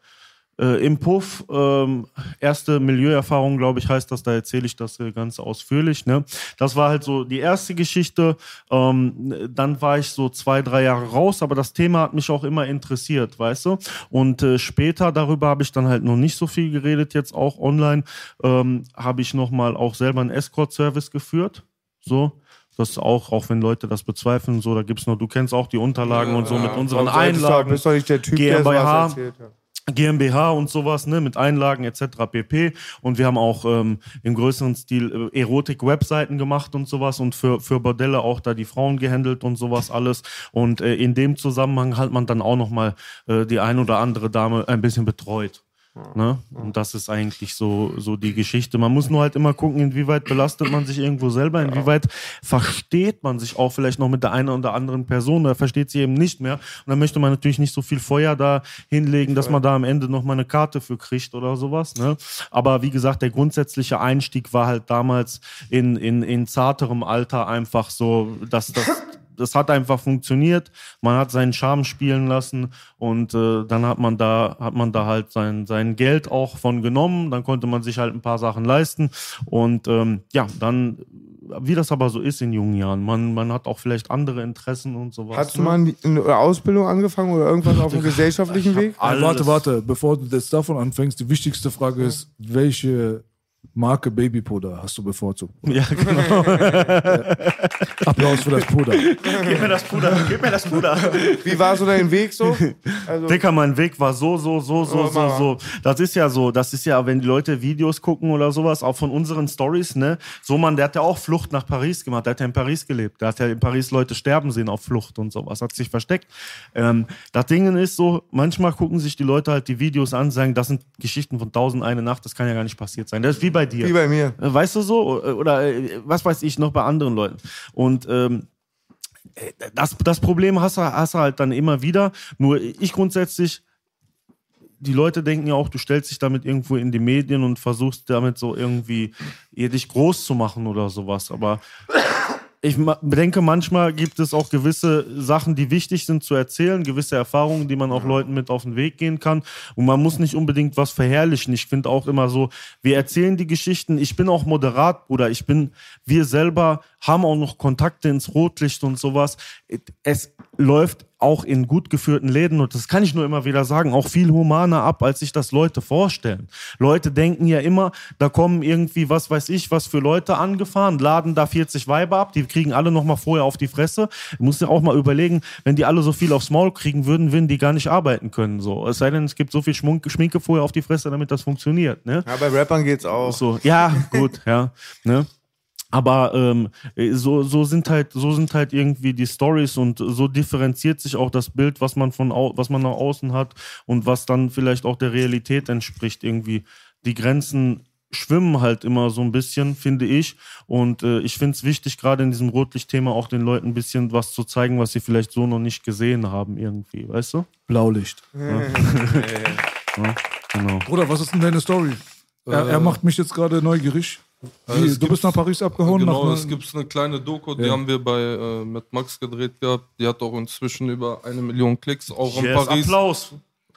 äh, im Puff. Ähm, erste Milieuerfahrung, glaube ich, heißt das. Da erzähle ich das äh, ganz ausführlich. Ne? Das war halt so die erste Geschichte. Ähm, dann war ich so zwei, drei Jahre raus, aber das Thema hat mich auch immer interessiert, weißt du? Und äh, später darüber habe ich dann halt noch nicht so viel geredet, jetzt auch online. Ähm, habe ich nochmal auch selber einen Escort-Service geführt. So. Das ist auch, auch wenn Leute das bezweifeln, so, da gibt's noch, du kennst auch die Unterlagen und so mit unseren solltest du- Einlagen. bist doch nicht der Typ, der GmbH. sowas erzählt. Ja. GmbH und sowas, ne, mit Einlagen etc. pp. Und wir haben auch ähm, im größeren Stil äh, Erotik-Webseiten gemacht und sowas und für, für Bordelle auch da die Frauen gehandelt und sowas alles. Und äh, in dem Zusammenhang hat man dann auch nochmal äh, die ein oder andere Dame ein bisschen betreut. Ne? Und das ist eigentlich so, so die Geschichte. Man muss nur halt immer gucken, inwieweit belastet man sich irgendwo selber, inwieweit versteht man sich auch vielleicht noch mit der einen oder anderen Person oder versteht sie eben nicht mehr. Und dann möchte man natürlich nicht so viel Feuer da hinlegen, dass man da am Ende noch mal eine Karte für kriegt oder sowas. Ne? Aber wie gesagt, der grundsätzliche Einstieg war halt damals in, in, in zarterem Alter einfach so, dass das das hat einfach funktioniert. Man hat seinen Charme spielen lassen und äh, dann hat man da hat man da halt sein sein Geld auch von genommen. Dann konnte man sich halt ein paar Sachen leisten und ähm, ja, dann wie das aber so ist in jungen Jahren, man man hat auch vielleicht andere Interessen und sowas. Hast du ne? mal eine Ausbildung angefangen oder irgendwas auf dem gesellschaftlichen Weg? Nein, warte, warte, bevor du jetzt davon anfängst, die wichtigste Frage ist, welche Marke Babypuder hast du bevorzugt? Ja, genau. Applaus für das Puder. gib mir das Puder, gib mir das Puder. Wie war so dein Weg so? Also, Dicker, mein Weg war so, so, so, so, Oh, so, so. Das ist ja so, das ist ja, wenn die Leute Videos gucken oder sowas, auch von unseren Stories, ne? So man, der hat ja auch Flucht nach Paris gemacht, der hat ja in Paris gelebt, der hat ja in Paris Leute sterben sehen auf Flucht und sowas, hat sich versteckt. Ähm, das Ding ist so, manchmal gucken sich die Leute halt die Videos an, sagen, das sind Geschichten von tausend eine Nacht, das kann ja gar nicht passiert sein. Das ist wie bei dir. wie bei mir. Äh, Weißt du so? Oder äh, was weiß ich noch bei anderen Leuten. Und ähm, äh, das, das Problem hast du, hast du halt dann immer wieder. Nur ich grundsätzlich, die Leute denken ja auch, du stellst dich damit irgendwo in die Medien und versuchst damit so irgendwie dich groß zu machen oder sowas. Aber ich denke, manchmal gibt es auch gewisse Sachen, die wichtig sind zu erzählen, gewisse Erfahrungen, die man auch Leuten mit auf den Weg gehen kann. Und man muss nicht unbedingt was verherrlichen. Ich finde auch immer so, wir erzählen die Geschichten. Ich bin auch moderat, Bruder. Ich bin, wir selber haben auch noch Kontakte ins Rotlicht und sowas. Es läuft auch in gut geführten Läden, und das kann ich nur immer wieder sagen, auch viel humaner ab, als sich das Leute vorstellen. Leute denken ja immer, da kommen irgendwie, was weiß ich, was für Leute angefahren, laden da 40 Weiber ab, die kriegen alle nochmal vorher auf die Fresse. Du musst ja auch mal überlegen, wenn die alle so viel aufs Maul kriegen würden, würden die gar nicht arbeiten können. So. Es sei denn, es gibt so viel Schmunk, Schminke vorher auf die Fresse, damit das funktioniert. Ne? Ja, bei Rappern geht's auch. So, ja, gut, ja. Ne? Aber ähm, so, so sind halt so sind halt irgendwie die Stories und so differenziert sich auch das Bild, was man von au was man nach außen hat und was dann vielleicht auch der Realität entspricht irgendwie. Die Grenzen schwimmen halt immer so ein bisschen, finde ich. Und äh, ich finde es wichtig, gerade in diesem Rotlicht-Thema auch den Leuten ein bisschen was zu zeigen, was sie vielleicht so noch nicht gesehen haben, irgendwie, weißt du? Blaulicht. Ja, genau. Bruder, was ist denn deine Story? Er, Äh, er macht mich jetzt gerade neugierig. Wie, es du bist nach Paris abgehauen? Genau, nach, es gibt eine kleine Doku, die Ja. haben wir bei äh, mit Max gedreht gehabt. Die hat auch inzwischen über eine Million Klicks, auch in Yes, Paris. Applaus.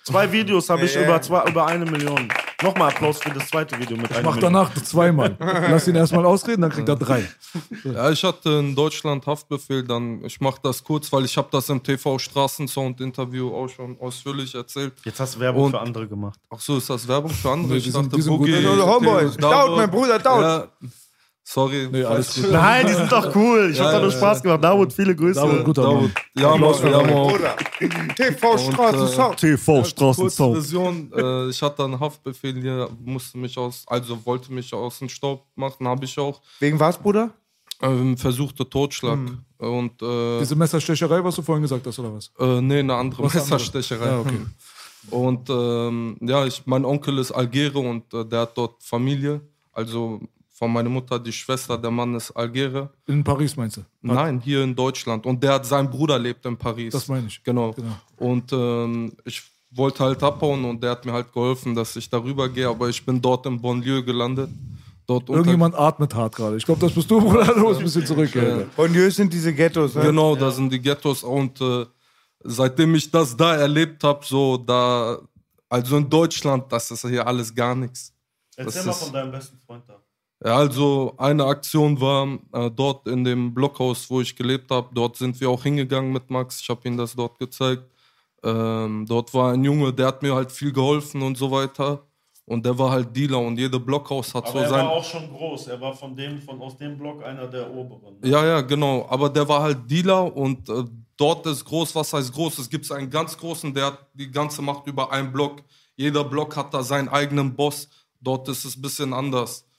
Zwei Videos habe ich ja. über, zwei, über eine Million. Nochmal Applaus für das zweite Video mit ich mach danach zweimal. Lass ihn erstmal ausreden, dann kriegt er drei. Ja, ich hatte in Deutschland Haftbefehl, dann ich mache das kurz, weil ich habe das im TV Straßensound Interview auch schon ausführlich erzählt. Jetzt hast du Werbung Und- für andere gemacht. Ach so, ist das Werbung für andere? Nee, ich sind- dachte, die sind gut. Boogie, Homeboy. Daut, mein Bruder, Daut. Ja, sorry. Nee, alles gut. Nein, die sind doch cool. Ich Ja, hab da nur ja, Spaß gemacht. Dawood, viele Grüße. Dawood, guter. David. Ja, Mann, ja, Mann. Bruder. TV Straße äh, Sound. TV, Straßensound. Kurzversion, äh, ich hatte einen Haftbefehl hier, musste mich aus, also wollte mich aus dem Staub machen, habe ich auch. Wegen was, Bruder? Ähm, versuchte Totschlag. Hm. Und äh, Diese Messerstecherei, was du vorhin gesagt hast, oder was? äh, nee, eine andere Was andere? Messerstecherei. Ja, okay. Und ähm, ja, ich, mein Onkel ist Algere und äh, der hat dort Familie. Also von meiner Mutter die Schwester, der Mann ist Algere. In Paris meinst du? Nein, hier in Deutschland. Und der hat, sein Bruder lebt in Paris. Das meine ich. Genau. Genau. Und ähm, ich wollte halt abhauen und der hat mir halt geholfen, dass ich darüber gehe, aber ich bin dort im Bonlieu gelandet. Dort Irgendjemand atmet hart gerade. Ich glaube, das bist du, Bruder. Du musst ein bisschen zurück. Ja. Hier sind diese Ghettos, ne? Genau, da sind die Ghettos und äh, seitdem ich das da erlebt habe, so da, also in Deutschland, das ist hier alles gar nichts. Erzähl Das mal ist- von deinem besten Freund da. Also eine Aktion war äh, dort in dem Blockhaus, wo ich gelebt habe. Dort sind wir auch hingegangen mit Max. Ich habe ihm das dort gezeigt. Ähm, dort war ein Junge, der hat mir halt viel geholfen und so weiter. Und der war halt Dealer und jede Blockhaus hat so sein. auch schon groß. Er war von dem, von aus dem Block einer der oberen. Ja, ja, genau. Aber der war halt Dealer und äh, dort ist groß, was heißt groß? Es gibt einen ganz großen, der hat die ganze Macht über einen Block. Jeder Block hat da seinen eigenen Boss. Dort ist es ein bisschen anders.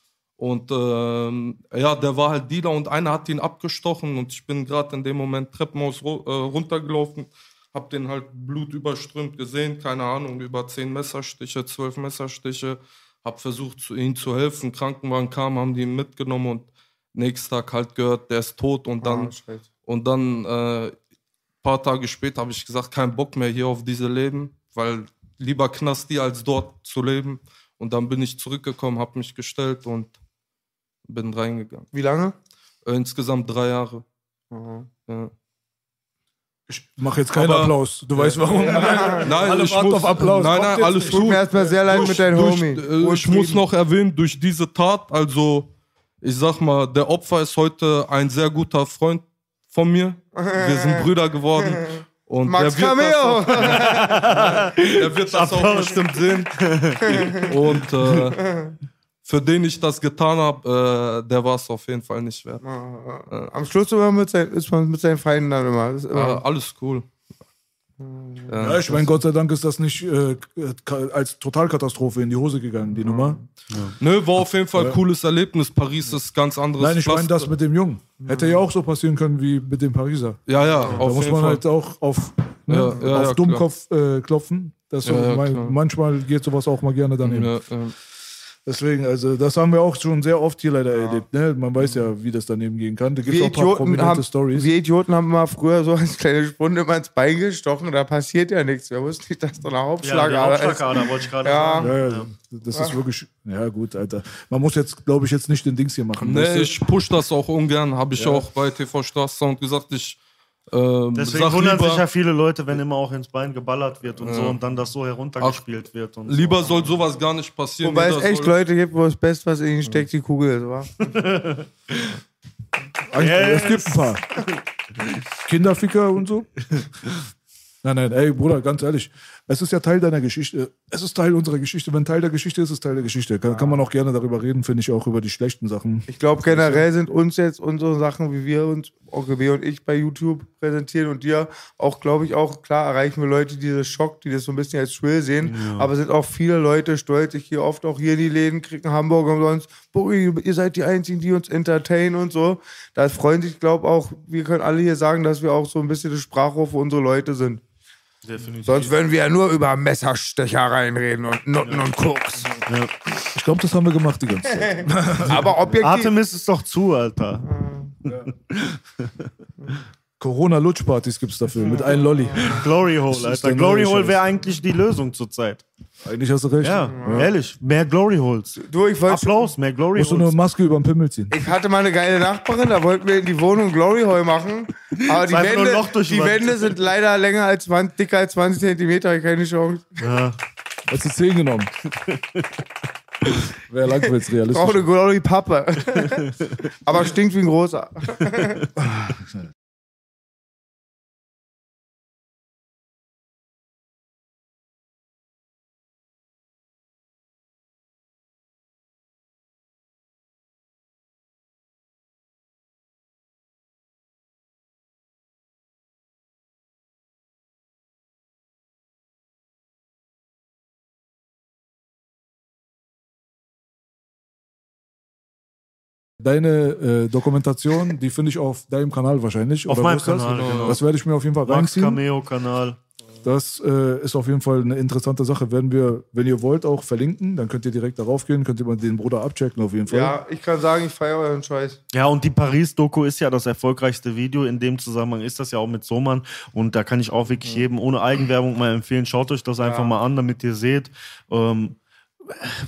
Und ähm, ja, der war halt Dealer und einer hat ihn abgestochen und ich bin gerade in dem Moment Treppenhaus ru- äh, runtergelaufen, hab den halt blutüberströmt gesehen, keine Ahnung, über zehn Messerstiche, zwölf Messerstiche, hab versucht, zu, ihm zu helfen. Krankenwagen kam, haben die ihn mitgenommen und nächsten Tag halt gehört, der ist tot und dann, Ah, und dann äh, paar Tage später habe ich gesagt, kein Bock mehr hier auf diese Leben, weil lieber Knasti als dort zu leben. Und dann bin ich zurückgekommen, habe mich gestellt und bin reingegangen. Wie lange? Äh, insgesamt drei Jahre. Ja. Ich mache jetzt keinen Aber- Applaus. Du weißt warum? Nein, Alle ich muss, auf Applaus. Nein, nein, alles nicht. Tut mir gut. erstmal sehr leid mit deinem durch, Homie. äh, ich muss noch erwähnen, durch diese Tat, also ich sag mal, der Opfer ist heute ein sehr guter Freund von mir. Wir sind Brüder geworden. Und Max der wird, das Cameo! auch, der wird das auch bestimmt sehen. Und äh, für den ich das getan habe, äh, der war es auf jeden Fall nicht wert. Am Schluss immer mit sein, ist man mit seinen Feinden dann immer. Äh, immer alles cool. Ja, ich meine, Gott sei Dank ist das nicht äh, als Totalkatastrophe in die Hose gegangen, die Nummer. Nö, war auf jeden Fall ein cooles Erlebnis. Paris ist ganz anderes Nein, ich meine das mit dem Jungen. Hätte ja auch so passieren können wie mit dem Pariser. Ja, ja, Da auf muss jeden man Fall. halt auch auf, ne, Ja, ja, auf ja, Dummkopf äh, klopfen. Das so, Ja, ja, manchmal geht sowas auch mal gerne daneben. ja, ja. Deswegen, also das haben wir auch schon sehr oft hier leider erlebt. Ne? Man weiß ja, wie das daneben gehen kann. Da gibt es auch ein paar Idioten, prominente haben, Stories. wir Idioten haben mal früher so als kleine Spunde immer ins Bein gestochen, da passiert ja nichts. Wir wussten nicht, dass da eine Ja, Hauptschlagader ist. Hauptschlagader wollte ich gerade Ja. sagen. Ja, ja, das ist wirklich, ja gut, Alter. Man muss jetzt, glaube ich, jetzt nicht den Dings hier machen. Nee, ich push das auch ungern. Habe ich auch bei TV Straßsound gesagt. Ich ähm, Deswegen wundern lieber, sich ja viele Leute, wenn immer auch ins Bein geballert wird und so und dann das so heruntergespielt wird. Und lieber so. soll sowas gar nicht passieren. Wobei es echt soll, Leute gibt, wo das Beste, was in ihnen steckt, die Kugel ist, wa? Eigentlich, Es gibt ein paar. Kinderficker und so. Nein, nein, ey, Bruder, ganz ehrlich. Es ist ja Teil deiner Geschichte. Es ist Teil unserer Geschichte. Wenn Teil der Geschichte ist, ist es Teil der Geschichte. Kann, kann man auch gerne darüber reden, finde ich, auch über die schlechten Sachen. Ich glaube, generell sind uns jetzt unsere Sachen, wie wir uns, OGB und ich bei YouTube präsentieren und dir auch, glaube ich, auch, klar erreichen wir Leute, die das Schock, die das so ein bisschen als Thrill sehen, aber sind auch viele Leute stolz. Ich gehe oft auch hier in die Läden, kriege einen Hamburger und sonst, Buri, ihr seid die Einzigen, die uns entertainen und so. Da freuen sich, glaube ich, auch, wir können alle hier sagen, dass wir auch so ein bisschen das Sprachrohr für unsere Leute sind. Definitiv. Sonst würden wir ja nur über Messerstechereien reden und Nutten und Koks. Ich glaube, das haben wir gemacht die ganze Zeit. Aber objektiv. Artemis ist doch zu, Alter. Corona-Lutschpartys gibt es dafür, mit einem Lolli. Glory Hole, Alter. der Glory Hole wäre eigentlich die Lösung zurzeit. Eigentlich hast du recht. Ja, ehrlich. Mehr Glory Holes. Du, ich wollte Applaus, mehr Glory Musst du nur Holes. eine Maske über den Pimmel ziehen. Ich hatte mal eine geile Nachbarin, da wollten wir in die Wohnung Glory Hole machen. Aber die, Wände, die. Wände sind leider länger als 20, dicker als 20 Zentimeter, keine Chance. Hast du 10 genommen. Wäre langweilig Brauche realistisch. eine Glory Pappe. Aber stinkt wie ein großer. Deine äh, Dokumentation, die finde ich auf deinem Kanal wahrscheinlich. Auf meinem ist das? Kanal, genau. Das werde ich mir auf jeden Fall Max reinziehen. Cameo-Kanal. Das äh, ist auf jeden Fall eine interessante Sache. Werden wir, wenn ihr wollt, auch verlinken. Dann könnt ihr direkt darauf gehen, könnt ihr mal den Bruder abchecken auf jeden Fall. Ja, ich kann sagen, ich feiere euren Scheiß. Ja, und die Paris-Doku ist ja das erfolgreichste Video. In dem Zusammenhang ist das ja auch mit Soman. Und da kann ich auch wirklich jedem ohne Eigenwerbung mal empfehlen. Schaut euch das einfach mal an, damit ihr seht, ähm,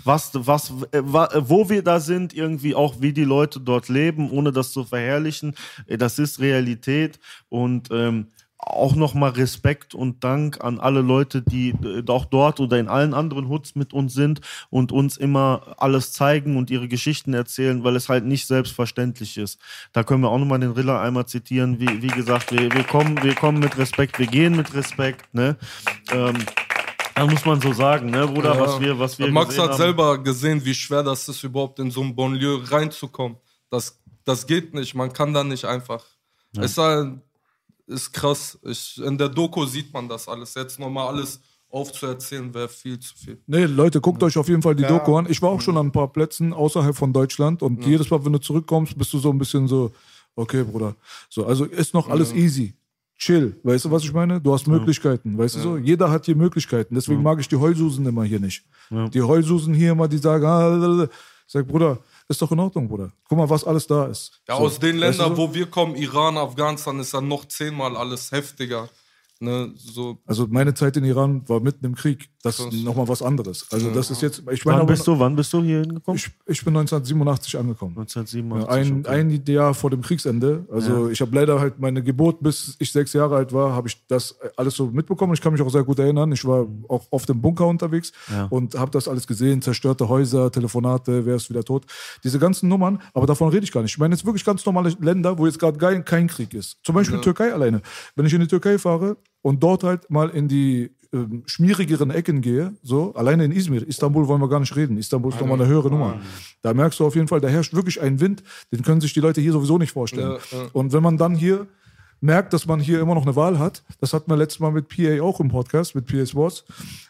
was, was, äh, wa- wo wir da sind, irgendwie auch wie die Leute dort leben, ohne das zu verherrlichen. Äh, Das ist Realität. Und ähm, auch nochmal Respekt und Dank an alle Leute, die äh, auch dort oder in allen anderen Hoods mit uns sind und uns immer alles zeigen und ihre Geschichten erzählen, weil es halt nicht selbstverständlich ist. Da können wir auch nochmal den Riller einmal zitieren. Wie, wie gesagt, wir, wir, kommen, wir kommen mit Respekt, wir gehen mit Respekt. Ne? Ähm, da muss man so sagen, ne, Bruder, Ja. was wir, was wir Max hat haben. selber gesehen, wie schwer das ist, überhaupt in so ein Bonlieu reinzukommen. Das, das geht nicht, man kann da nicht einfach. Es sei, ist krass. Ich, in der Doku sieht man das alles. Jetzt nochmal alles aufzuerzählen, wäre viel zu viel. Nee, Leute, guckt euch auf jeden Fall die Doku an. Ich war auch schon an ein paar Plätzen außerhalb von Deutschland und jedes Mal, wenn du zurückkommst, bist du so ein bisschen so, okay, Bruder. So, also ist noch alles easy. Chill, weißt du, was ich meine? Du hast Möglichkeiten, weißt du so? Jeder hat hier Möglichkeiten. Deswegen mag ich die Heulsusen immer hier nicht. Die Heulsusen hier immer, die sagen, ah, sag, Bruder, ist doch in Ordnung, Bruder. Guck mal, was alles da ist. Ja, So, aus den weißt du Ländern, so? wo wir kommen, Iran, Afghanistan, ist dann noch zehnmal alles heftiger. Ne, so, Also meine Zeit in Iran war mitten im Krieg. Das ist nochmal was anderes. Also das ist jetzt, ich meine, Wann bist du, wann bist du hier hingekommen? ich, ich bin 1987 angekommen. 1987. Ja, ein, okay. ein Jahr vor dem Kriegsende. Also ich habe leider halt meine Geburt, bis ich sechs Jahre alt war, habe ich das alles so mitbekommen. Ich kann mich auch sehr gut erinnern. Ich war auch oft im Bunker unterwegs Ja. und habe das alles gesehen. Zerstörte Häuser, Telefonate, wer ist wieder tot. Diese ganzen Nummern, aber davon rede ich gar nicht. Ich meine jetzt wirklich ganz normale Länder, wo jetzt gerade kein, kein Krieg ist. Zum Beispiel Türkei alleine. Wenn ich in die Türkei fahre und dort halt mal in die ähm, schmierigeren Ecken gehe, so, alleine in Izmir, Istanbul wollen wir gar nicht reden. Istanbul ist nochmal eine höhere Nummer. Da merkst du auf jeden Fall, da herrscht wirklich ein Wind, den können sich die Leute hier sowieso nicht vorstellen. Ja, ja. Und wenn man dann hier merkt, dass man hier immer noch eine Wahl hat, das hatten wir letztes Mal mit PA auch im Podcast, mit PA Sports,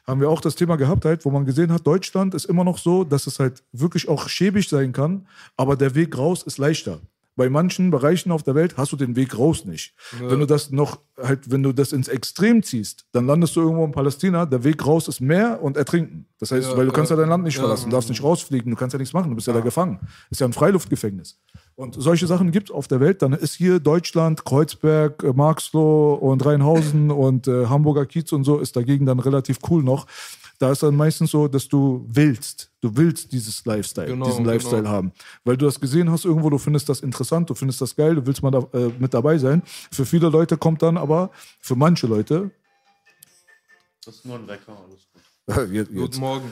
haben wir auch das Thema gehabt, halt, wo man gesehen hat, Deutschland ist immer noch so, dass es halt wirklich auch schäbig sein kann, aber der Weg raus ist leichter. Bei manchen Bereichen auf der Welt hast du den Weg raus nicht. Wenn du das noch halt, wenn du das ins Extrem ziehst, dann landest du irgendwo in Palästina. Der Weg raus ist Meer und Ertrinken. Das heißt, Ja, weil du kannst ja ja. dein Land nicht Ja. verlassen, du darfst nicht rausfliegen, du kannst ja nichts machen, du bist ja, da gefangen. Ist ja ein Freiluftgefängnis. Und solche Sachen gibt es auf der Welt. Dann ist hier Deutschland, Kreuzberg, äh, Marxloh und Rheinhausen und äh, Hamburger Kiez und so ist dagegen dann relativ cool noch. Da ist dann meistens so, dass du willst, du willst dieses Lifestyle, Genau, diesen Lifestyle genau. haben. Weil du das gesehen hast irgendwo, du findest das interessant, du findest das geil, du willst mal da, äh, mit dabei sein. Für viele Leute kommt dann aber, für manche Leute, Das ist nur ein Wecker, alles gut. jetzt, guten jetzt, Morgen.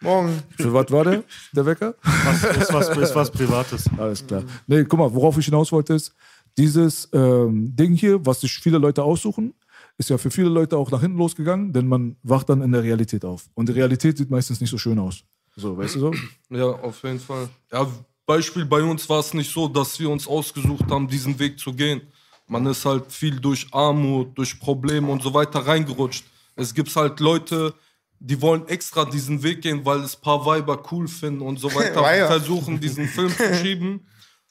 Morgen. für was war der, der Wecker? Was, ist, was, ist was Privates. Alles klar. Nee, guck mal, worauf ich hinaus wollte ist, dieses ähm, Ding hier, was sich viele Leute aussuchen, ist ja für viele Leute auch nach hinten losgegangen, denn man wacht dann in der Realität auf. Und die Realität sieht meistens nicht so schön aus. So, weißt du so? Ja, auf jeden Fall. Ja, Beispiel bei uns war es nicht so, dass wir uns ausgesucht haben, diesen Weg zu gehen. Man ist halt viel durch Armut, durch Probleme und so weiter reingerutscht. Es gibt halt Leute, die wollen extra diesen Weg gehen, weil es paar Weiber cool finden und so weiter, Weiber. versuchen diesen Film zu schieben.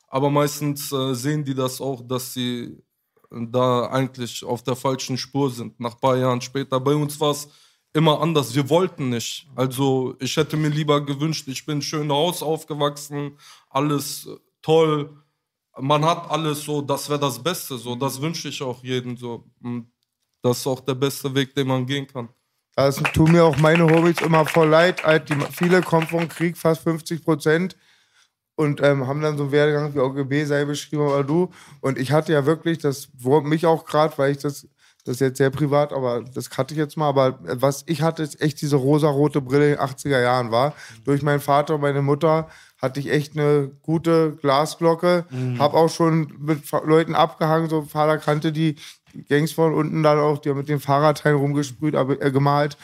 Aber meistens äh, sehen die das auch, dass sie da eigentlich auf der falschen Spur sind, nach ein paar Jahren später. Bei uns war es immer anders. Wir wollten nicht. Also ich hätte mir lieber gewünscht, ich bin schön Haus aufgewachsen, alles toll. Man hat alles so, das wäre das Beste. So, das wünsche ich auch jedem so. Und das ist auch der beste Weg, den man gehen kann. Das tun mir auch meine Hobbys immer voll leid. Die, viele kommen vom Krieg, fast 50 Prozent. Und ähm, haben dann so einen Werdegang wie OGB sei beschrieben, aber du. Und ich hatte ja wirklich, das wurmt mich auch gerade, weil ich das, das ist jetzt sehr privat, aber das hatte ich jetzt mal. Aber was ich hatte, ist echt diese rosarote Brille in den 80er Jahren war. Durch meinen Vater und meine Mutter hatte ich echt eine gute Glasglocke. Hab auch schon mit Leuten abgehangen, so Vater kannte die Gangs von unten dann auch, die haben mit den Fahrradteilen rumgesprüht, aber äh, gemalt,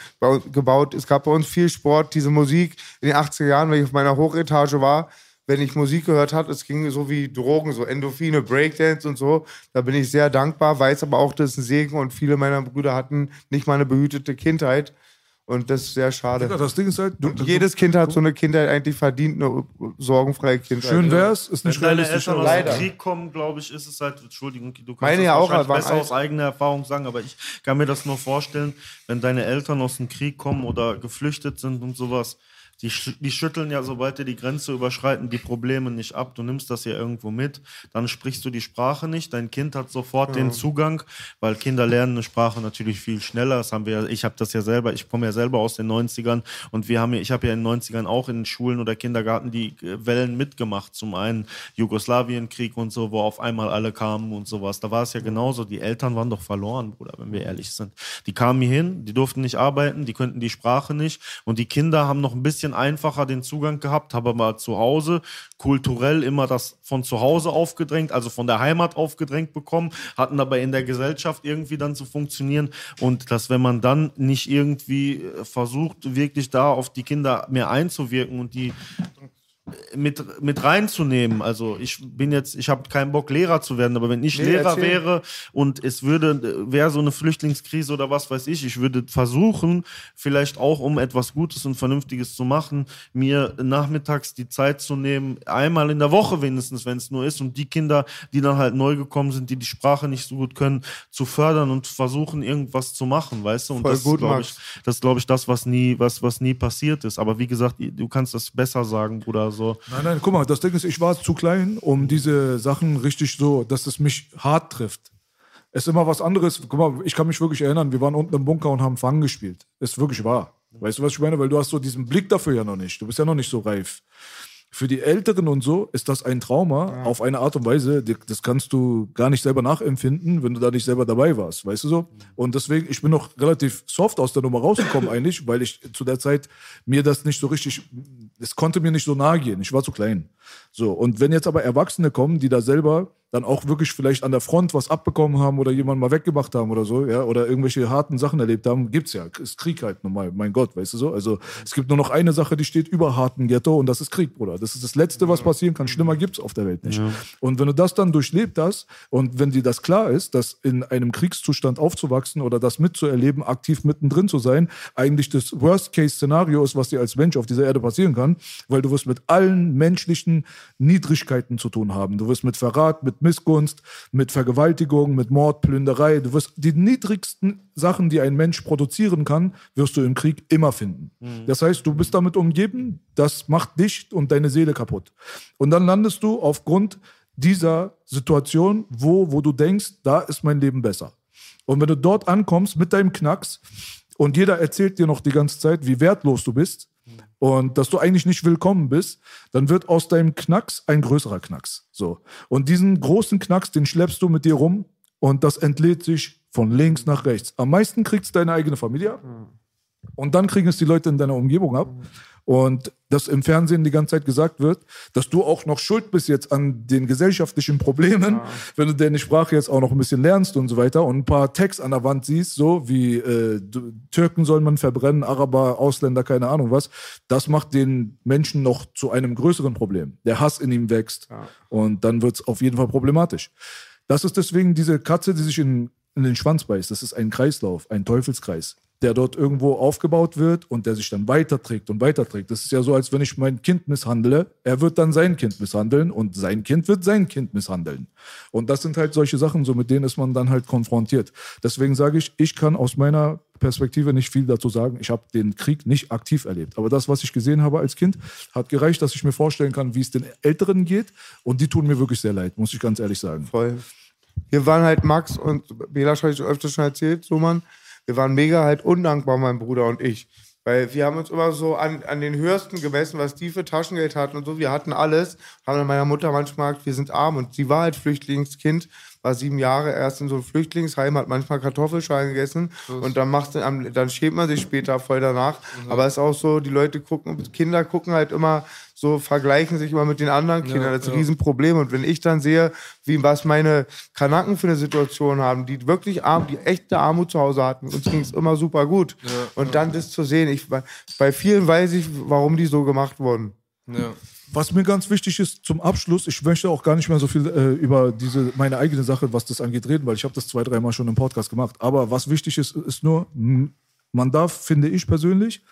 gebaut. Es gab bei uns viel Sport, diese Musik in den 80er Jahren, wenn ich auf meiner Hochetage war, wenn ich Musik gehört habe, es ging so wie Drogen, so Endorphine, Breakdance und so. Da bin ich sehr dankbar, weiß aber auch, das ist ein Segen und viele meiner Brüder hatten nicht mal eine behütete Kindheit. Und das ist sehr schade. Digga, das Ding ist halt, du, jedes Kind hat so eine Kindheit eigentlich verdient, eine sorgenfreie Kindheit. schön wär's, ist Wenn nicht deine realistisch. Eltern aus Leider. dem Krieg kommen, glaube ich, ist es halt, Entschuldigung, du kannst Meine das ja auch, besser alt. aus eigener Erfahrung sagen, aber ich kann mir das nur vorstellen, wenn deine Eltern aus dem Krieg kommen oder geflüchtet sind und sowas, die, die schütteln ja, sobald die die Grenze überschreiten, die Probleme nicht ab. Du nimmst das ja irgendwo mit, dann sprichst du die Sprache nicht. Dein Kind hat sofort den Zugang, weil Kinder lernen eine Sprache natürlich viel schneller. Das haben wir, ja- ich habe das ja selber, ich komme ja selber aus den 90ern und wir haben ja, ich habe ja in den 90ern auch in Schulen oder Kindergarten die äh, Wellen mitgemacht. Zum einen Jugoslawienkrieg und so, wo auf einmal alle kamen und sowas. Da war es ja genauso. Die Eltern waren doch verloren, Bruder, wenn wir ehrlich sind. Die kamen hier hin, die durften nicht arbeiten, die könnten die Sprache nicht und die Kinder haben noch ein bisschen einfacher den Zugang gehabt, haben aber zu Hause kulturell immer das von zu Hause aufgedrängt, also von der Heimat aufgedrängt bekommen, hatten aber in der Gesellschaft irgendwie dann zu funktionieren und dass wenn man dann nicht irgendwie äh, versucht, wirklich da auf die Kinder mehr einzuwirken und die mit, mit reinzunehmen. Also ich bin jetzt, ich habe keinen Bock, Lehrer zu werden, aber wenn ich Nee, Lehrer erzähl. wäre und es würde, wäre so eine Flüchtlingskrise oder was weiß ich, ich würde versuchen, vielleicht auch um etwas Gutes und Vernünftiges zu machen, mir nachmittags die Zeit zu nehmen, einmal in der Woche wenigstens, wenn es nur ist, und die Kinder, die dann halt neu gekommen sind, die die Sprache nicht so gut können, zu fördern und versuchen, irgendwas zu machen, weißt du? Und Voll das glaube ich, das glaube ich, das, was nie, was, was nie passiert ist. Aber wie gesagt, du kannst das besser sagen, Bruder, so. Nein, nein, guck mal, das Ding ist, ich war zu klein, um diese Sachen richtig so, dass es mich hart trifft. Es ist immer was anderes. Guck mal, ich kann mich wirklich erinnern, wir waren unten im Bunker und haben Fang gespielt. Ist wirklich wahr. Weißt du, was ich meine? Weil du hast so diesen Blick dafür ja noch nicht. Du bist ja noch nicht so reif. Für die Älteren und so ist das ein Trauma auf eine Art und Weise, das kannst du gar nicht selber nachempfinden, wenn du da nicht selber dabei warst, weißt du so? Und deswegen, ich bin noch relativ soft aus der Nummer rausgekommen eigentlich, weil ich zu der Zeit mir das nicht so richtig, es konnte mir nicht so nahe gehen, ich war zu klein. So, und wenn jetzt aber Erwachsene kommen, die da selber dann auch wirklich vielleicht an der Front was abbekommen haben oder jemanden mal weggemacht haben oder so, ja, oder irgendwelche harten Sachen erlebt haben, gibt's ja. Ist Krieg halt normal, mein Gott, weißt du so? Also es gibt nur noch eine Sache, die steht über harten Ghetto und das ist Krieg, Bruder. Das ist das Letzte, was passieren kann. Schlimmer gibt's auf der Welt nicht. Und wenn du das dann durchlebt hast und wenn dir das klar ist, dass in einem Kriegszustand aufzuwachsen oder das mitzuerleben, aktiv mittendrin zu sein, eigentlich das Worst-Case-Szenario ist, was dir als Mensch auf dieser Erde passieren kann, weil du wirst mit allen menschlichen Niedrigkeiten zu tun haben. Du wirst mit Verrat, mit Missgunst, mit Vergewaltigung, mit Mord, Plünderei, du wirst die niedrigsten Sachen, die ein Mensch produzieren kann, wirst du im Krieg immer finden. Das heißt, du bist damit umgeben, das macht dich und deine Seele kaputt. Und dann landest du aufgrund dieser Situation, wo, wo du denkst, da ist mein Leben besser. Und wenn du dort ankommst mit deinem Knacks und jeder erzählt dir noch die ganze Zeit, wie wertlos du bist und dass du eigentlich nicht willkommen bist, dann wird aus deinem Knacks ein größerer Knacks. So. Und diesen großen Knacks, den schleppst du mit dir rum und das entlädt sich von links nach rechts. Am meisten kriegt es deine eigene Familie ab. Und dann kriegen es die Leute in deiner Umgebung ab. Und dass im Fernsehen die ganze Zeit gesagt wird, dass du auch noch schuld bist jetzt an den gesellschaftlichen Problemen, wenn du deine Sprache jetzt auch noch ein bisschen lernst und so weiter und ein paar Tags an der Wand siehst, so wie äh, Türken soll man verbrennen, Araber, Ausländer, keine Ahnung was, das macht den Menschen noch zu einem größeren Problem. Der Hass in ihm wächst und dann wird es auf jeden Fall problematisch. Das ist deswegen diese Katze, die sich in, in den Schwanz beißt. Das ist ein Kreislauf, ein Teufelskreis, der dort irgendwo aufgebaut wird und der sich dann weiterträgt und weiterträgt. Das ist ja so, als wenn ich mein Kind misshandle. Er wird dann sein Kind misshandeln und sein Kind wird sein Kind misshandeln. Und das sind halt solche Sachen, so mit denen ist man dann halt konfrontiert. Deswegen sage ich, ich kann aus meiner Perspektive nicht viel dazu sagen. Ich habe den Krieg nicht aktiv erlebt. Aber das, was ich gesehen habe als Kind, hat gereicht, dass ich mir vorstellen kann, wie es den Älteren geht. Und die tun mir wirklich sehr leid, muss ich ganz ehrlich sagen. Voll. Wir waren halt Max und Belasch habe ich öfter schon erzählt, so Mann. Wir waren mega halt undankbar, mein Bruder und ich. Weil wir haben uns immer so an, an den höchsten gemessen, was die für Taschengeld hatten und so. Wir hatten alles. Haben dann meiner Mutter manchmal gesagt, wir sind arm. Und sie war halt Flüchtlingskind, war sieben Jahre erst in so einem Flüchtlingsheim, hat manchmal Kartoffelschalen gegessen. Und dann macht dann, schämt man sich später voll danach. Aber es ist auch so, die Leute gucken, Kinder gucken halt immer so, vergleichen sich immer mit den anderen Kindern. das ist ein Riesenproblem. Und wenn ich dann sehe, wie, was meine Kanaken für eine Situation haben, die wirklich arm, die echte Armut zu Hause hatten, uns ging es immer super gut. und dann das zu sehen, ich, bei vielen weiß ich, warum die so gemacht wurden. Ja. Was mir ganz wichtig ist zum Abschluss, ich möchte auch gar nicht mehr so viel äh, über diese meine eigene Sache, was das angeht, reden, weil ich habe das zwei, dreimal schon im Podcast gemacht. Aber was wichtig ist, ist nur, man darf, finde ich persönlich,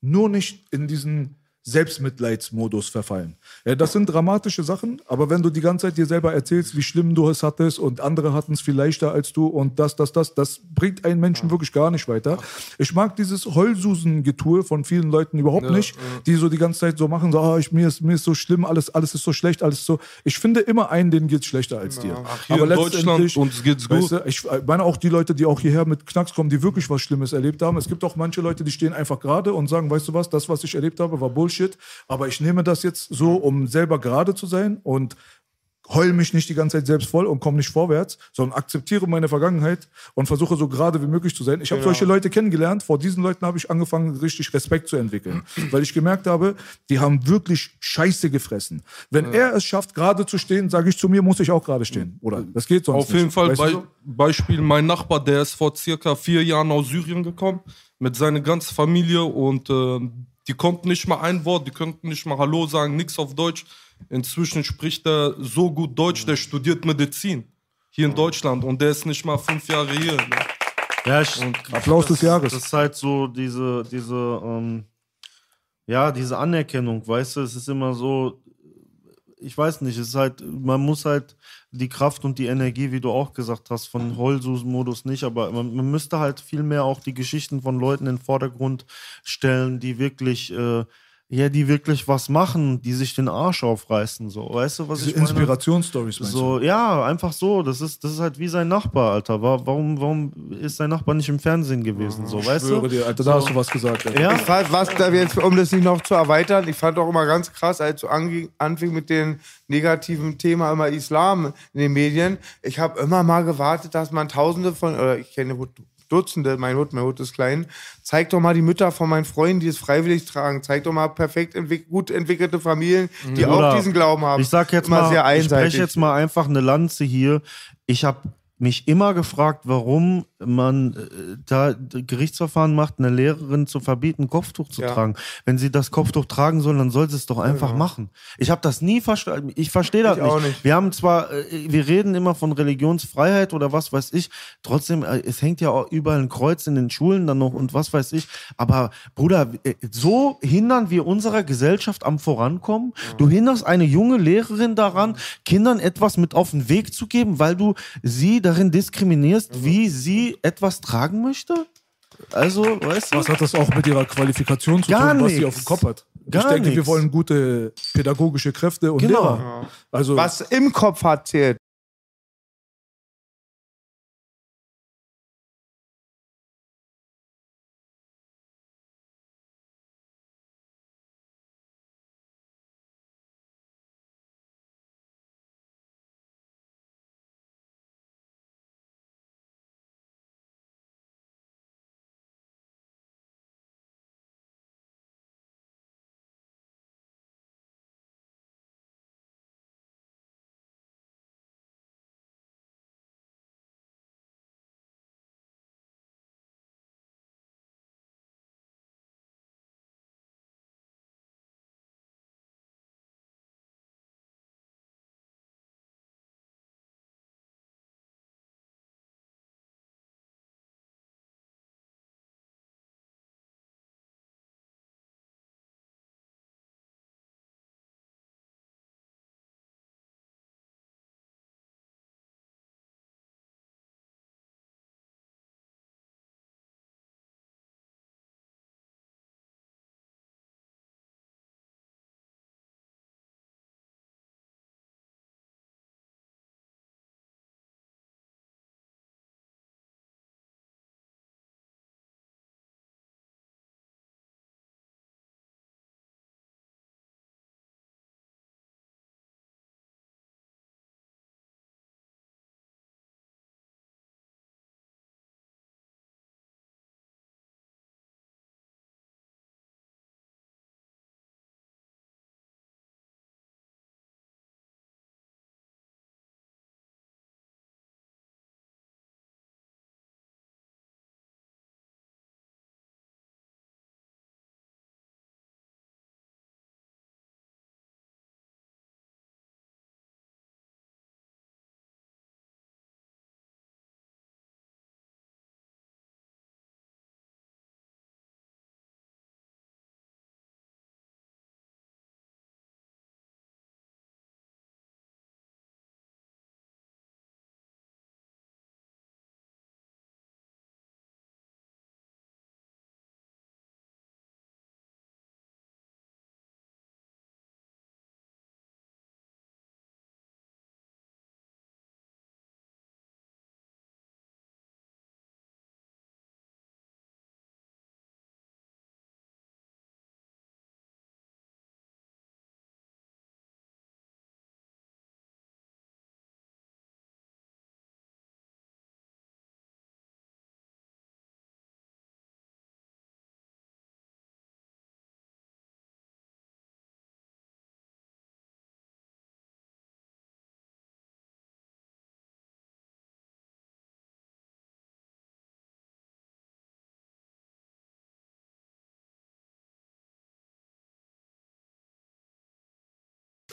nur nicht in diesen Selbstmitleidsmodus verfallen. Ja, das sind dramatische Sachen, aber wenn du die ganze Zeit dir selber erzählst, wie schlimm du es hattest und andere hatten es viel leichter als du und das, das, das, das bringt einen Menschen wirklich gar nicht weiter. Ich mag dieses Heulsusen-Getue von vielen Leuten überhaupt nicht, die so die ganze Zeit so machen, so, ah, ich, mir, ist, mir ist so schlimm, alles, alles ist so schlecht, alles so. Ich finde immer einen, denen geht's schlechter als dir. Hier in Deutschland uns geht's gut. Weißt du, ich meine auch die Leute, die auch hierher mit Knacks kommen, die wirklich was Schlimmes erlebt haben. Es gibt auch manche Leute, die stehen einfach gerade und sagen, weißt du was, das, was ich erlebt habe, war Bullshit. Aber ich nehme das jetzt so, um selber gerade zu sein und heul mich nicht die ganze Zeit selbst voll und komme nicht vorwärts, sondern akzeptiere meine Vergangenheit und versuche so gerade wie möglich zu sein. Ich habe solche Leute kennengelernt. Vor diesen Leuten habe ich angefangen, richtig Respekt zu entwickeln, weil ich gemerkt habe, die haben wirklich Scheiße gefressen. Wenn er es schafft, gerade zu stehen, sage ich zu mir, muss ich auch gerade stehen. Oder das geht sonst Auf nicht. jeden Fall Weißt bei, so? Beispiel mein Nachbar, der ist vor circa vier Jahren aus Syrien gekommen mit seiner ganzen Familie und äh, die konnten nicht mal ein Wort, die konnten nicht mal Hallo sagen, nichts auf Deutsch. Inzwischen spricht er so gut Deutsch, der studiert Medizin hier in Deutschland und der ist nicht mal fünf Jahre hier. Ne? Ja, ich, Applaus des Jahres. Das ist halt so diese, diese, ähm, ja, diese Anerkennung, weißt du, es ist immer so, ich weiß nicht, es ist halt, man muss halt die Kraft und die Energie, wie du auch gesagt hast, von Heulsusen-Modus nicht, aber man, man müsste halt viel mehr auch die Geschichten von Leuten in den Vordergrund stellen, die wirklich, äh, ja, die wirklich was machen, die sich den Arsch aufreißen, so, weißt du, was Diese ich meine? Inspirationsstories, meinst So, ja, einfach so. Das ist, das ist halt wie sein Nachbar, Alter. Wa- Warum, warum ist sein Nachbar nicht im Fernsehen gewesen? So, du? weißt Ich schwöre du? dir, Alter, da hast du was gesagt. Alter. Ja, fand, was da jetzt, um das nicht noch zu erweitern, ich fand auch immer ganz krass, als du anfing mit dem negativen Thema immer Islam in den Medien. Ich habe immer mal gewartet, dass man Tausende von, oder ich kenne Dutzende, mein Hut, mein Hut ist klein. Zeig doch mal die Mütter von meinen Freunden, die es freiwillig tragen. Zeig doch mal perfekt entwick gut entwickelte Familien, die Bruder, auch diesen Glauben haben. Ich sag jetzt Immer mal, sehr ich einseitig. spreche jetzt mal einfach eine Lanze hier. Ich habe mich immer gefragt, warum man äh, da Gerichtsverfahren macht, eine Lehrerin zu verbieten, Kopftuch zu Ja. tragen. Wenn sie das Kopftuch tragen soll, dann soll sie es doch einfach machen. Ich habe das nie verstanden. Ich verstehe das Ich nicht. nicht. Wir haben zwar, äh, wir reden immer von Religionsfreiheit oder was weiß ich. Trotzdem, äh, es hängt ja auch überall ein Kreuz in den Schulen dann noch und was weiß ich. Aber Bruder, so hindern wir unserer Gesellschaft am Vorankommen. Du hinderst eine junge Lehrerin daran, Kindern etwas mit auf den Weg zu geben, weil du sie darin diskriminierst, wie sie etwas tragen möchte. Also, weißt du? Was hat das auch mit ihrer Qualifikation zu Gar tun, was sie auf dem Kopf hat? Gar ich denke, wir nichts. wollen gute pädagogische Kräfte und Genau. Lehrer. Also was im Kopf hat, zählt.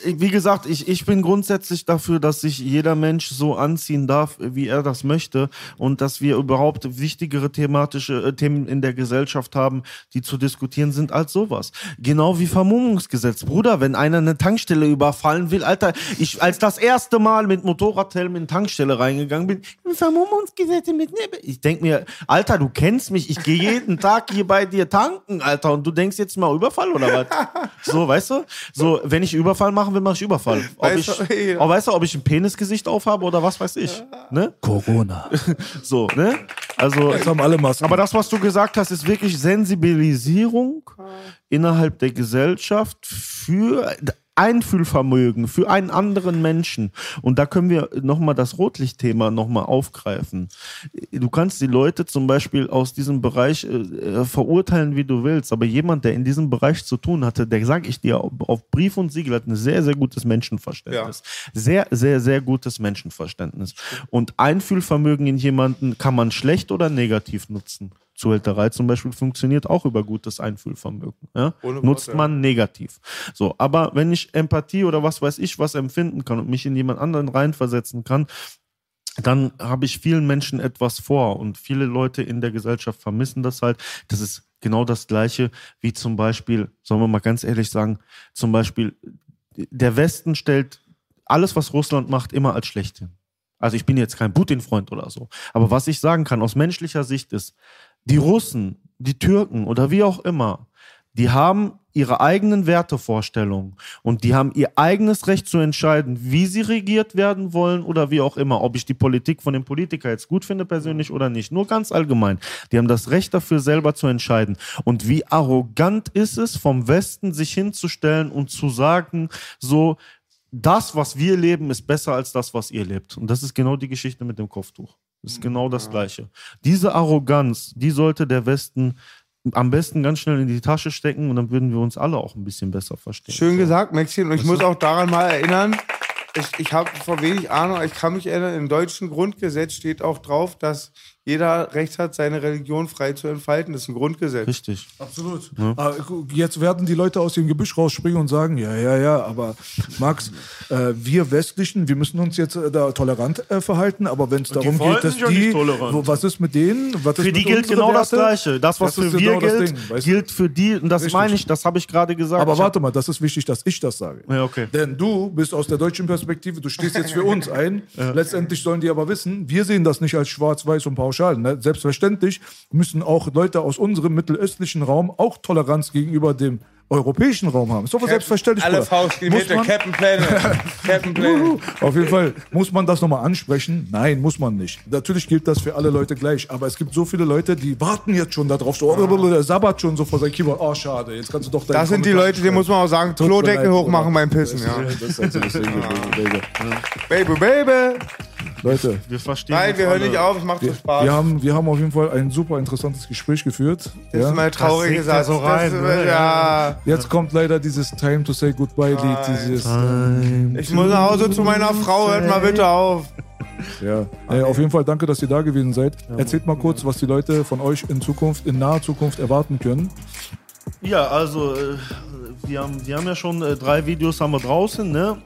Wie gesagt, ich, ich bin grundsätzlich dafür, dass sich jeder Mensch so anziehen darf, wie er das möchte und dass wir überhaupt wichtigere thematische äh, Themen in der Gesellschaft haben, die zu diskutieren sind als sowas. Genau wie Vermummungsgesetz. Bruder, wenn einer eine Tankstelle überfallen will, Alter, ich als das erste Mal mit Motorradhelm in Tankstelle reingegangen bin, Vermummungsgesetze mit Nebel. Ich denk mir, Alter, du kennst mich, ich gehe jeden Tag hier bei dir tanken, Alter, und du denkst jetzt mal Überfall oder was? So, weißt du? So, wenn ich Überfall machen will, mache ich Überfall. Ob Weißt ich, du, oh, weißt du, ob ich ein Penisgesicht aufhabe oder was weiß ich. Ne? Corona. So, ne? Also, Jetzt haben alle Masken. aber das, was du gesagt hast, ist wirklich Sensibilisierung innerhalb der Gesellschaft für Einfühlvermögen für einen anderen Menschen. Und da können wir nochmal das Rotlichtthema nochmal aufgreifen. Du kannst die Leute zum Beispiel aus diesem Bereich äh, verurteilen, wie du willst, aber jemand, der in diesem Bereich zu tun hatte, der, sag ich dir, auf Brief und Siegel hat ein sehr, sehr gutes Menschenverständnis. Sehr, sehr, sehr gutes Menschenverständnis. Und Einfühlvermögen in jemanden kann man schlecht oder negativ nutzen. Zuhälterei zum Beispiel funktioniert auch über gutes Einfühlvermögen. Ja? Nutzt man negativ. So, aber wenn ich Empathie oder was weiß ich was empfinden kann und mich in jemand anderen reinversetzen kann, dann habe ich vielen Menschen etwas vor und viele Leute in der Gesellschaft vermissen das halt. Das ist genau das Gleiche wie zum Beispiel, sollen wir mal ganz ehrlich sagen, zum Beispiel der Westen stellt alles, was Russland macht, immer als schlecht hin. Also ich bin jetzt kein Putin-Freund oder so. Aber was ich sagen kann aus menschlicher Sicht ist, die Russen, die Türken oder wie auch immer, die haben ihre eigenen Wertevorstellungen und die haben ihr eigenes Recht zu entscheiden, wie sie regiert werden wollen oder wie auch immer. Ob ich die Politik von dem Politiker jetzt gut finde persönlich oder nicht. Nur ganz allgemein. Die haben das Recht dafür selber zu entscheiden. Und wie arrogant ist es, vom Westen sich hinzustellen und zu sagen, so, das, was wir leben, ist besser als das, was ihr lebt. Und das ist genau die Geschichte mit dem Kopftuch. Das ist genau das Gleiche. Diese Arroganz, die sollte der Westen am besten ganz schnell in die Tasche stecken und dann würden wir uns alle auch ein bisschen besser verstehen. Schön gesagt, Maxim. Und ich muss auch daran mal erinnern, ich, ich habe vor wenig Ahnung, ich kann mich erinnern, im deutschen Grundgesetz steht auch drauf, dass jeder Recht hat, seine Religion frei zu entfalten. Das ist ein Grundgesetz. Richtig. Absolut. Aber guck, jetzt werden die Leute aus dem Gebüsch rausspringen und sagen, ja, ja, ja, aber Max, äh, wir Westlichen, wir müssen uns jetzt äh, da tolerant äh, verhalten, aber wenn es darum geht, dass ja die, wo, was ist mit denen? Was ist Für die mit gilt genau das Werte? Gleiche. Das, was Das für wir genau das gilt, Ding, weißt du? gilt für die. Und das Richtig. meine ich, das habe ich gerade gesagt. Aber warte mal, das ist wichtig, dass ich das sage. Ja, okay. Denn du bist aus der deutschen Perspektive, du stehst jetzt für uns ein. Letztendlich sollen die aber wissen, wir sehen das nicht als schwarz-weiß und pauschal. Ne? Selbstverständlich müssen auch Leute aus unserem mittelöstlichen Raum auch Toleranz gegenüber dem europäischen Raum haben. Ist doch selbstverständlich. Alle Bruder. Faust in die Muss Mitte. man- Captain Planet. Captain Planet. Auf jeden Fall. Muss man das nochmal ansprechen? Nein, muss man nicht. Natürlich gilt das für alle Leute gleich. Aber es gibt so viele Leute, die warten jetzt schon darauf. So, oh, der sabbert schon so vor seinem Keyboard. Oh, schade. Jetzt kannst du doch deinen Das sind die Leute, denen muss man auch sagen, Klodeckel hochmachen beim Pissen. Ja. Das ist so das Ding, Baby. Baby, baby. Leute, Wir verstehen Nein, wir hören alle. nicht auf, es macht so wir, Spaß. wir, haben, wir haben auf jeden Fall ein super interessantes Gespräch geführt. das Ja. ist mein trauriger singt er Satz. so rein, das, ne? ja. Jetzt kommt leider dieses Time to say goodbye Lied. Dieses, äh, Ich muss nach Hause zu meiner Frau, hört mal bitte auf. ja. Äh, auf jeden Fall danke, dass ihr da gewesen seid. Erzählt mal kurz, was die Leute von euch in Zukunft, in naher Zukunft erwarten können. Ja, also äh, wir haben, wir haben ja schon äh, drei Videos haben wir draußen, ne?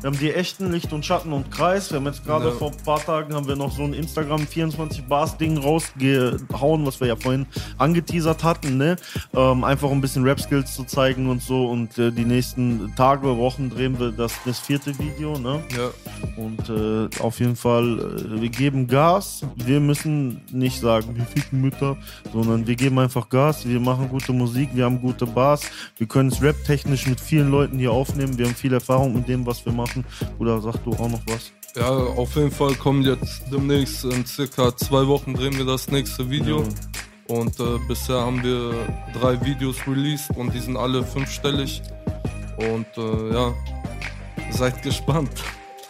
Wir haben die echten Licht und Schatten und Kreis. Wir haben jetzt gerade vor ein paar Tagen haben wir noch so ein Instagram 24 Bars Ding rausgehauen, was wir ja vorhin angeteasert hatten, ne? Ähm, einfach um ein bisschen Rap Skills zu zeigen und so. Und äh, die nächsten Tage, Wochen drehen wir das, das vierte Video, ne? Ja. Und äh, auf jeden Fall, äh, wir geben Gas. Wir müssen nicht sagen, wir ficken Mütter, sondern wir geben einfach Gas. Wir machen gute Musik, wir haben gute Bars. Wir können es rap-technisch mit vielen Leuten hier aufnehmen. Wir haben viel Erfahrung mit dem, was wir machen. Oder sag du auch noch was? Ja, auf jeden Fall kommen jetzt demnächst in circa zwei Wochen drehen wir das nächste Video. Und äh, bisher haben wir drei Videos released und die sind alle fünfstellig. Und äh, ja, seid gespannt.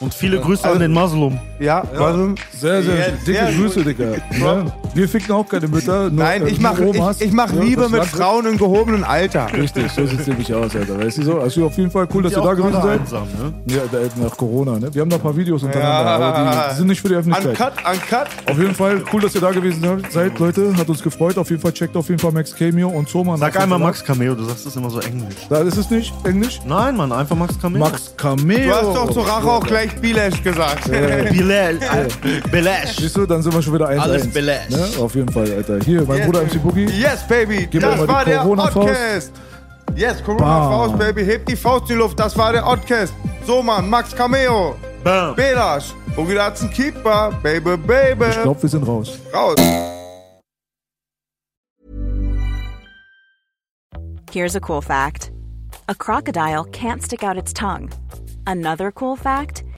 Und viele Grüße an den Maslum. Ja, also, Sehr, sehr Jetzt, dicke sehr Grüße, gut. Digga. Ja. Wir ficken auch keine Mütter. Nur, Nein, äh, ich mache ich, ich mach Ja, Liebe mit Frauen in gehobenem Alter. Richtig, so sieht's nämlich aus, Alter. Weißt du so? Also auf jeden Fall cool, dass ihr da gewesen seid. einsam, ne? Ja, da- nach Corona, ne? Wir haben noch ein paar Videos untereinander, aber die sind nicht für die Öffentlichkeit. Uncut, uncut. Auf jeden Fall cool, dass ihr da gewesen seid, Leute. Hat uns gefreut. Auf jeden Fall checkt auf jeden Fall Max Cameo und Zoman. Sag einmal Max Cameo, du sagst das immer so englisch. Da ist es nicht Englisch. Nein, Mann, einfach Max Cameo. Max Cameo. Du hast doch zur Rache auch gleich Bilesch gesagt. Bilal, Belash. Siehst du, dann sind wir schon wieder 1 Alles 1 Belash. ne? Auf jeden Fall, Alter. Hier, mein Yes, Bruder baby. MC Boogie. Yes, Baby. Gib das war der. Podcast. Yes, Corona-Faust, Bam. Baby. Heb die Faust in die Luft. Das war der Podcast. So, Mann. Max Cameo. Bam. Belasch. Boogie Dat's ein Keeper. Baby, baby. Ich glaube, wir sind raus. Raus. Here's a cool fact a crocodile can't stick out its tongue. Another cool fact